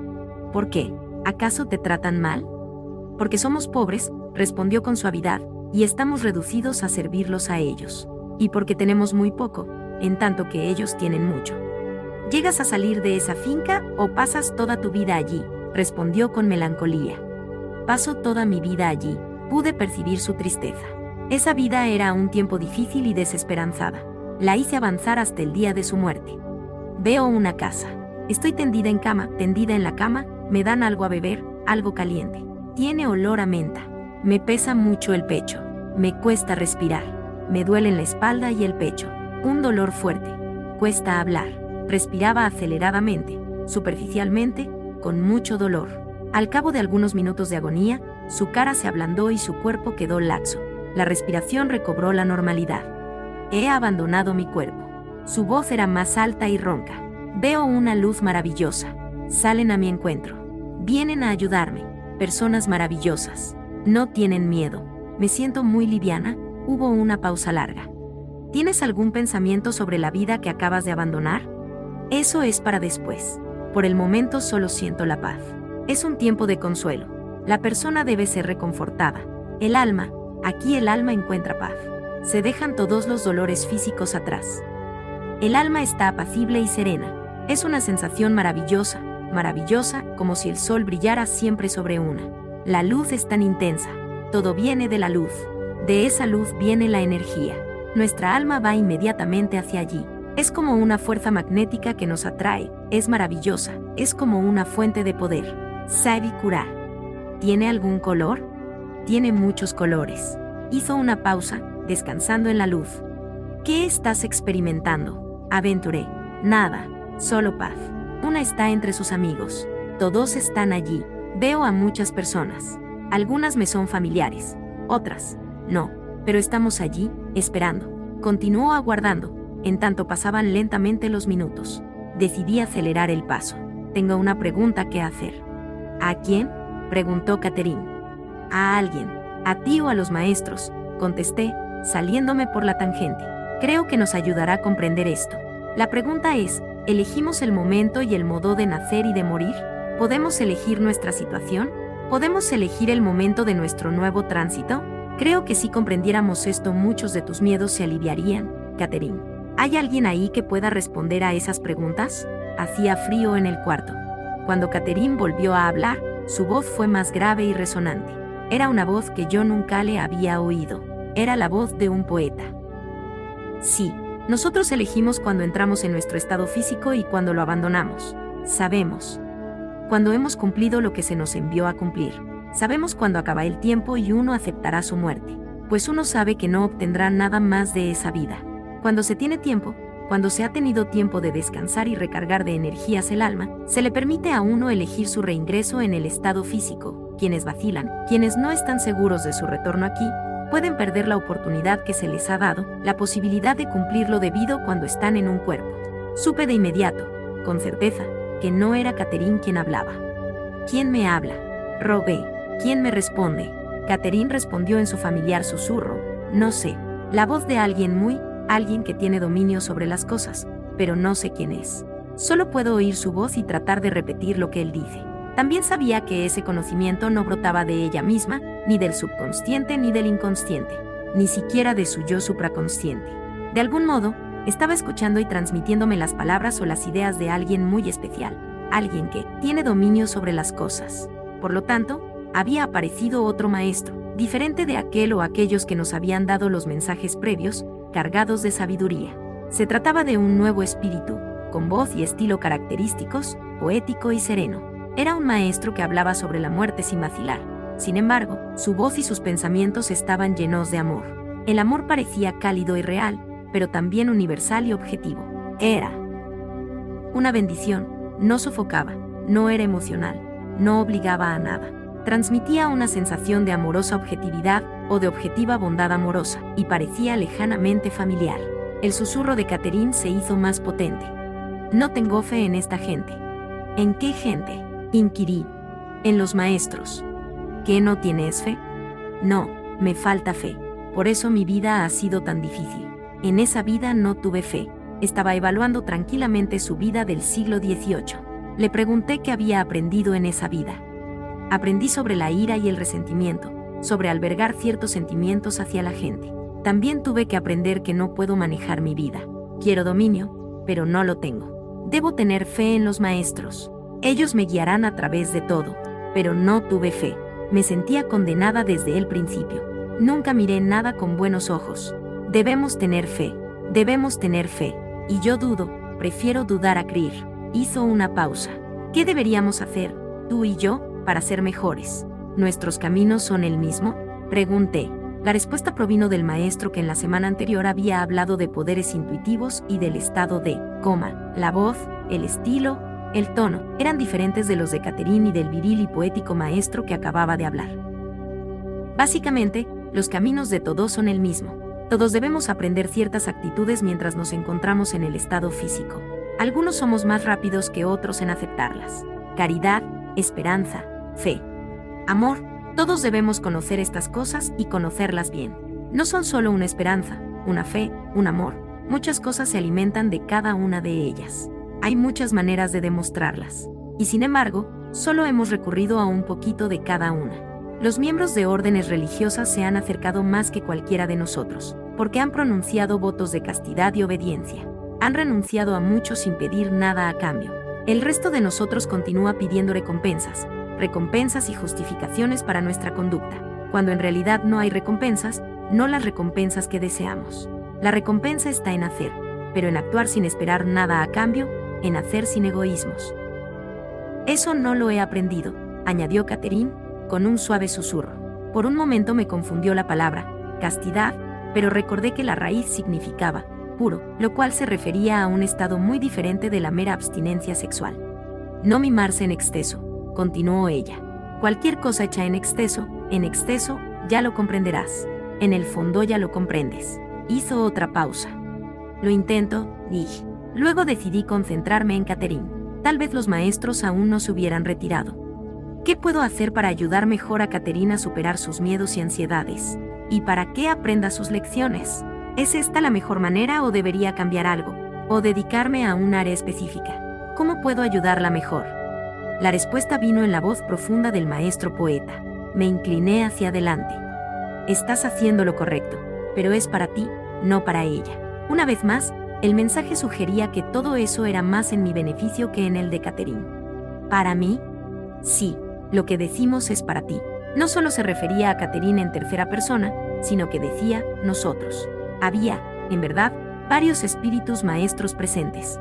¿Por qué? ¿Acaso te tratan mal? Porque somos pobres, respondió con suavidad, y estamos reducidos a servirlos a ellos. Y porque tenemos muy poco, en tanto que ellos tienen mucho. ¿Llegas a salir de esa finca o pasas toda tu vida allí? respondió con melancolía. Paso toda mi vida allí, pude percibir su tristeza. Esa vida era un tiempo difícil y desesperanzada. La hice avanzar hasta el día de su muerte. Veo una casa. Estoy tendida en cama, tendida en la cama, me dan algo a beber, algo caliente. Tiene olor a menta. Me pesa mucho el pecho. Me cuesta respirar. Me duelen la espalda y el pecho. Un dolor fuerte. Cuesta hablar. Respiraba aceleradamente, superficialmente, con mucho dolor. Al cabo de algunos minutos de agonía, su cara se ablandó y su cuerpo quedó laxo. La respiración recobró la normalidad. He abandonado mi cuerpo. Su voz era más alta y ronca. Veo una luz maravillosa. Salen a mi encuentro. Vienen a ayudarme. Personas maravillosas. No tienen miedo. Me siento muy liviana. Hubo una pausa larga. ¿Tienes algún pensamiento sobre la vida que acabas de abandonar? Eso es para después. Por el momento solo siento la paz. Es un tiempo de consuelo. La persona debe ser reconfortada. El alma, aquí el alma encuentra paz. Se dejan todos los dolores físicos atrás. El alma está apacible y serena. Es una sensación maravillosa, maravillosa, como si el sol brillara siempre sobre una. La luz es tan intensa. Todo viene de la luz. De esa luz viene la energía. Nuestra alma va inmediatamente hacia allí. Es como una fuerza magnética que nos atrae, es maravillosa, es como una fuente de poder. Sabe curar. ¿Tiene algún color? Tiene muchos colores. Hizo una pausa, descansando en la luz. ¿Qué estás experimentando? Aventuré. Nada, solo paz. Una está entre sus amigos. Todos están allí. Veo a muchas personas. Algunas me son familiares, otras no, pero estamos allí, esperando. Continuó aguardando, en tanto pasaban lentamente los minutos. Decidí acelerar el paso. Tengo una pregunta que hacer. ¿A quién? preguntó Catherine. A alguien. A ti o a los maestros, contesté, saliéndome por la tangente. Creo que nos ayudará a comprender esto. La pregunta es, ¿elegimos el momento y el modo de nacer y de morir? ¿Podemos elegir nuestra situación? ¿Podemos elegir el momento de nuestro nuevo tránsito? Creo que si comprendiéramos esto muchos de tus miedos se aliviarían, Catherine. ¿Hay alguien ahí que pueda responder a esas preguntas? Hacía frío en el cuarto. Cuando Catherine volvió a hablar, su voz fue más grave y resonante. Era una voz que yo nunca le había oído. Era la voz de un poeta. Sí, nosotros elegimos cuando entramos en nuestro estado físico y cuando lo abandonamos. Sabemos. Cuando hemos cumplido lo que se nos envió a cumplir. Sabemos cuando acaba el tiempo y uno aceptará su muerte. Pues uno sabe que no obtendrá nada más de esa vida. Cuando se tiene tiempo, cuando se ha tenido tiempo de descansar y recargar de energías el alma, se le permite a uno elegir su reingreso en el estado físico. Quienes vacilan, quienes no están seguros de su retorno aquí, pueden perder la oportunidad que se les ha dado, la posibilidad de cumplir lo debido cuando están en un cuerpo. Supe de inmediato, con certeza, que no era Catherine quien hablaba. ¿Quién me habla? Rogué. ¿Quién me responde? Catherine respondió en su familiar susurro. No sé. La voz de alguien muy, alguien que tiene dominio sobre las cosas, pero no sé quién es. Solo puedo oír su voz y tratar de repetir lo que él dice. También sabía que ese conocimiento no brotaba de ella misma, ni del subconsciente ni del inconsciente, ni siquiera de su yo supraconsciente. De algún modo, estaba escuchando y transmitiéndome las palabras o las ideas de alguien muy especial, alguien que tiene dominio sobre las cosas. Por lo tanto, había aparecido otro maestro, diferente de aquel o aquellos que nos habían dado los mensajes previos, cargados de sabiduría. Se trataba de un nuevo espíritu, con voz y estilo característicos, poético y sereno. Era un maestro que hablaba sobre la muerte sin vacilar. Sin embargo, su voz y sus pensamientos estaban llenos de amor. El amor parecía cálido y real, pero también universal y objetivo. Era una bendición, no sofocaba, no era emocional, no obligaba a nada. Transmitía una sensación de amorosa objetividad o de objetiva bondad amorosa, y parecía lejanamente familiar. El susurro de Catherine se hizo más potente. No tengo fe en esta gente. ¿En qué gente? Inquirí. En los maestros. ¿Qué no tienes fe? No, me falta fe. Por eso mi vida ha sido tan difícil. En esa vida no tuve fe. Estaba evaluando tranquilamente su vida del siglo XVIII. Le pregunté qué había aprendido en esa vida. Aprendí sobre la ira y el resentimiento, sobre albergar ciertos sentimientos hacia la gente. También tuve que aprender que no puedo manejar mi vida. Quiero dominio, pero no lo tengo. Debo tener fe en los maestros. Ellos me guiarán a través de todo, pero no tuve fe. Me sentía condenada desde el principio. Nunca miré nada con buenos ojos. Debemos tener fe, debemos tener fe. Y yo dudo, prefiero dudar a creer. Hizo una pausa. ¿Qué deberíamos hacer, tú y yo, para ser mejores? ¿Nuestros caminos son el mismo? Pregunté. La respuesta provino del maestro que en la semana anterior había hablado de poderes intuitivos y del estado de, coma, la voz, el estilo, el tono eran diferentes de los de Caterine y del viril y poético maestro que acababa de hablar. Básicamente, los caminos de todos son el mismo. Todos debemos aprender ciertas actitudes mientras nos encontramos en el estado físico. Algunos somos más rápidos que otros en aceptarlas. Caridad, esperanza, fe, amor, todos debemos conocer estas cosas y conocerlas bien. No son solo una esperanza, una fe, un amor, muchas cosas se alimentan de cada una de ellas. Hay muchas maneras de demostrarlas. Y sin embargo, solo hemos recurrido a un poquito de cada una. Los miembros de órdenes religiosas se han acercado más que cualquiera de nosotros, porque han pronunciado votos de castidad y obediencia. Han renunciado a mucho sin pedir nada a cambio. El resto de nosotros continúa pidiendo recompensas, recompensas y justificaciones para nuestra conducta, cuando en realidad no hay recompensas, no las recompensas que deseamos. La recompensa está en hacer, pero en actuar sin esperar nada a cambio en hacer sin egoísmos. Eso no lo he aprendido, añadió Catherine, con un suave susurro. Por un momento me confundió la palabra, castidad, pero recordé que la raíz significaba, puro, lo cual se refería a un estado muy diferente de la mera abstinencia sexual. No mimarse en exceso, continuó ella. Cualquier cosa hecha en exceso, en exceso, ya lo comprenderás. En el fondo ya lo comprendes. Hizo otra pausa. Lo intento, dije. Luego decidí concentrarme en Catherine. Tal vez los maestros aún no se hubieran retirado. ¿Qué puedo hacer para ayudar mejor a Catherine a superar sus miedos y ansiedades? ¿Y para que aprenda sus lecciones? ¿Es esta la mejor manera o debería cambiar algo? ¿O dedicarme a un área específica? ¿Cómo puedo ayudarla mejor? La respuesta vino en la voz profunda del maestro poeta. Me incliné hacia adelante. Estás haciendo lo correcto, pero es para ti, no para ella. Una vez más, el mensaje sugería que todo eso era más en mi beneficio que en el de Catherine. ¿Para mí? Sí, lo que decimos es para ti. No solo se refería a Catherine en tercera persona, sino que decía nosotros. Había, en verdad, varios espíritus maestros presentes.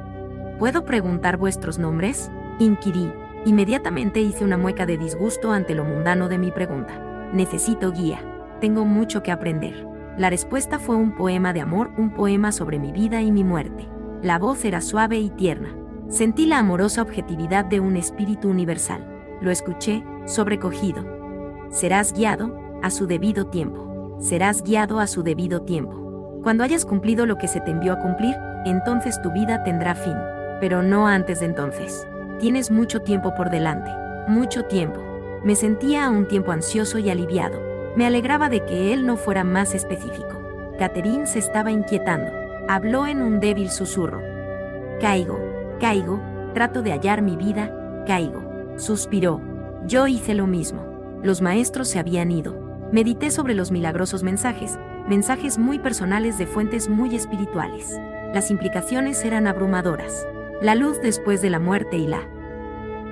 ¿Puedo preguntar vuestros nombres? Inquirí. Inmediatamente hice una mueca de disgusto ante lo mundano de mi pregunta. Necesito guía. Tengo mucho que aprender. La respuesta fue un poema de amor, un poema sobre mi vida y mi muerte. La voz era suave y tierna. Sentí la amorosa objetividad de un espíritu universal. Lo escuché, sobrecogido. Serás guiado, a su debido tiempo. serás guiado a su debido tiempo. Cuando hayas cumplido lo que se te envió a cumplir, entonces tu vida tendrá fin, pero no antes de entonces. Tienes mucho tiempo por delante, mucho tiempo. Me sentía a un tiempo ansioso y aliviado. Me alegraba de que él no fuera más específico. Catherine se estaba inquietando. Habló en un débil susurro. Caigo, caigo, trato de hallar mi vida, caigo. Suspiró. Yo hice lo mismo. Los maestros se habían ido. Medité sobre los milagrosos mensajes, mensajes muy personales de fuentes muy espirituales. Las implicaciones eran abrumadoras. La luz después de la muerte y la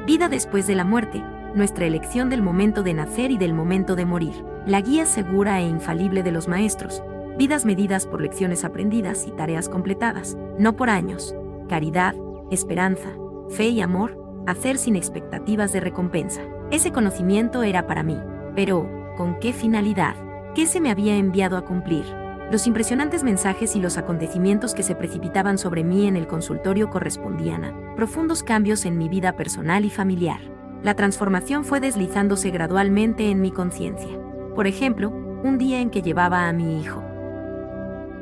vida después de la muerte, nuestra elección del momento de nacer y del momento de morir, la guía segura e infalible de los maestros, vidas medidas por lecciones aprendidas y tareas completadas, no por años, caridad, esperanza, fe y amor, hacer sin expectativas de recompensa. Ese conocimiento era para mí, pero, ¿con qué finalidad? ¿Qué se me había enviado a cumplir? Los impresionantes mensajes y los acontecimientos que se precipitaban sobre mí en el consultorio correspondían a profundos cambios en mi vida personal y familiar. La transformación fue deslizándose gradualmente en mi conciencia. Por ejemplo, un día en que llevaba a mi hijo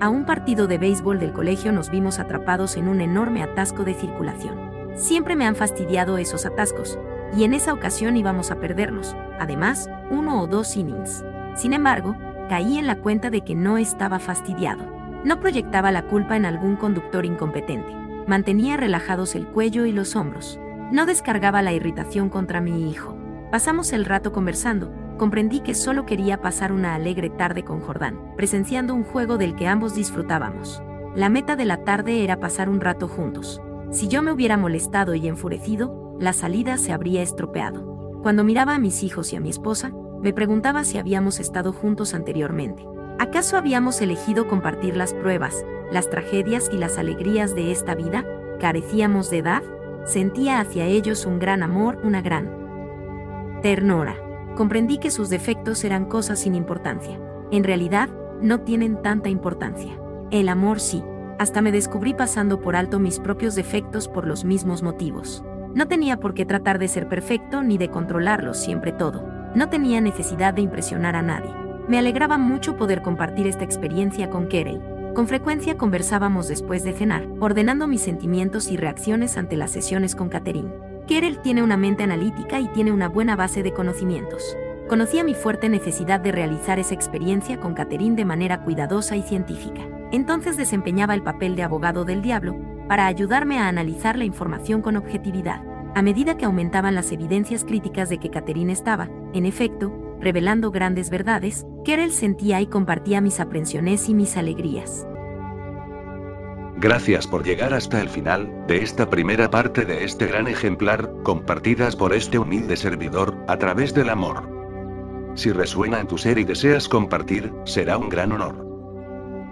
a un partido de béisbol del colegio nos vimos atrapados en un enorme atasco de circulación. Siempre me han fastidiado esos atascos, y en esa ocasión íbamos a perdernos, además, uno o dos innings. Sin embargo, caí en la cuenta de que no estaba fastidiado. No proyectaba la culpa en algún conductor incompetente. Mantenía relajados el cuello y los hombros. No descargaba la irritación contra mi hijo. Pasamos el rato conversando, comprendí que solo quería pasar una alegre tarde con Jordán, presenciando un juego del que ambos disfrutábamos. La meta de la tarde era pasar un rato juntos. Si yo me hubiera molestado y enfurecido, la salida se habría estropeado. Cuando miraba a mis hijos y a mi esposa, me preguntaba si habíamos estado juntos anteriormente. ¿Acaso habíamos elegido compartir las pruebas, las tragedias y las alegrías de esta vida? ¿Carecíamos de edad? Sentía hacia ellos un gran amor, una gran ternura comprendí que sus defectos eran cosas sin importancia. En realidad, no tienen tanta importancia. El amor sí. Hasta me descubrí pasando por alto mis propios defectos por los mismos motivos. No tenía por qué tratar de ser perfecto ni de controlarlo siempre todo. No tenía necesidad de impresionar a nadie. Me alegraba mucho poder compartir esta experiencia con Kerel. Con frecuencia conversábamos después de cenar, ordenando mis sentimientos y reacciones ante las sesiones con Catherine. Kerel tiene una mente analítica y tiene una buena base de conocimientos. Conocía mi fuerte necesidad de realizar esa experiencia con Catherine de manera cuidadosa y científica. Entonces desempeñaba el papel de abogado del diablo, para ayudarme a analizar la información con objetividad. A medida que aumentaban las evidencias críticas de que Catherine estaba, en efecto, revelando grandes verdades, Kerel sentía y compartía mis aprensiones y mis alegrías. Gracias por llegar hasta el final de esta primera parte de este gran ejemplar, compartidas por este humilde servidor, a través del amor. Si resuena en tu ser y deseas compartir, será un gran honor.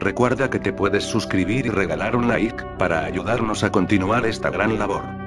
Recuerda que te puedes suscribir y regalar un like, para ayudarnos a continuar esta gran labor.